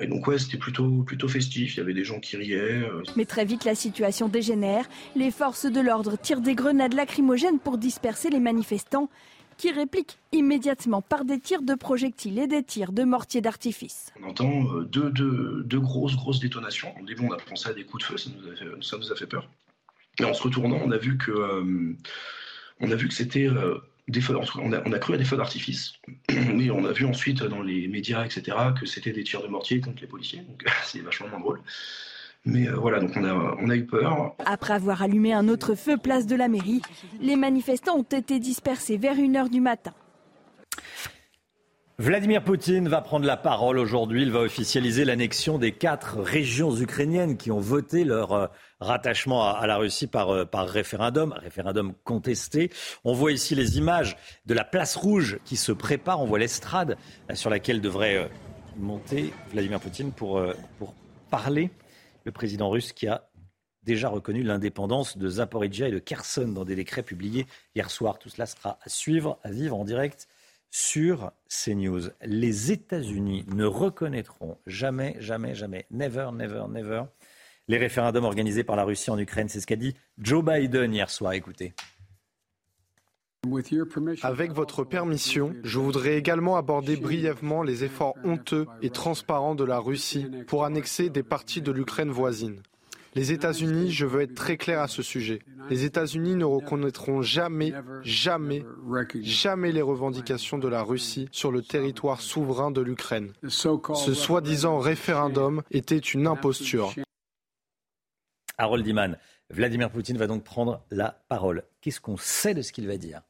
Et donc ouais, c'était plutôt, plutôt festif. Il y avait des gens qui riaient. euh, Mais très vite, la situation dégénère. Les forces de l'ordre tirent des grenades lacrymogènes pour disperser les manifestants, qui répliquent immédiatement par des tirs de projectiles et des tirs de mortiers d'artifice. On entend euh, deux, deux, deux grosses, grosses détonations. Au début, on a pensé à des coups de feu, ça nous a fait, ça nous a fait peur. Et en se retournant, on a vu que, euh, on a vu que c'était euh, on a cru à des feux d'artifice. Mais on a vu ensuite dans les médias, etc., que c'était des tirs de mortier contre les policiers. Donc c'est vachement moins drôle. Mais euh, voilà, donc on a, on a eu peur. Après avoir allumé un autre feu place de la mairie, les manifestants ont été dispersés vers 1h du matin. Vladimir Poutine va prendre la parole aujourd'hui. Il va officialiser l'annexion des quatre régions ukrainiennes qui ont voté leur euh, rattachement à, la Russie par, euh, par référendum, référendum contesté. On voit ici les images de la place rouge qui se prépare. On voit l'estrade euh, sur laquelle devrait monter Vladimir Poutine pour, pour parler. Le président russe qui a déjà reconnu l'indépendance de Zaporizhia et de Kherson dans des décrets publiés hier soir. Tout cela sera à suivre, à vivre en direct sur CNews. Les États-Unis ne reconnaîtront jamais, jamais, jamais, never, never, never, les référendums organisés par la Russie en Ukraine. C'est ce qu'a dit Joe Biden hier soir. Écoutez. Avec votre permission, je voudrais également aborder brièvement les efforts honteux et transparents de la Russie pour annexer des parties de l'Ukraine voisine. Les États-Unis, je veux être très clair à ce sujet, les États-Unis ne reconnaîtront jamais, jamais, jamais les revendications de la Russie sur le territoire souverain de l'Ukraine. Ce soi-disant référendum était une imposture. Harold Iman, Vladimir Poutine va donc prendre la parole. Qu'est-ce qu'on sait de ce qu'il va dire?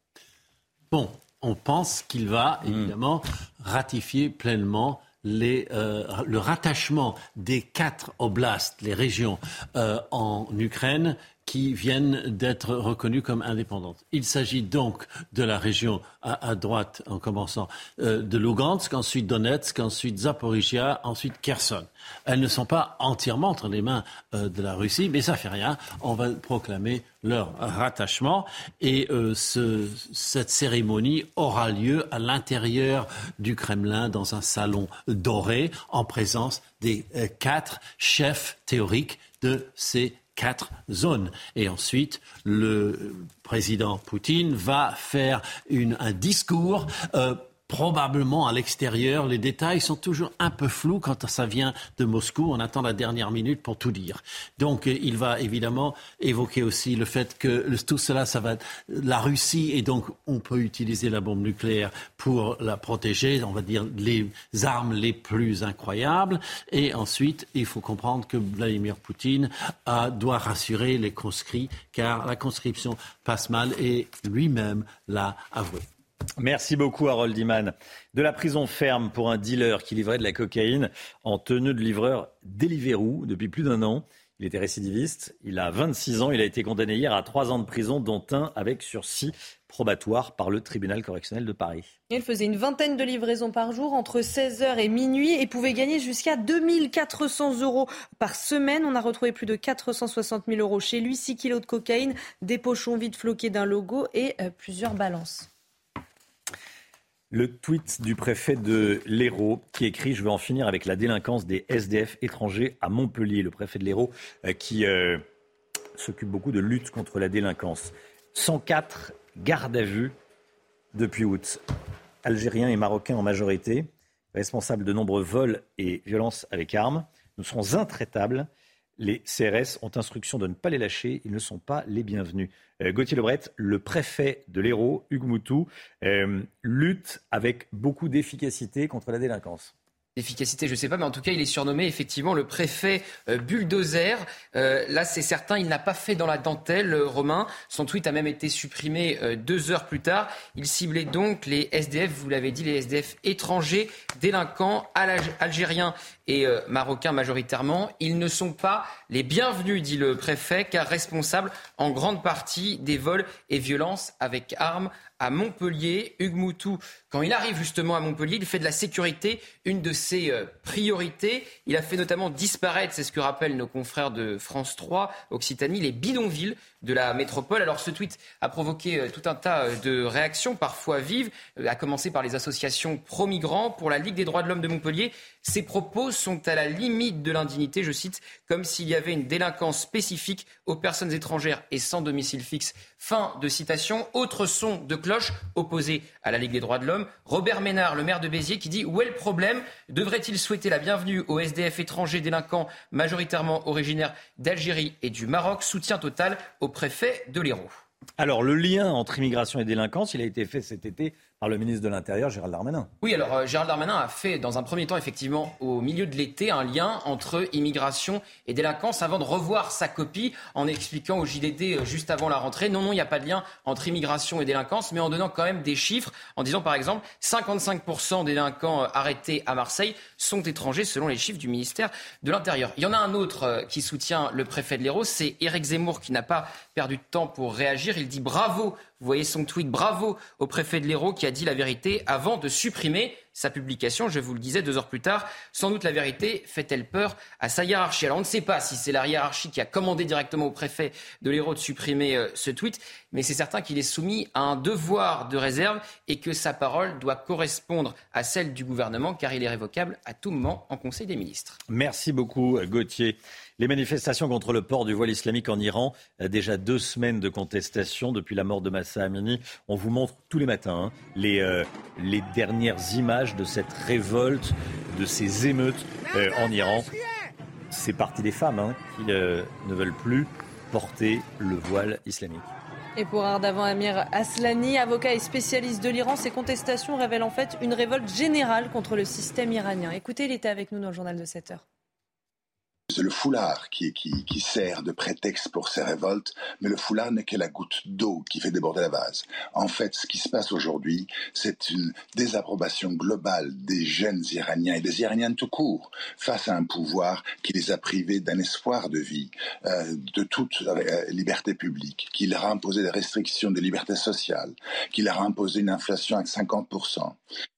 Bon, on pense qu'il va Hmm. évidemment ratifier pleinement les, euh, le rattachement des quatre oblasts, les régions euh, en Ukraine qui viennent d'être reconnues comme indépendantes. Il s'agit donc de la région à, droite, en commençant euh, de Lugansk, ensuite Donetsk, ensuite Zaporizhia, ensuite Kherson. Elles ne sont pas entièrement entre les mains euh, de la Russie, mais ça fait rien. On va proclamer leur rattachement et euh, ce- cette cérémonie aura lieu à l'intérieur du Kremlin dans un salon doré en présence des quatre chefs théoriques de ces quatre zones. Et ensuite, le président Poutine va faire un discours. euh, Probablement à l'extérieur, les détails sont toujours un peu flous quand ça vient de Moscou. On attend la dernière minute pour tout dire. Donc, euh, il va évidemment évoquer aussi le fait que tout cela, ça va la Russie et donc on peut utiliser la bombe nucléaire pour la protéger. On va dire les armes les plus incroyables. Et ensuite, il faut comprendre que Vladimir Poutine a- doit rassurer les conscrits car la conscription passe mal et lui-même l'a avoué. Merci beaucoup Harold Iman. De la prison ferme pour un dealer qui livrait de la cocaïne en tenue de livreur Deliveroo depuis plus d'un an. Il était récidiviste. Il a 26 ans. Il a été condamné hier à 3 ans de prison, dont un avec sursis probatoire par le tribunal correctionnel de Paris. Il faisait une vingtaine de livraisons par jour entre 16h et minuit et pouvait gagner jusqu'à 2400 euros par semaine. On a retrouvé plus de 460 000 euros chez lui, 6 kilos de cocaïne, des pochons vides floqués d'un logo et euh, plusieurs balances. Le tweet du préfet de l'Hérault qui écrit Je veux en finir avec la délinquance des SDF étrangers à Montpellier. Le préfet de l'Hérault euh, qui euh, s'occupe beaucoup de lutte contre la délinquance. 104 gardes à vue depuis août. Algériens et Marocains en majorité, responsables de nombreux vols et violences avec armes. Nous serons intraitables. Les CRS ont instruction de ne pas les lâcher. Ils ne sont pas les bienvenus. Euh, Gauthier Lebret, le préfet de l'Hérault, Hugues Moutou, euh, lutte avec beaucoup d'efficacité contre la délinquance. Efficacité, je ne sais pas, mais en tout cas, il est surnommé effectivement le préfet euh, bulldozer. Euh, là, c'est certain, il n'a pas fait dans la dentelle, euh, Romain. Son tweet a même été supprimé deux heures plus tard. Il ciblait donc les SDF, vous l'avez dit, les SDF étrangers, délinquants, al- algériens et marocains majoritairement. Ils ne sont pas les bienvenus, dit le préfet, car responsables en grande partie des vols et violences avec armes à Montpellier. Hugues Moutou, quand il arrive justement à Montpellier, il fait de la sécurité une de ses euh, priorités. Il a fait notamment disparaître, c'est ce que rappellent nos confrères de France 3, Occitanie, les bidonvilles de la métropole. Alors ce tweet a provoqué euh, tout un tas euh, de réactions, parfois vives, à commencer par les associations pro-migrants. Pour la Ligue des droits de l'homme de Montpellier, ces propos sont à la limite de l'indignité, je cite, comme s'il y avait une délinquance spécifique aux personnes étrangères et sans domicile fixe. Fin de citation. Autre son de cloche opposé à la Ligue des droits de l'homme. Robert Ménard, le maire de Béziers, qui dit Où est le problème? Devrait-il souhaiter la bienvenue aux SDF étrangers délinquants majoritairement originaires d'Algérie et du Maroc? Soutien total au préfet de l'Hérault. Alors, le lien entre immigration et délinquance, il a été fait cet été par le ministre de l'Intérieur, Gérald Darmanin. Oui, alors euh, Gérald Darmanin a fait dans un premier temps, effectivement, au milieu de l'été, un lien entre immigration et délinquance avant de revoir sa copie en expliquant au JDD euh, juste avant la rentrée, non, non, il n'y a pas de lien entre immigration et délinquance, mais en donnant quand même des chiffres, en disant par exemple 55% des délinquants euh, arrêtés à Marseille sont étrangers selon les chiffres du ministère de l'Intérieur. Il y en a un autre euh, qui soutient le préfet de l'Hérault, c'est Éric Zemmour qui n'a pas perdu de temps pour réagir. Il dit bravo vous voyez son tweet bravo au préfet de l'Hérault qui a dit la vérité avant de supprimer sa publication. Je vous le disais deux heures plus tard. Sans doute la vérité fait-elle peur à sa hiérarchie. Alors on ne sait pas si c'est la hiérarchie qui a commandé directement au préfet de l'Hérault de supprimer euh, ce tweet, mais c'est certain qu'il est soumis à un devoir de réserve et que sa parole doit correspondre à celle du gouvernement car il est révocable à tout moment en Conseil des ministres. Merci beaucoup, Gauthier. Les manifestations contre le port du voile islamique en Iran, euh, déjà deux semaines de contestation depuis la mort de Massa Amini. On vous montre tous les matins hein, les, euh, les dernières images de cette révolte, de ces émeutes euh, en Iran. C'est parti des femmes hein, qui ne veulent plus porter le voile islamique. Et pour Ardavan Amir Aslani, avocat et spécialiste de l'Iran, ces contestations révèlent en fait une révolte générale contre le système iranien. Écoutez, il était avec nous dans le journal de 7 heures. C'est le foulard qui, sert de prétexte pour ces révoltes, mais le foulard n'est que la goutte d'eau qui fait déborder la vase. En fait, ce qui se passe aujourd'hui, c'est une désapprobation globale des jeunes Iraniens et des Iraniens tout court face à un pouvoir qui les a privés d'un espoir de vie, euh, de toute euh, liberté publique, qui leur a imposé des restrictions de liberté sociale, qui leur a imposé une inflation à 50%,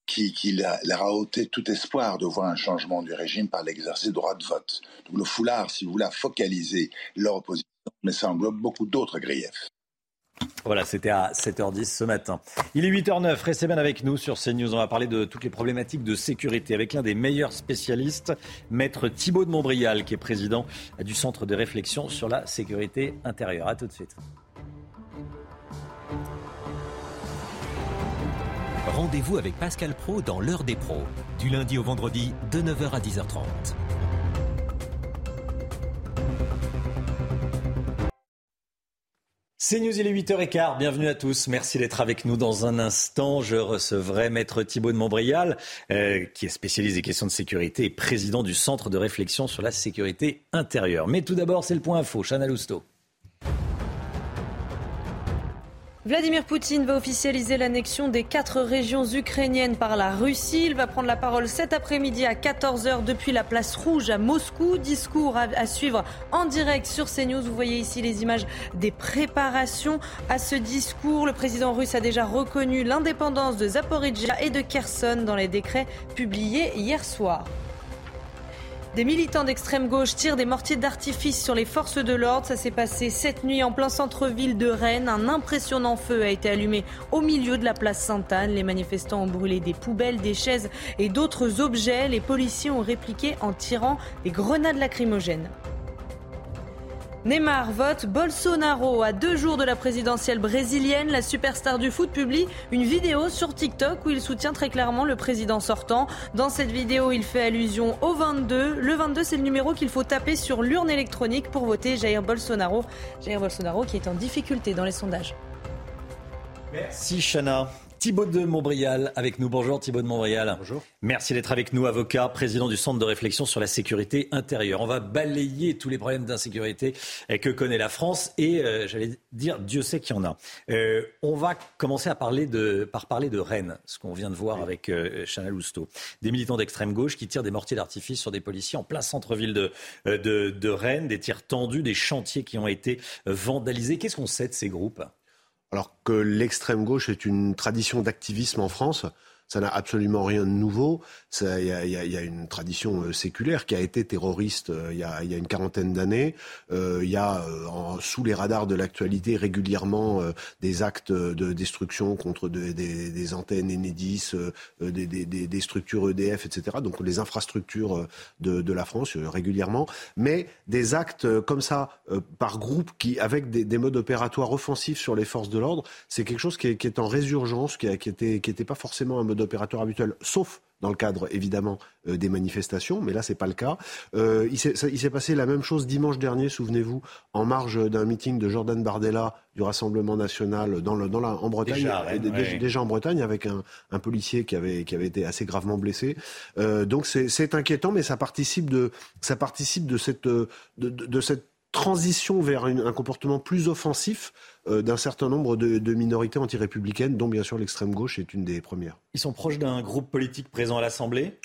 qui, qui leur a ôté tout espoir de voir un changement du régime par l'exercice du droit de vote. Donc le foulard, si vous voulez, a focalisé leur opposition, mais ça englobe beaucoup d'autres griefs. Voilà, c'était à 7h10 ce matin. Il est 8h09, restez bien avec nous sur CNews. On va parler de toutes les problématiques de sécurité avec l'un des meilleurs spécialistes, maître Thibault de Montbrial, qui est président du Centre de réflexion sur la sécurité intérieure. A tout de suite. Rendez-vous avec Pascal Pro dans l'heure des pros, du lundi au vendredi de 9h à 10h30. C'est News, il est 8h15. Bienvenue à tous. Merci d'être avec nous. Dans un instant, je recevrai Maître Thibault de Montbrial, euh, qui est spécialiste des questions de sécurité et président du Centre de réflexion sur la sécurité intérieure. Mais tout d'abord, c'est le point info. Chana Lousteau. Vladimir Poutine va officialiser l'annexion des quatre régions ukrainiennes par la Russie. Il va prendre la parole cet après-midi à 14h depuis la place rouge à Moscou. Discours à, suivre en direct sur CNews. Vous voyez ici les images des préparations à ce discours. Le président russe a déjà reconnu l'indépendance de Zaporizhia et de Kherson dans les décrets publiés hier soir. Des militants d'extrême gauche tirent des mortiers d'artifice sur les forces de l'ordre. Ça s'est passé cette nuit en plein centre-ville de Rennes. Un impressionnant feu a été allumé au milieu de la place Sainte-Anne. Les manifestants ont brûlé des poubelles, des chaises et d'autres objets. Les policiers ont répliqué en tirant des grenades lacrymogènes. Neymar vote Bolsonaro. À deux jours de la présidentielle brésilienne, la superstar du foot publie une vidéo sur TikTok où il soutient très clairement le président sortant. Dans cette vidéo, il fait allusion au 22. Le 22, c'est le numéro qu'il faut taper sur l'urne électronique pour voter Jair Bolsonaro. Jair Bolsonaro qui est en difficulté dans les sondages. Merci Chana. Thibaut de Montbrial avec nous. Bonjour Thibaut de Montbrial. Bonjour. Merci d'être avec nous, avocat, président du Centre de réflexion sur la sécurité intérieure. On va balayer tous les problèmes d'insécurité que connaît la France et euh, j'allais dire Dieu sait qu'il y en a. Euh, on va commencer à parler de, par parler de Rennes, ce qu'on vient de voir avec euh, Chana Lousteau. Des militants d'extrême gauche qui tirent des mortiers d'artifice sur des policiers en plein centre-ville de, euh, de, de Rennes, des tirs tendus, des chantiers qui ont été vandalisés. Qu'est-ce qu'on sait de ces groupes? Alors que l'extrême gauche est une tradition d'activisme en France, ça n'a absolument rien de nouveau. Il y, a- une tradition euh, séculaire qui a été terroriste euh, il y a, une quarantaine d'années. Euh, il y a sous les radars de l'actualité régulièrement des actes de destruction contre de- des, antennes Enedis, des, structures EDF, etc. Donc les infrastructures de, la France régulièrement. Mais des actes comme ça par groupe qui avec des, des modes opératoires offensifs sur les forces de l'ordre, c'est quelque chose qui est, en résurgence, qui, a- qui était qui était pas forcément un mode opératoire habituel, sauf dans le cadre évidemment euh, des manifestations, mais là c'est pas le cas. Euh, il s'est passé la même chose dimanche dernier, souvenez-vous, en marge d'un meeting de Jordan Bardella du Rassemblement national dans, le, dans la, en Bretagne, Déjà, euh, ouais, en Bretagne avec un, un policier qui avait qui avait été assez gravement blessé. Euh, donc c'est inquiétant, mais ça participe de ça participe de cette de, de- de cette transition vers une- un comportement plus offensif euh, d'un certain nombre de, de minorités antirépublicaines, dont bien sûr l'extrême gauche est une des premières. Ils sont proches d'un groupe politique présent à l'Assemblée?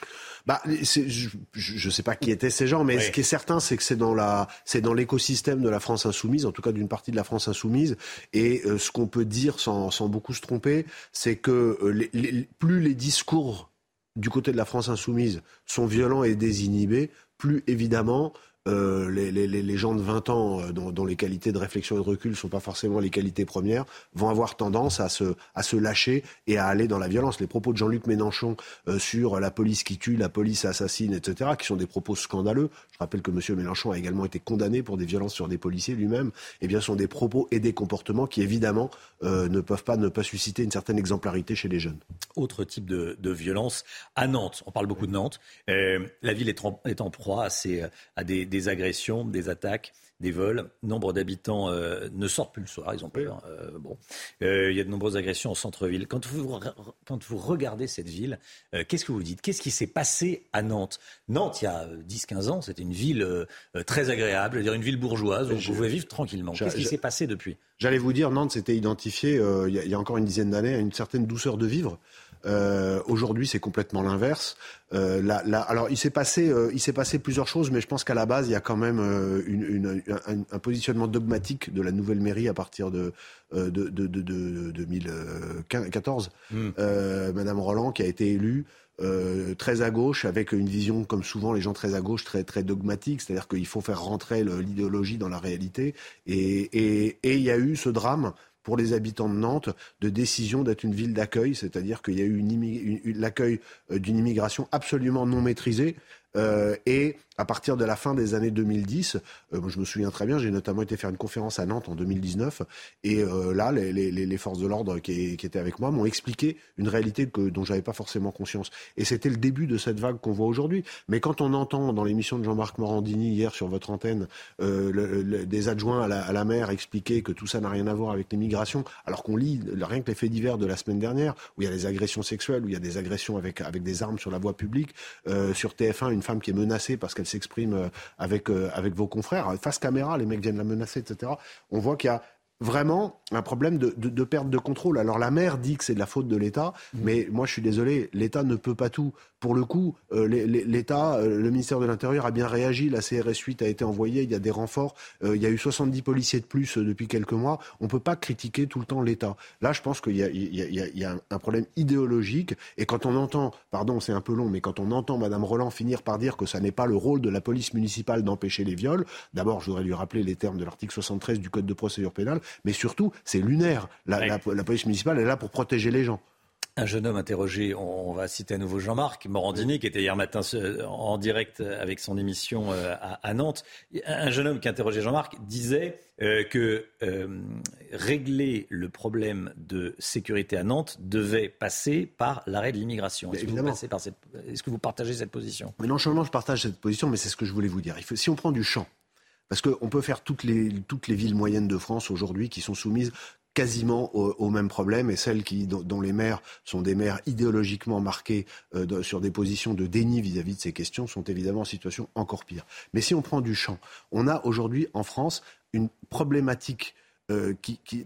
Bah, je ne sais pas qui étaient ces gens, mais Oui. ce qui est certain, c'est que c'est dans la, c'est dans l'écosystème de la France insoumise, en tout cas d'une partie de la France insoumise. Et euh, ce qu'on peut dire, sans, sans beaucoup se tromper, c'est que euh, les- les- plus les discours du côté de la France insoumise sont violents et désinhibés, plus évidemment. Euh, les, gens de 20 ans, euh, dont, les qualités de réflexion et de recul ne sont pas forcément les qualités premières, vont avoir tendance à se, lâcher et à aller dans la violence. Les propos de Jean-Luc Mélenchon euh, sur la police qui tue, la police assassine, etc., qui sont des propos scandaleux. Je rappelle que M. Mélenchon a également été condamné pour des violences sur des policiers lui-même. Eh bien, sont des propos et des comportements qui, évidemment, ne peuvent pas ne pas susciter une certaine exemplarité chez les jeunes. autre type de, violence à Nantes. On parle beaucoup de Nantes. La ville est en, proie à, des agressions, des attaques, des vols. Nombre d'habitants euh, ne sortent plus le soir, ils ont peur. Euh, bon, Euh, il y a de nombreuses agressions en centre-ville. Quand vous, re- quand vous regardez cette ville, qu'est-ce que vous dites? Qu'est-ce qui s'est passé à Nantes? Nantes, il y a euh, 10-15 ans, c'était une ville très agréable, dire une ville bourgeoise où vous pouvez vivre tranquillement. Qu'est-ce qui s'est passé depuis? J'allais vous dire, Nantes s'était identifié il y, a- il y a encore une dizaine d'années à une certaine douceur de vivre. Euh, Aujourd'hui, c'est complètement l'inverse. Euh, là, là, alors, il s'est passé, euh, il s'est passé plusieurs choses, mais je pense qu'à la base, il y a quand même euh, une, une- un, un positionnement dogmatique de la nouvelle mairie à partir de, euh, de, de, de, de 2014. Hmm. Euh, Madame Roland, qui a été élue. euh, très à gauche, avec une vision, comme souvent les gens très à gauche, très très dogmatique, c'est-à-dire qu'il faut faire rentrer l'idéologie dans la réalité. Et et- et il y a eu ce drame pour les habitants de Nantes de décision d'être une ville d'accueil, c'est-à-dire qu'il y a eu l'accueil euh, d'une immigration absolument non maîtrisée. euh, et à partir de la fin des années 2010, euh, je me souviens très bien, j'ai notamment été faire une conférence à Nantes en 2019, et euh, là, les, forces de l'ordre qui, étaient avec moi m'ont expliqué une réalité que, dont j'avais pas forcément conscience. Et c'était le début de cette vague qu'on voit aujourd'hui. Mais quand on entend dans l'émission de Jean-Marc Morandini hier sur votre antenne euh, des adjoints à la, à mer expliquer que tout ça n'a rien à voir avec l'immigration, alors qu'on lit rien que les faits divers de la semaine dernière, où il y a des agressions sexuelles, où il y a des agressions avec, avec des armes sur la voie publique, sur TF1, une femme qui est menacée parce qu'elle s'exprime euh, avec, euh, avec vos confrères, face caméra, les mecs viennent la menacer, etc. On voit qu'il y a vraiment un problème de, de, de, perte de contrôle. Alors la maire dit que c'est de la faute de l'État, mmh. mais moi je suis désolé, l'État ne peut pas tout. Pour le coup, euh, l'État, euh, le ministère de l'Intérieur a bien réagi, la CRS 8 a été envoyée, il y a des renforts, euh, il y a eu 70 policiers de plus depuis quelques mois. On ne peut pas critiquer tout le temps l'État. Là, je pense qu'il y, y, y, a un problème idéologique, et quand on entend, pardon, c'est un peu long, mais quand on entend Madame Roland finir par dire que ça n'est pas le rôle de la police municipale d'empêcher les viols, d'abord, je voudrais lui rappeler les termes de l'article 73 du Code de procédure pénale, mais surtout, c'est lunaire. La, la, la, police municipale est là pour protéger les gens. Un jeune homme interrogé, on va citer à nouveau Jean-Marc Morandini, qui était hier matin en direct avec son émission euh, à, Nantes. Un jeune homme qui interrogeait Jean-Marc disait euh, que euh, régler le problème de sécurité à Nantes devait passer par l'arrêt de l'immigration. Est-ce que, est que, vous partagez cette position? Mais Non seulement je partage cette position, mais c'est ce que je voulais vous dire. Il faut, si on prend du champ, parce qu'on peut faire toutes les, toutes les villes moyennes de France aujourd'hui qui sont soumises quasiment au, au, même problème et celles qui, dont, les maires sont des maires idéologiquement marqués euh, de, sur des positions de déni vis-à-vis -vis de ces questions sont évidemment en situation encore pire. Mais si on prend du champ, on a aujourd'hui en France une problématique euh, qui, qui,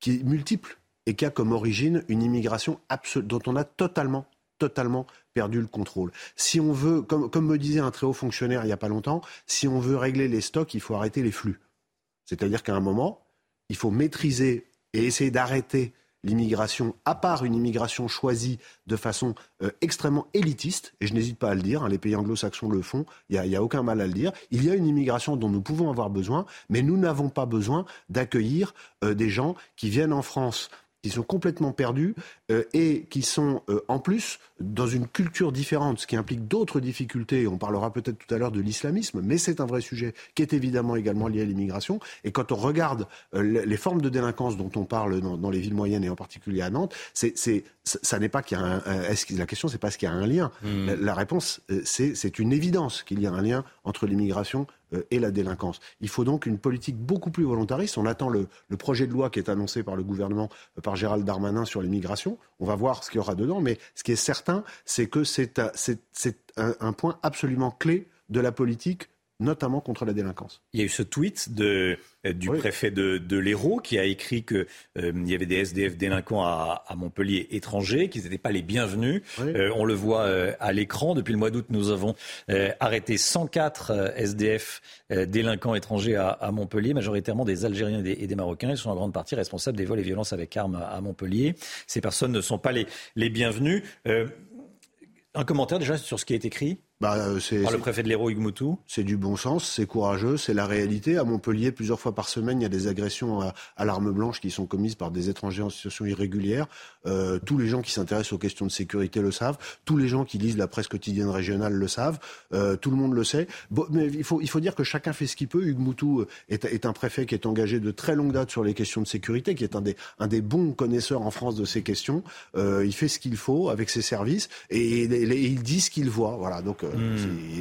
qui, est multiple et qui a comme origine une immigration dont on a totalement totalement perdu le contrôle. Si on veut, comme, me disait un très haut fonctionnaire il n'y a pas longtemps, si on veut régler les stocks, il faut arrêter les flux. C'est-à-dire qu'à un moment, il faut maîtriser et essayer d'arrêter l'immigration, à part une immigration choisie de façon euh, extrêmement élitiste, et je n'hésite pas à le dire, hein, les pays anglo-saxons le font, il n'y a, a, aucun mal à le dire, il y a une immigration dont nous pouvons avoir besoin, mais nous n'avons pas besoin d'accueillir euh, des gens qui viennent en France qui sont complètement perdus euh, et qui sont euh, en plus dans une culture différente, ce qui implique d'autres difficultés. On parlera peut-être tout à l'heure de l'islamisme, mais c'est un vrai sujet qui est évidemment également lié à l'immigration. Et quand on regarde euh, les formes de délinquance dont on parle dans, dans, les villes moyennes et en particulier à Nantes, c'est, c'est, ça n'est pas qu'il y a un, la question, c'est pas ce qu'il y a un lien? Mmh. La, la, réponse, c'est, c'est une évidence qu'il y a un lien entre l'immigration et la délinquance. Il faut donc une politique beaucoup plus volontariste. On attend le, projet de loi qui est annoncé par le gouvernement, euh, par Gérald Darmanin sur l'immigration. On va voir ce qu'il y aura dedans, mais ce qui est certain, c'est que c'est un point absolument clé de la politique notamment contre la délinquance. Il y a eu ce tweet de, euh, du oui. préfet de, de l'Hérault qui a écrit qu'il euh, y avait des SDF délinquants à, à Montpellier étrangers, qu'ils n'étaient pas les bienvenus. Oui. Euh, on le voit euh, à l'écran. Depuis le mois d'août, nous avons arrêté 104 SDF délinquants étrangers à, à, Montpellier, majoritairement des Algériens et des, et des, Marocains. Ils sont en grande partie responsables des vols et violences avec armes à, à Montpellier. Ces personnes ne sont pas les, les bienvenues. un commentaire déjà sur ce qui est écrit? Bah, c'est, Par le préfet de l'Hérault, Moutou C'est du bon sens, c'est courageux, c'est la réalité. À Montpellier, plusieurs fois par semaine, il y a des agressions à, à l'arme blanche qui sont commises par des étrangers en situation irrégulière. Euh, tous les gens qui s'intéressent aux questions de sécurité le savent. Tous les gens qui lisent la presse quotidienne régionale le savent. Euh, tout le monde le sait. Bon, mais il faut, il faut dire que chacun fait ce qu'il peut. Hugues Moutou est, est, un préfet qui est engagé de très longue date sur les questions de sécurité, qui est un des, un des bons connaisseurs en France de ces questions. Euh, il fait ce qu'il faut avec ses services et, et, et il dit ce qu'il voit. Voilà, donc mmh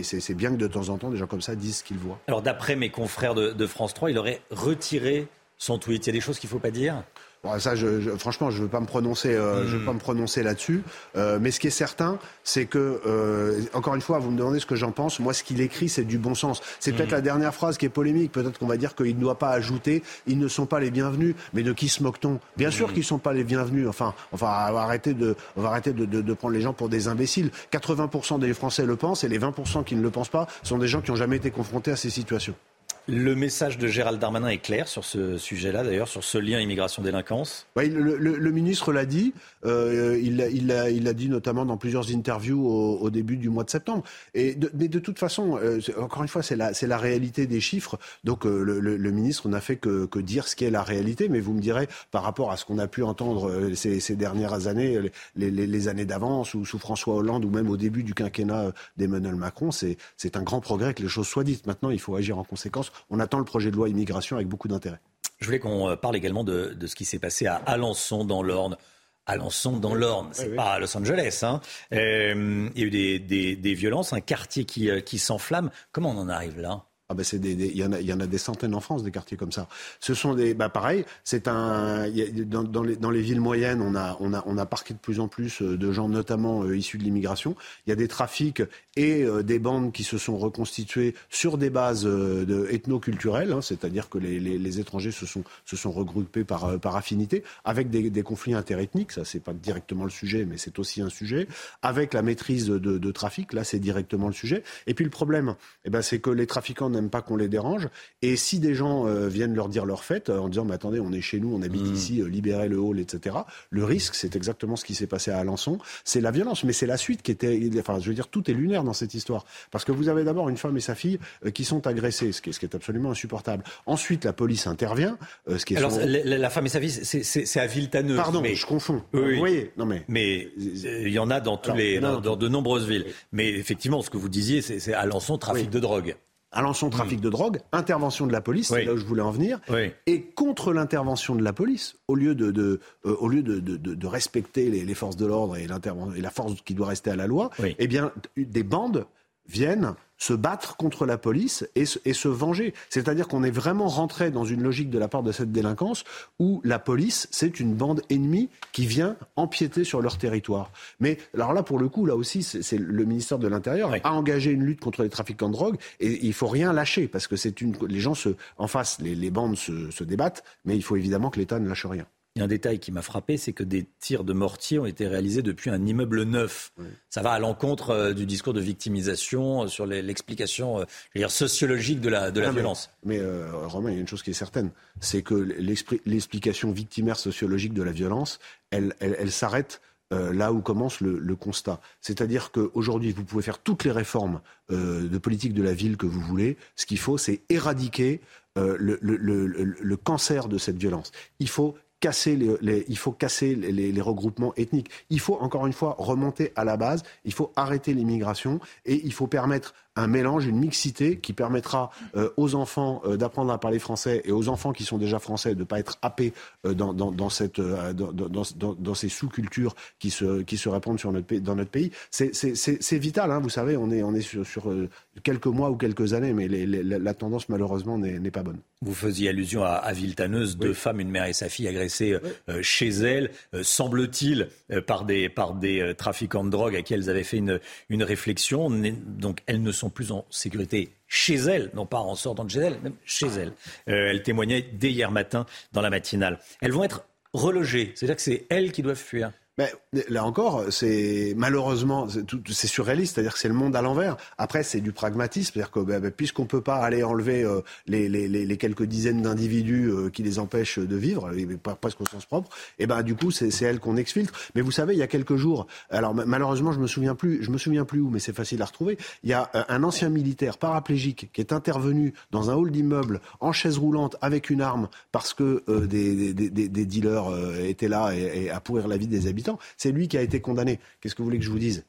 c'est bien que de temps en temps, des gens comme ça disent ce qu'ils voient. Alors, d'après mes confrères de, de, France 3, il aurait retiré son tweet. Il y a des choses qu'il ne faut pas dire? Bon, ça, je, je, franchement, je ne veux pas me prononcer, euh, mmh. je veux pas me prononcer là-dessus. Euh, mais ce qui est certain, c'est que, euh, encore une fois, vous me demandez ce que j'en pense. Moi, ce qu'il écrit, c'est du bon sens. C'est mmh. peut-être la dernière phrase qui est polémique. Peut-être qu'on va dire qu'il ne doit pas ajouter. Ils ne sont pas les bienvenus. Mais de qui se moque-t-on? Bien mmh. sûr qu'ils ne sont pas les bienvenus. Enfin, on va arrêter de, on va arrêter de, de, de prendre les gens pour des imbéciles. 80% des Français le pensent et les 20% qui ne le pensent pas sont des gens qui n'ont jamais été confrontés à ces situations. Le message de Gérald Darmanin est clair sur ce sujet-là, d'ailleurs, sur ce lien immigration-délinquance? Oui, le, ministre l'a dit. Euh, il l'a dit notamment dans plusieurs interviews au, début du mois de septembre. Mais de toute façon, euh, encore une fois, c'est la, réalité des chiffres. Donc euh, le, le, ministre n'a fait que, dire ce qu'est la réalité. Mais vous me direz, par rapport à ce qu'on a pu entendre ces, dernières années, les, les, années d'avant, sous, sous, François Hollande ou même au début du quinquennat d'Emmanuel Macron, c'est un grand progrès que les choses soient dites. Maintenant, il faut agir en conséquence on attend le projet de loi immigration avec beaucoup d'intérêt. Je voulais qu'on parle également de, de, ce qui s'est passé à Alençon dans l'Orne. Alençon dans l'Orne, c'est oui, oui. pas à Los Angeles. Hein. Euh, il y a eu des, des, des, violences, un quartier qui, euh, qui s'enflamme. Comment on en arrive là? Ah ben c'est il y en a, des centaines en France des quartiers comme ça. Ce sont des, bah pareil, c'est un, dans, les, villes moyennes, on a, parqué de plus en plus euh, de gens, notamment euh, issus de l'immigration. Il y a des trafics et euh, des bandes qui se sont reconstituées sur des bases euh, de, ethno-culturelles, hein, c'est-à-dire que les, étrangers se sont, regroupés par, par affinité, avec des, conflits interethniques. Ça, c'est pas directement le sujet, mais c'est aussi un sujet. Avec la maîtrise de, de trafic, là, c'est directement le sujet. Et puis le problème, eh ben, c'est que les trafiquants n'aiment pas qu'on les dérange. Et si des gens euh, viennent leur dire leur fête euh, en disant, mais attendez, on est chez nous, on habite ici, euh, libérez le hall, etc. Le risque, c'est exactement ce qui s'est passé à Alençon. C'est la violence, mais c'est la suite qui était, enfin, je veux dire, tout est lunaire dans cette histoire. Parce que vous avez d'abord une femme et sa fille qui sont agressées, ce qui est, ce qui est absolument insupportable. Ensuite, la police intervient, ce qui est Alors, son- la, femme et sa fille, c'est- à Villetaneuse. Pardon, mais... je confonds. Oui. Vous voyez, non mais. Mais il y en a dans, tous Alors, les, non, dans, dans de nombreuses villes. Mais effectivement, ce que vous disiez, c'est c'est Alençon, trafic Oui. de drogue. Alençon, trafic de drogue, intervention de la police, Oui. c'est là où je voulais en venir. Oui. Et contre l'intervention de la police, au lieu de, de, euh, au lieu de, de, de- de respecter les, les forces de l'ordre et, et la force qui doit rester à la loi, eh bien, des bandes viennent se battre contre la police et se, et se venger. C'est-à-dire qu'on est vraiment rentré dans une logique de la part de cette délinquance où la police, c'est une bande ennemie qui vient empiéter sur leur territoire. Mais alors là, pour le coup, là aussi, c'est le ministère de l'Intérieur a engagé une lutte contre les trafiquants de drogue et il faut rien lâcher parce que c'est une, les gens se, en face, les, les bandes se, se débattent, mais il faut évidemment que l'État ne lâche rien. Il y a un détail qui m'a frappé, c'est que des tirs de mortier ont été réalisés depuis un immeuble neuf. Ça va à l'encontre euh, du discours de victimisation euh, sur l'explication euh, sociologique de la, de la Ah, violence. Mais, euh, Romain, il y a une chose qui est certaine, c'est que l'explication victimaire sociologique de la violence, elle, elle, elle s'arrête euh, là où commence le, le constat. C'est-à-dire qu'aujourd'hui, vous pouvez faire toutes les réformes euh, de politique de la ville que vous voulez. Ce qu'il faut, c'est éradiquer euh, le- le cancer de cette violence. Il faut casser les, il faut casser les, regroupements ethniques. Il faut encore une fois remonter à la base. Il faut arrêter l'immigration et il faut permettre un mélange, une mixité qui permettra euh, aux enfants euh, d'apprendre à parler français et aux enfants qui sont déjà français de ne pas être happés euh, dans, dans, cette, dans, dans, ces sous-cultures qui se, qui se répandent sur notre dans notre pays. C'est- vital, hein, vous savez, on est, on est sur, quelques mois ou quelques années, mais les- les- la, tendance malheureusement n'est pas bonne. Vous faisiez allusion à, à Villetaneuse, deux femmes, une mère et sa fille agressées euh, euh, chez elles, euh, semble-t-il, euh, par des, par des euh, trafiquants de drogue à qui elles avaient fait une, une réflexion. Donc elles ne sont plus en sécurité chez elles, non pas en sortant de chez elles, même chez elles. Euh, elles témoignaient dès hier matin dans la matinale. Elles vont être relogées, c'est-à-dire que c'est elles qui doivent fuir. Mais là encore, c'est malheureusement c'est surréaliste, c'est-à-dire que c'est le monde à l'envers. Après, c'est du pragmatisme, c'est-à-dire que bah, bah, puisqu'on peut pas aller enlever euh, les, quelques dizaines d'individus euh, qui les empêchent de vivre, presque au sens propre, et ben du coup c'est elles qu'on exfiltre. Mais vous savez, il y a quelques jours, alors ma- malheureusement je me me souviens plus où, mais c'est facile à retrouver. Il y a euh, un ancien militaire paraplégique qui est intervenu dans un hall d'immeuble en chaise roulante avec une arme parce que des, dealers étaient là et à pourrir la vie des habitants. C'est lui qui a été condamné. Qu'est-ce que vous voulez que je vous dise?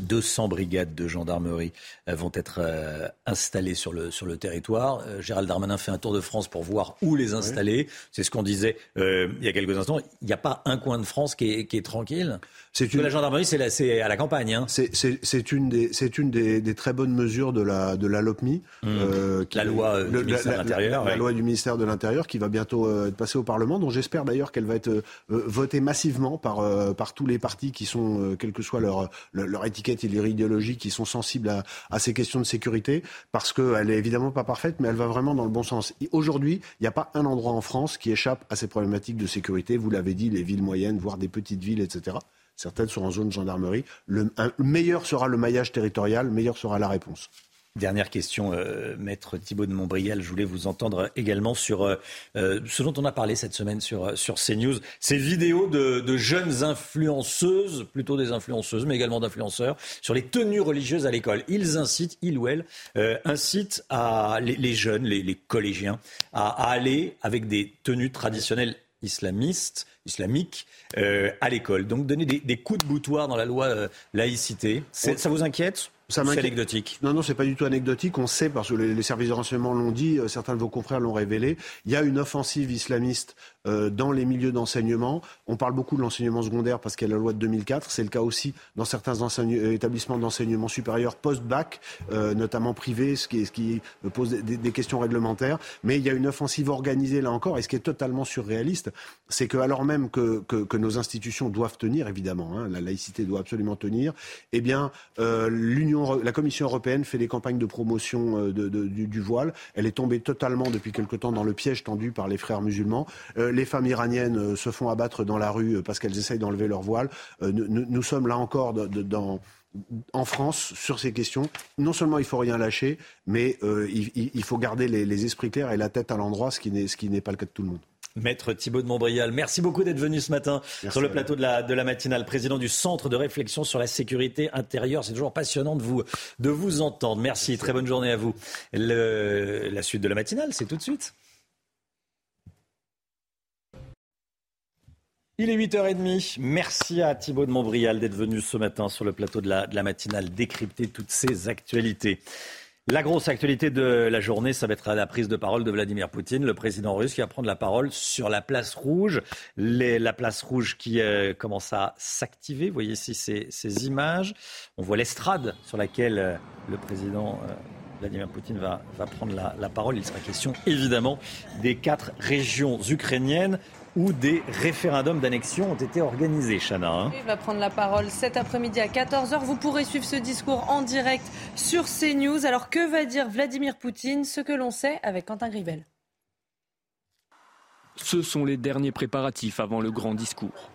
200 brigades de gendarmerie euh, vont être euh, installées sur le, sur le territoire. Euh, Gérald Darmanin fait un tour de France pour voir où les installer. C'est ce qu'on disait euh, il y a quelques instants. Il n'y a pas un coin de France qui est, qui est tranquille? C'est une... La gendarmerie, c'est la- à la campagne. Hein. C'est- une, des, c'est une des, des très bonnes mesures de la, de la LOPMI. euh, qui- Mmh. La loi, euh, du le- ministère de l'Intérieur, La, ouais. loi du ministère de l'Intérieur qui va bientôt euh, être passée au Parlement, dont j'espère d'ailleurs qu'elle va être euh, euh, votée massivement par, euh, par tous les partis qui sont, euh, quelle que soit leur, leur, leur étiquette et leur idéologie, qui sont sensibles à, à ces questions de sécurité, parce qu'elle est évidemment pas parfaite, mais elle va vraiment dans le bon sens. Aujourd'hui, il n'y a pas un endroit en France qui échappe à ces problématiques de sécurité. Vous l'avez dit, les villes moyennes, voire des petites villes, etc. Certaines sont en zone gendarmerie. Le meilleur sera le maillage territorial, meilleure sera la réponse. Dernière question, euh, maître Thibault de Montbrial. Je voulais vous entendre également sur euh, euh, ce dont on a parlé cette semaine sur, sur CNews. Ces vidéos de, jeunes influenceuses, plutôt des influenceuses, mais également d'influenceurs, sur les tenues religieuses à l'école. Ils incitent, ils ou elles, incitent à, les, jeunes, les, collégiens, à aller avec des tenues traditionnelles islamistes, islamiques, euh, à l'école. Donc donner des, des coups de boutoir dans la loi euh, laïcité. Ça vous inquiète Ça C'est anecdotique? Non, non, c'est pas du tout anecdotique. On sait, parce que les, les services de renseignement l'ont dit, euh, certains de vos confrères l'ont révélé, il y a une offensive islamiste euh, dans les milieux d'enseignement. On parle beaucoup de l'enseignement secondaire parce qu'il y a la loi de 2004. C'est le cas aussi dans certains euh, établissements d'enseignement supérieur post-bac, euh, notamment privés, ce qui, pose des, questions réglementaires. Mais il y a une offensive organisée là encore. Et ce qui est totalement surréaliste, c'est que alors même que, nos institutions doivent tenir, évidemment, hein, la laïcité doit absolument tenir, eh bien, la Commission européenne fait des campagnes de promotion du, voile. Elle est tombée totalement depuis quelque temps dans le piège tendu par les frères musulmans. Les femmes iraniennes euh, se font abattre dans la rue euh, parce qu'elles essayent d'enlever leur voile. Nous, nous, sommes là encore dans en France sur ces questions. Non seulement il faut rien lâcher, mais euh, il, il, faut garder les, les, esprits clairs et la tête à l'endroit, ce qui n'est pas le cas de tout le monde. Maître Thibault de Montbrial, merci beaucoup d'être venu ce matin merci sur le plateau de la, de la, matinale, président du Centre de réflexion sur la sécurité intérieure. C'est toujours passionnant de vous, de vous entendre. Merci, merci. très bonne journée à vous. Le, la suite de la matinale, c'est tout de suite. Il est 8h30. Merci à Thibault de Montbrial d'être venu ce matin sur le plateau de la, matinale décrypter toutes ces actualités. La grosse actualité de la journée, ça va être la prise de parole de Vladimir Poutine, le président russe, qui va prendre la parole sur la place rouge. La place rouge qui euh, commence à s'activer. Vous voyez ici ces, images. On voit l'estrade sur laquelle euh, le président euh, Vladimir Poutine va, va prendre la, la parole. Il sera question évidemment des quatre régions ukrainiennes où des référendums d'annexion ont été organisés, Chana. Hein. Il va prendre la parole cet après-midi à 14h. Vous pourrez suivre ce discours en direct sur CNews. Alors que va dire Vladimir Poutine? Ce que l'on sait avec Quentin Gribel. Ce sont les derniers préparatifs avant le grand discours.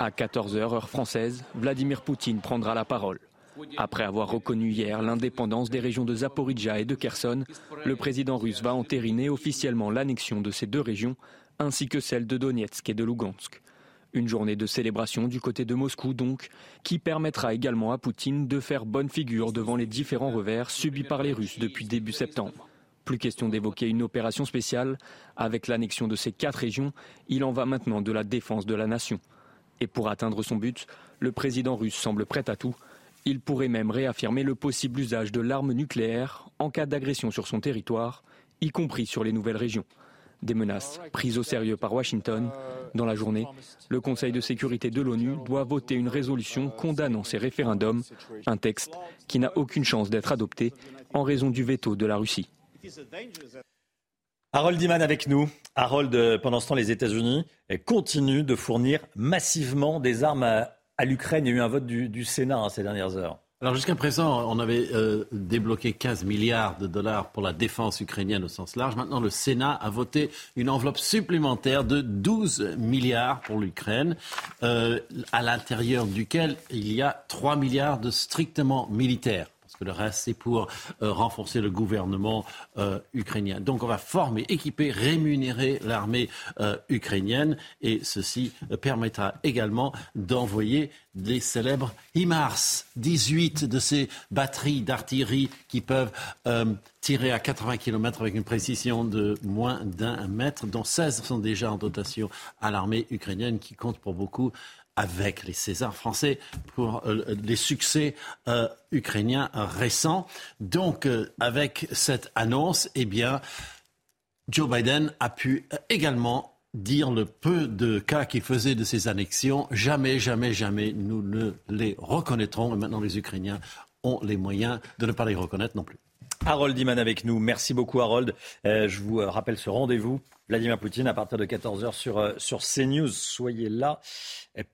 À 14h, heure française, Vladimir Poutine prendra la parole. Après avoir reconnu hier l'indépendance des régions de Zaporizhia et de Kherson, le président russe va entériner officiellement l'annexion de ces deux régions ainsi que celle de Donetsk et de Lugansk. Une journée de célébration du côté de Moscou donc, qui permettra également à Poutine de faire bonne figure devant les différents revers subis par les Russes depuis début septembre. Plus question d'évoquer une opération spéciale. Avec l'annexion de ces quatre régions, il en va maintenant de la défense de la nation. Et pour atteindre son but, le président russe semble prêt à tout. Il pourrait même réaffirmer le possible usage de l'arme nucléaire en cas d'agression sur son territoire, y compris sur les nouvelles régions des menaces prises au sérieux par Washington. Dans la journée, le Conseil de sécurité de l'ONU doit voter une résolution condamnant ces référendums, un texte qui n'a aucune chance d'être adopté en raison du veto de la Russie. Harold Iman avec nous. Harold, pendant ce temps, les États-Unis continuent de fournir massivement des armes à, l'Ukraine. Il y a eu un vote du, Sénat hein, ces dernières heures. Alors jusqu'à présent, on avait euh, débloqué 15 milliards de dollars pour la défense ukrainienne au sens large. Maintenant, le Sénat a voté une enveloppe supplémentaire de 12 milliards pour l'Ukraine, euh, à l'intérieur duquel il y a 3 milliards de strictement militaires parce que le reste, c'est pour euh, renforcer le gouvernement euh, ukrainien. Donc on va former, équiper, rémunérer l'armée euh, ukrainienne et ceci permettra également d'envoyer les célèbres HIMARS, 18 de ces batteries d'artillerie qui peuvent tirer à 80 km avec une précision de moins d'un mètre, dont 16 sont déjà en dotation à l'armée ukrainienne qui compte pour beaucoup avec les Césars français pour euh, les succès euh, ukrainiens récents. Donc, euh, avec cette annonce, eh bien, Joe Biden a pu également dire le peu de cas qu'il faisait de ces annexions. Jamais, jamais, jamais nous ne les reconnaîtrons. Et maintenant, les Ukrainiens ont les moyens de ne pas les reconnaître non plus. Harold Iman avec nous. Merci beaucoup, Harold. Euh, je vous rappelle ce rendez-vous. Vladimir Poutine à partir de 14h sur, euh, sur CNews. Soyez là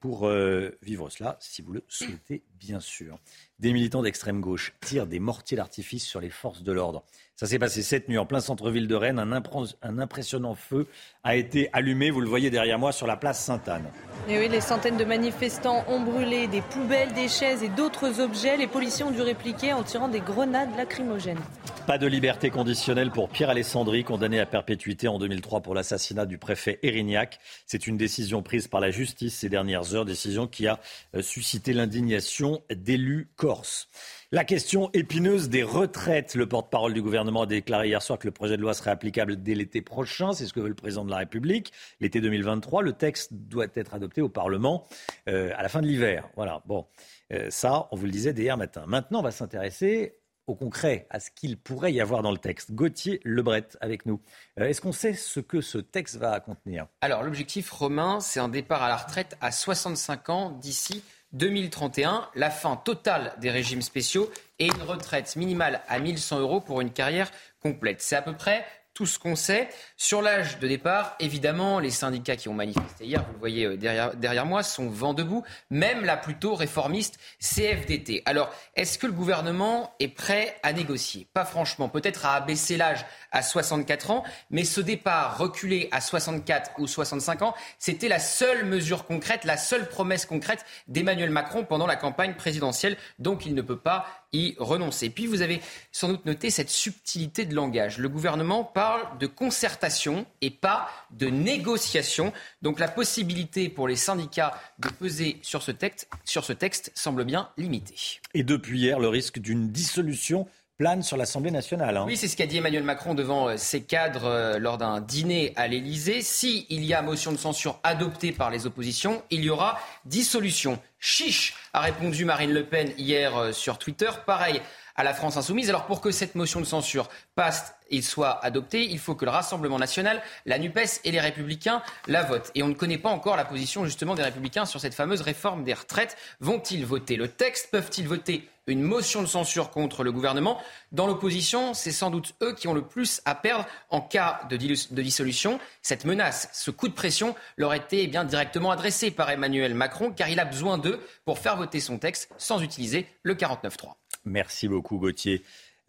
pour euh, vivre cela, si vous le souhaitez, bien sûr. Des militants d'extrême gauche tirent des mortiers d'artifice sur les forces de l'ordre. Ça s'est passé cette nuit en plein centre-ville de Rennes. Un, un, impressionnant feu a été allumé, vous le voyez derrière moi, sur la place Sainte-Anne. Et oui, les centaines de manifestants ont brûlé des poubelles, des chaises et d'autres objets. Les policiers ont dû répliquer en tirant des grenades lacrymogènes. Pas de liberté conditionnelle pour Pierre Alessandri, condamné à perpétuité en 2003 pour l'assassinat du préfet Erignac. C'est une décision prise par la justice ces dernières heures, décision qui a euh, suscité l'indignation d'élus corses. La question épineuse des retraites. Le porte-parole du gouvernement a déclaré hier soir que le projet de loi serait applicable dès l'été prochain. C'est ce que veut le président de la République. L'été 2023, le texte doit être adopté au Parlement euh, à la fin de l'hiver. Voilà. Bon, euh, ça, on vous le disait dès hier matin. Maintenant, on va s'intéresser au concret, à ce qu'il pourrait y avoir dans le texte. Gauthier Lebret avec nous. Euh, Est-ce qu'on sait ce que ce texte va contenir? Alors l'objectif romain, c'est un départ à la retraite à 65 ans d'ici 2031, la fin totale des régimes spéciaux et une retraite minimale à 1100 euros pour une carrière complète. C'est à peu près tout ce qu'on sait. Sur l'âge de départ, évidemment, les syndicats qui ont manifesté hier, vous le voyez euh, derrière, derrière moi, sont vent debout, même la plutôt réformiste CFDT. Alors, est-ce que le gouvernement est prêt à négocier? Pas franchement, peut-être à abaisser l'âge à 64 ans, mais ce départ reculé à 64 ou 65 ans, c'était la seule mesure concrète, la seule promesse concrète d'Emmanuel Macron pendant la campagne présidentielle, donc il ne peut pas y renoncer. Puis vous avez sans doute noté cette subtilité de langage. Le gouvernement parle de concertation et pas de négociation. Donc la possibilité pour les syndicats de peser sur ce texte, sur ce texte semble bien limitée. Et depuis hier, le risque d'une dissolution plane sur l'Assemblée nationale. hein. Oui, c'est ce qu'a dit Emmanuel Macron devant euh, ses cadres euh, lors d'un dîner à l'Élysée. Si il y a motion de censure adoptée par les oppositions, il y aura dissolution. Chiche, a répondu Marine Le Pen hier euh, sur Twitter. Pareil à la France insoumise. Alors pour que cette motion de censure passe et soit adoptée, il faut que le Rassemblement national, la NUPES et les Républicains la votent. Et on ne connaît pas encore la position justement des Républicains sur cette fameuse réforme des retraites. Vont-ils voter le texte? Peuvent-ils voter une motion de censure contre le gouvernement? Dans l'opposition, c'est sans doute eux qui ont le plus à perdre en cas de, dis- de dissolution. Cette menace, ce coup de pression leur était eh bien directement adressé par Emmanuel Macron car il a besoin d'eux pour faire voter son texte sans utiliser le 49.3. Merci beaucoup Gauthier.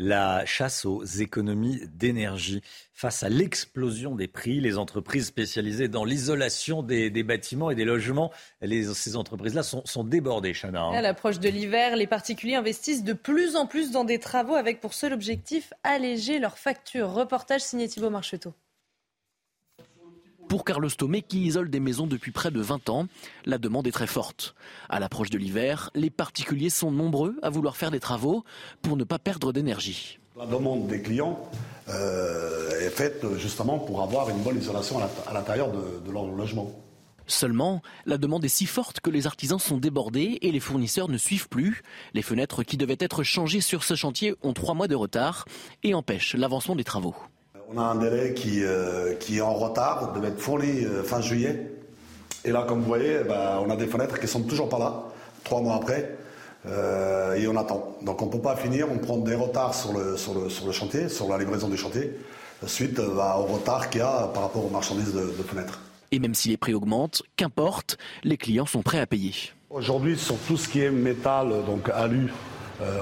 La chasse aux économies d'énergie face à l'explosion des prix, les entreprises spécialisées dans l'isolation des, bâtiments et des logements, ces entreprises-là sont, sont débordées, Chana. hein. À l'approche de l'hiver, les particuliers investissent de plus en plus dans des travaux avec pour seul objectif alléger leurs factures. Reportage signé Thibault Marcheteau. Pour Carlos Tomé, qui isole des maisons depuis près de 20 ans, la demande est très forte. À l'approche de l'hiver, les particuliers sont nombreux à vouloir faire des travaux pour ne pas perdre d'énergie. La demande des clients euh, est faite justement pour avoir une bonne isolation à l'int- à l'intérieur de, de leur logement. Seulement, la demande est si forte que les artisans sont débordés et les fournisseurs ne suivent plus. Les fenêtres qui devaient être changées sur ce chantier ont trois mois de retard et empêchent l'avancement des travaux. On a un délai qui, euh, qui est en retard, devait être fourni euh, fin juillet. Et là, comme vous voyez, ben, on a des fenêtres qui sont toujours pas là, trois mois après, euh, et on attend. Donc on ne peut pas finir, on prend des retards sur le, sur le, sur le chantier, sur la livraison du chantier, suite bah, au retard qu'il y a par rapport aux marchandises de, de fenêtres. Et même si les prix augmentent, qu'importe, les clients sont prêts à payer. Aujourd'hui, sur tout ce qui est métal, donc alu,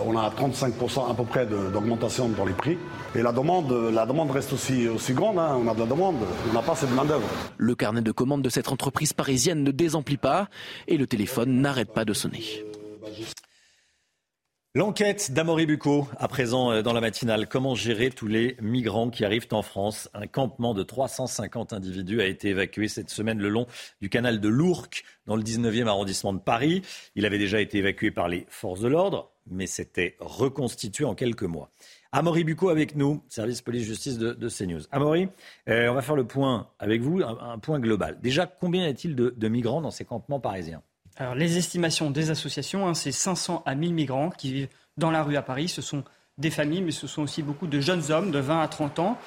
on a 35% à peu près d'augmentation dans les prix. Et la demande, la demande reste aussi, aussi grande. hein. On a de la demande, on n'a pas assez de main-d'œuvre. Le carnet de commandes de cette entreprise parisienne ne désemplit pas et le téléphone n'arrête pas de sonner. L'enquête d'Amaury Bucco, à présent euh, dans la matinale. Comment gérer tous les migrants qui arrivent en France? Un campement de 350 individus a été évacué cette semaine le long du canal de l'Ourcq, dans le 19e arrondissement de Paris. Il avait déjà été évacué par les forces de l'ordre, mais s'était reconstitué en quelques mois. Amaury Bucco avec nous, service police-justice de, de CNews. Amaury, euh, on va faire le point avec vous, un, point global. Déjà, combien y a-t-il de migrants dans ces campements parisiens? Alors, les estimations des associations, hein, c'est 500 à 1000 migrants qui vivent dans la rue à Paris. Ce sont des familles, mais ce sont aussi beaucoup de jeunes hommes de 20 à 30 ans.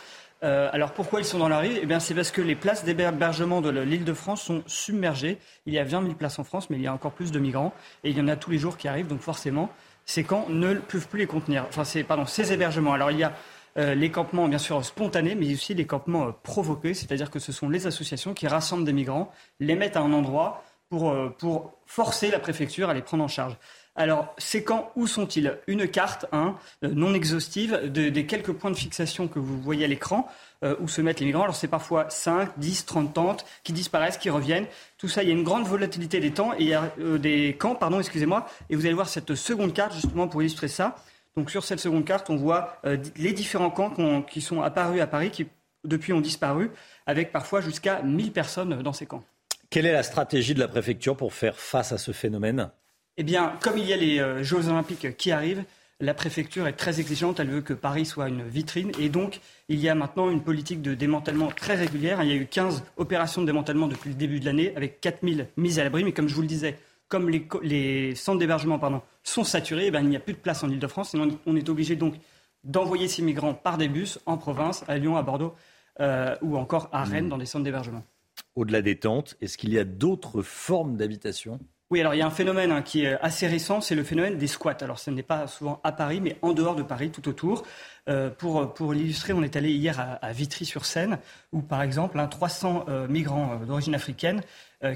Euh, alors pourquoi ils sont dans la rue? Eh bien, c'est parce que les places d'hébergement de l'île de France sont submergées. Il y a 20 000 places en France, mais il y a encore plus de migrants. Et il y en a tous les jours qui arrivent, donc forcément, ces camps ne peuvent plus les contenir. Enfin, pardon, ces hébergements. Alors il y a euh, les campements, bien sûr, spontanés, mais aussi les campements euh, provoqués, c'est-à-dire que ce sont les associations qui rassemblent des migrants, les mettent à un endroit pour, euh, pour forcer la préfecture à les prendre en charge. Alors, ces camps, où sont-ils? Une carte hein, euh, non exhaustive de- des quelques points de fixation que vous voyez à l'écran, euh, où se mettent les migrants. Alors, c'est parfois 5, 10, 30 tentes qui disparaissent, qui reviennent. Tout ça, il y a une grande volatilité des temps et des camps, pardon, excusez-moi. Et vous allez voir cette seconde carte, justement, pour illustrer ça. Donc, sur cette seconde carte, on voit les différents camps qui sont apparus à Paris, qui depuis ont disparu, avec parfois jusqu'à 1000 personnes dans ces camps. Quelle est la stratégie de la préfecture pour faire face à ce phénomène Eh bien, comme il y a les euh, Jeux Olympiques qui arrivent, la préfecture est très exigeante. Elle veut que Paris soit une vitrine. Et donc, il y a maintenant une politique de démantèlement très régulière. Il y a eu 15 opérations de démantèlement depuis le début de l'année, avec 4000 mises à l'abri. Mais comme je vous le disais, comme les, centres d'hébergement sont saturés, eh ben, il n'y a plus de place en Ile-de-France. on est obligé donc d'envoyer ces migrants par des bus en province, à Lyon, à Bordeaux euh, ou encore à Rennes, mmh. dans des centres d'hébergement. Au-delà des tentes, est-ce qu'il y a d'autres formes d'habitation? Oui, alors il y a un phénomène hein, qui est assez récent, c'est le phénomène des squats. Alors ce n'est pas souvent à Paris, mais en dehors de Paris, tout autour. Euh, pour pour l'illustrer, on est allé hier à, Vitry-sur-Seine, où par exemple, 300 hein, euh, migrants d'origine africaine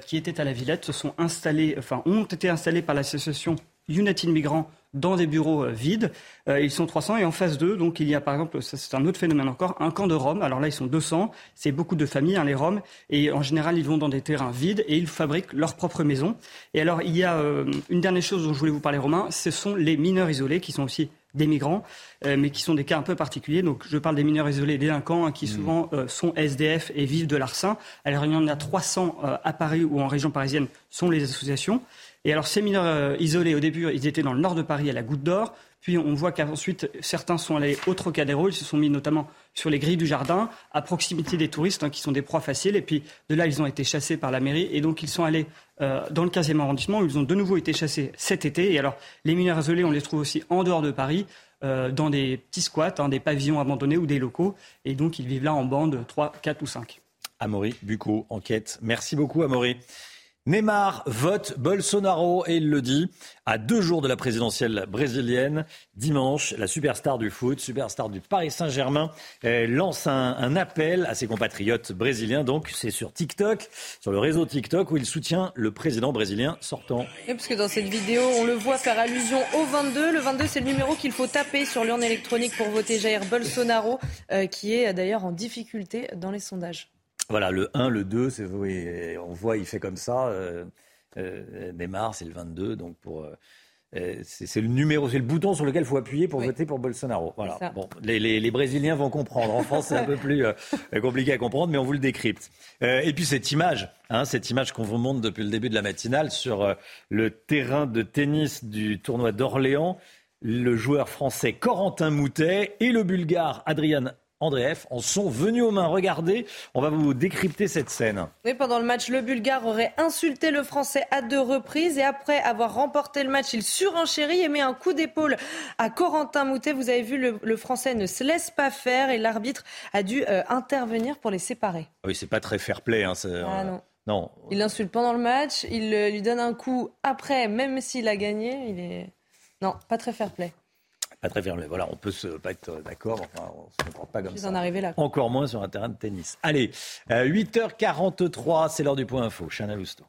qui étaient à la Villette se sont installés, enfin ont été installés par l'association United Migrants dans des bureaux euh, vides. Euh, ils sont 300 et en face d'eux, donc il y a par exemple, c'est un autre phénomène encore, un camp de Roms. Alors là, ils sont 200. C'est beaucoup de familles, hein, les Roms. Et en général, ils vont dans des terrains vides et ils fabriquent leur propre maison. Et alors, il y a euh, une dernière chose dont je voulais vous parler, Romain. Ce sont les mineurs isolés qui sont aussi des migrants, mais qui sont des cas un peu particuliers. Donc, je parle des mineurs isolés délinquants hein, qui mmh. souvent sont SDF et vivent de l'arsen. Alors, il y en a 300 à Paris ou en région parisienne, sont les associations. Et alors, ces mineurs euh, isolés, au début, ils étaient dans le nord de Paris, à la Goutte d'Or. Puis on voit qu'ensuite, certains sont allés au Trocadéro. Ils se sont mis notamment sur les grilles du jardin, à proximité des touristes, hein, qui sont des proies faciles. Et puis de là, ils ont été chassés par la mairie. Et donc, ils sont allés euh, dans le 15e arrondissement, où ils ont de nouveau été chassés cet été. Et alors, les mineurs isolés, on les trouve aussi en dehors de Paris. Euh, dans des petits squats, hein, des pavillons abandonnés ou des locaux. Et donc, ils vivent là en bande 3, 4 ou 5. Amaury Bucco, enquête. Merci beaucoup, Amaury. Neymar vote Bolsonaro et il le dit à deux jours de la présidentielle brésilienne. Dimanche, la superstar du foot, superstar du Paris Saint-Germain, lance un, appel à ses compatriotes brésiliens. Donc, c'est sur TikTok, sur le réseau TikTok, où il soutient le président brésilien sortant. Oui, parce que dans cette vidéo, on le voit faire allusion au 22. Le 22, c'est le numéro qu'il faut taper sur l'urne électronique pour voter Jair Bolsonaro, euh, qui est d'ailleurs en difficulté dans les sondages. Voilà, le 1, le 2, c'est, on voit, il fait comme ça. Euh, euh, Neymar, c'est le 22. Donc, pour. Euh, euh, c'est, le numéro, c'est le bouton sur lequel il faut appuyer pour voter pour Bolsonaro. Voilà. Bon, les, les, les, Brésiliens vont comprendre. En France, c'est un peu plus compliqué à comprendre, mais on vous le décrypte. et puis cette image, hein, cette image qu'on vous montre depuis le début de la matinale sur le terrain de tennis du tournoi d'Orléans, le joueur français Corentin Moutet et le bulgare Adrian Andreev en sont venus aux mains. Regardez, on va vous décrypter cette scène. Oui, pendant le match, le Bulgare aurait insulté le Français à deux reprises et après avoir remporté le match, il surenchérit et met un coup d'épaule à Corentin Moutet. Vous avez vu, le, Français ne se laisse pas faire et l'arbitre a dû euh, intervenir pour les séparer. Oui, c'est pas très fair play. Hein, ah, non. non. Il l'insulte pendant le match, il euh, lui donne un coup après, même s'il a gagné. Il est non, pas très fair très fermé. Voilà, on peut se, pas être d'accord, enfin, on se comprend pas comme ça. En là. Encore moins sur un terrain de tennis. Allez, 8h43, euh, c'est l'heure du point info. Chana Lousteau.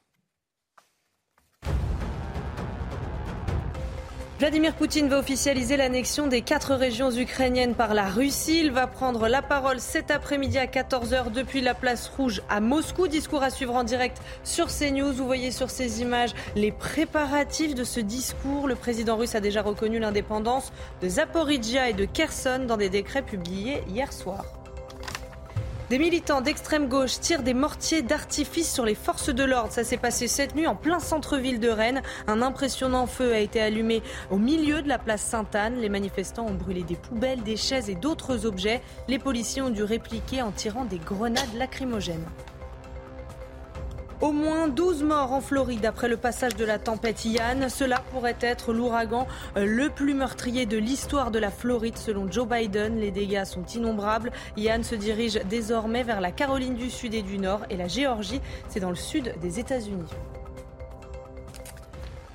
Vladimir Poutine va officialiser l'annexion des quatre régions ukrainiennes par la Russie. Il va prendre la parole cet après-midi à 14h depuis la place rouge à Moscou. Discours à suivre en direct sur CNews. Vous voyez sur ces images les préparatifs de ce discours. Le président russe a déjà reconnu l'indépendance de Zaporizhia et de Kherson dans des décrets publiés hier soir. Des militants d'extrême gauche tirent des mortiers d'artifice sur les forces de l'ordre. Ça s'est passé cette nuit en plein centre-ville de Rennes. Un impressionnant feu a été allumé au milieu de la place Sainte-Anne. Les manifestants ont brûlé des poubelles, des chaises et d'autres objets. Les policiers ont dû répliquer en tirant des grenades lacrymogènes. Au moins 12 morts en Floride après le passage de la tempête Ian. Cela pourrait être l'ouragan euh, le plus meurtrier de l'histoire de la Floride selon Joe Biden. Les dégâts sont innombrables. Ian se dirige désormais vers la Caroline du Sud et du Nord et la Géorgie. C'est dans le sud des États-Unis.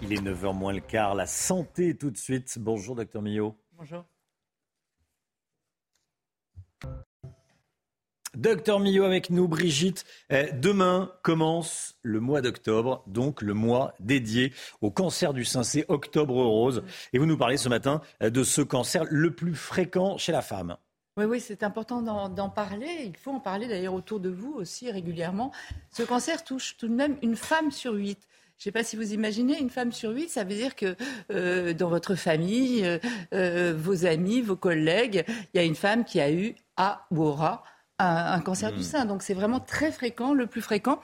Il est 9h moins le quart. La santé tout de suite. Bonjour, docteur Millot. Bonjour. Docteur Millot avec nous, Brigitte. Eh, demain commence le mois d'octobre, donc le mois dédié au cancer du sein. C'est Octobre Rose. Et vous nous parlez ce matin eh, de ce cancer le plus fréquent chez la femme. Oui, oui, c'est important d'en parler. Il faut en parler d'ailleurs autour de vous aussi régulièrement. Ce cancer touche tout de même une femme sur huit. Je ne sais pas si vous imaginez, une femme sur huit, ça veut dire que euh, dans votre famille, euh, euh, vos amis, vos collègues, il y a une femme qui a eu, a ou aura un, cancer du hmm. sein. Donc c'est vraiment très fréquent, le plus fréquent.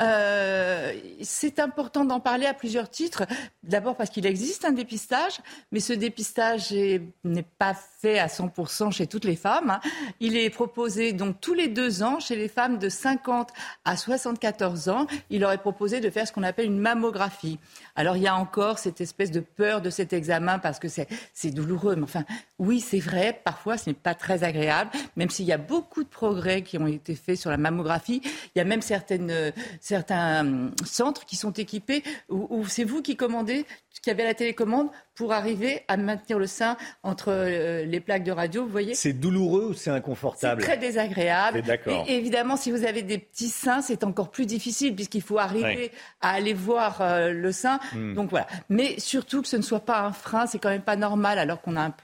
Euh, c'est important d'en parler à plusieurs titres. D'abord parce qu'il existe un dépistage, mais ce dépistage n'est pas à 100% chez toutes les femmes. Hein. Il est proposé donc tous les deux ans chez les femmes de 50 à 74 ans. Il leur est proposé de faire ce qu'on appelle une mammographie. Alors il y a encore cette espèce de peur de cet examen parce que c'est douloureux. Mais enfin, oui, c'est vrai, parfois ce n'est pas très agréable, même s'il y a beaucoup de progrès qui ont été faits sur la mammographie. Il y a même certaines, certains hum, centres qui sont équipés où, c'est vous qui commandez, qui avez la télécommande pour arriver à maintenir le sein entre euh, les plaques de radio. Vous voyez C'est douloureux ou c'est inconfortable? C'est très désagréable. D'accord. Et évidemment, si vous avez des petits seins, c'est encore plus difficile puisqu'il faut arriver à aller voir euh, le sein. Hmm. Donc voilà. Mais surtout que ce ne soit pas un frein, c'est quand même pas normal alors qu'on a un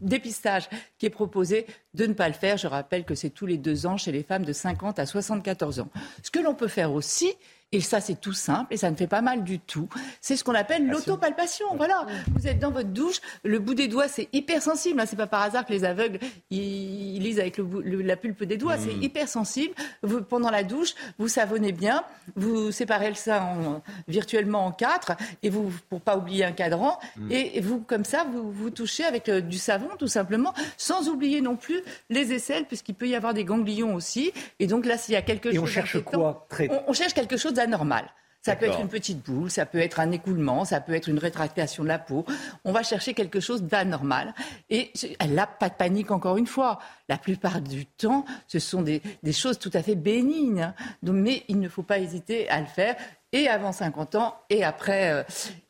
dépistage qui est proposé de ne pas le faire. Je rappelle que c'est tous les deux ans chez les femmes de 50 à 74 ans. Ce que l'on peut faire aussi, et ça, c'est tout simple et ça ne fait pas mal du tout. C'est ce qu'on appelle l'autopalpation. Voilà. Vous êtes dans votre douche, le bout des doigts, c'est hyper sensible. Hein. C'est pas par hasard que les aveugles, ils, lisent avec le, la pulpe des doigts. C'est hmm. hyper sensible. Vous, pendant la douche, vous savonnez bien, vous séparez le sein virtuellement en quatre et vous, pour pas oublier un cadran. Hmm. Et, vous, comme ça, vous, vous touchez avec euh, du savon, tout simplement, sans oublier non plus les aisselles, puisqu'il peut y avoir des ganglions aussi. Et donc là, s'il y a quelque chose. Et on cherche quoi on, on cherche quelque chose anormal. Ça peut être une petite boule, ça peut être un écoulement, ça peut être une rétractation de la peau. On va chercher quelque chose d'anormal. Et elle n'a pas de panique encore une fois. La plupart du temps, ce sont des, choses tout à fait bénignes. Donc, mais il ne faut pas hésiter à le faire et avant 50 ans et après. Euh,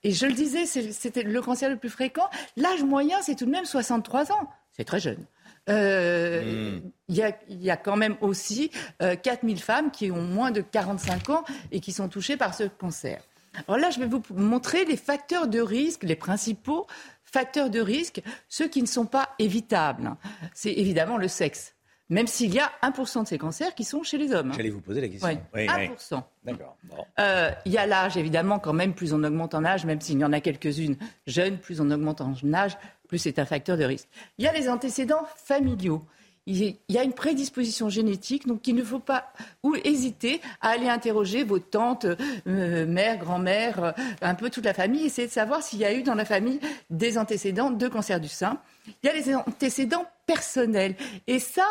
et je le disais, c'était le cancer le plus fréquent. L'âge moyen, c'est tout de même 63 ans. C'est très jeune. Euh, hmm. il y, a, quand même aussi 4000 euh, femmes qui ont moins de 45 ans et qui sont touchées par ce cancer. Alors là, je vais vous montrer les facteurs de risque, les principaux facteurs de risque, ceux qui ne sont pas évitables. C'est évidemment le sexe. Même s'il y a 1% de ces cancers qui sont chez les hommes. J'allais vous poser la question. Oui, 1%. D'accord. Euh, il y a l'âge, évidemment, quand même, plus on augmente en âge, même s'il y en a quelques-unes jeunes, plus on augmente en âge, c'est un facteur de risque. Il y a les antécédents familiaux. Il y a une prédisposition génétique, donc il ne faut pas ou hésiter à aller interroger vos tantes, euh, mères, grand-mères, euh, un peu toute la famille, essayer de savoir s'il y a eu dans la famille des antécédents de cancer du sein. Il y a les antécédents personnels. Et ça,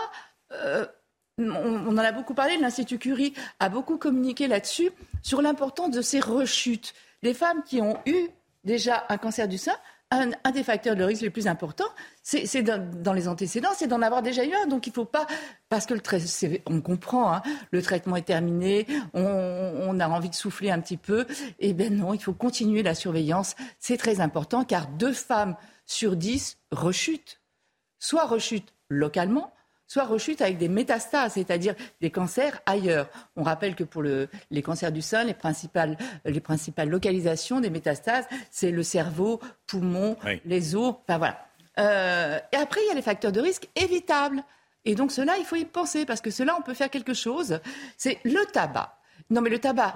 euh, on, en a beaucoup parlé, l'Institut Curie a beaucoup communiqué là-dessus, sur l'importance de ces rechutes. Les femmes qui ont eu déjà un cancer du sein un, des facteurs de risque les plus importants, c'est dans, les antécédents, c'est d'en avoir déjà eu un. Donc il ne faut pas, parce que on comprend, hein, le traitement est terminé, on, a envie de souffler un petit peu. Eh bien non, il faut continuer la surveillance. C'est très important car deux femmes sur dix rechutent. Soit rechutent localement, soit rechute avec des métastases, c'est-à-dire des cancers ailleurs. On rappelle que pour les cancers du sein, les principales, les principales localisations des métastases, c'est le cerveau, poumon, les os, enfin voilà. Euh, et après, il y a les facteurs de risque évitables. Et donc cela, il faut y penser, parce que cela, on peut faire quelque chose. C'est le tabac. Non, mais le tabac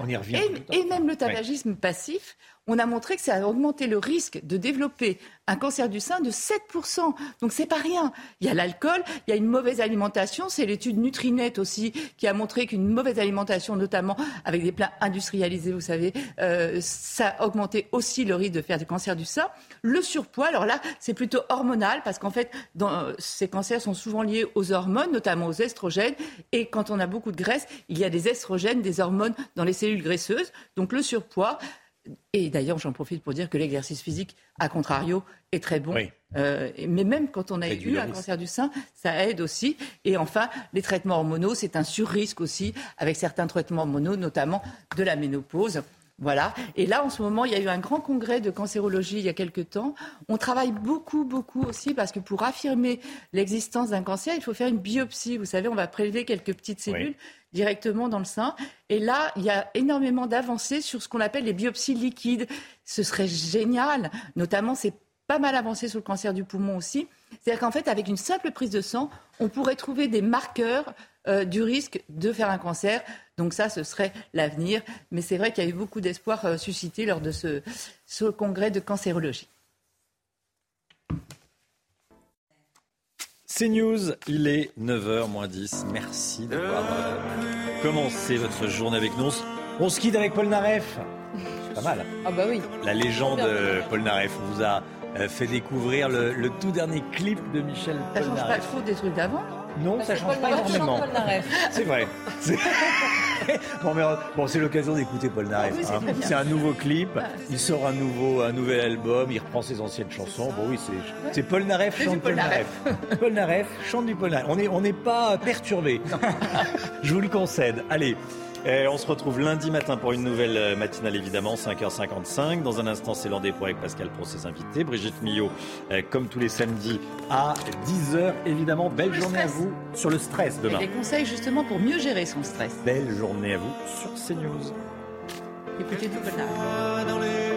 et, même le tabagisme passif, on a montré que ça a augmenté le risque de développer un cancer du sein de 7%. Donc c'est pas rien. Il y a l'alcool, il y a une mauvaise alimentation. C'est l'étude Nutrinet aussi qui a montré qu'une mauvaise alimentation, notamment avec des plats industrialisés, vous savez, euh, ça a augmenté aussi le risque de faire du cancer du sein. Le surpoids, alors là, c'est plutôt hormonal parce qu'en fait, dans, ces cancers sont souvent liés aux hormones, notamment aux estrogènes. Et quand on a beaucoup de graisse, il y a des estrogènes, des hormones dans les cellules graisseuses. Donc le surpoids, et d'ailleurs, j'en profite pour dire que l'exercice physique, à contrario, est très bon. Euh, mais même quand on a eu un cancer du sein, ça aide aussi. Et enfin, les traitements hormonaux, c'est un sur-risque aussi, avec certains traitements hormonaux, notamment de la ménopause. Voilà. Et là, en ce moment, il y a eu un grand congrès de cancérologie il y a quelques temps. On travaille beaucoup, beaucoup aussi parce que pour affirmer l'existence d'un cancer, il faut faire une biopsie. Vous savez, on va prélever quelques petites cellules directement dans le sein. Et là, il y a énormément d'avancées sur ce qu'on appelle les biopsies liquides. Ce serait génial. Notamment, c'est pas mal avancé sur le cancer du poumon aussi. C'est-à-dire qu'en fait, avec une simple prise de sang, on pourrait trouver des marqueurs euh, du risque de faire un cancer. Donc ça, ce serait l'avenir. Mais c'est vrai qu'il y a eu beaucoup d'espoir euh, suscité lors de ce, ce congrès de cancérologie. C'est News, il est 9h moins 10. Merci d'avoir euh, commencé votre journée avec nous. On se quitte avec Paul Naref. Pas mal. Ah bah oui. La légende Paul Naref. On vous a euh, fait découvrir le, le tout dernier clip de Michel Ça change pas trop des trucs d'avant Non, ça change pas énormément. C'est vrai. C'est- bon, mais, bon, c'est l'occasion d'écouter Paul Naref. Oui, c'est hein. C'est un nouveau clip. Il sort un nouveau, un nouvel album. Il reprend ses anciennes chansons. Bon, oui, c'est, Paul Naref chante du Paul Naref. Paul Naref chante du Paul Naref. On n'est on n'est pas perturbé. Je vous le concède. Allez. On se retrouve lundi matin pour une nouvelle euh, matinale, évidemment, 5h55. Dans un instant, c'est l'an des pros avec Pascal pour ses invités. Brigitte Millot, euh, comme tous les samedis, à 10h, évidemment. Belle le journée à vous sur le stress Et demain. des conseils justement pour mieux gérer son stress. Belle journée à vous sur CNews. Écoutez du Polnareff.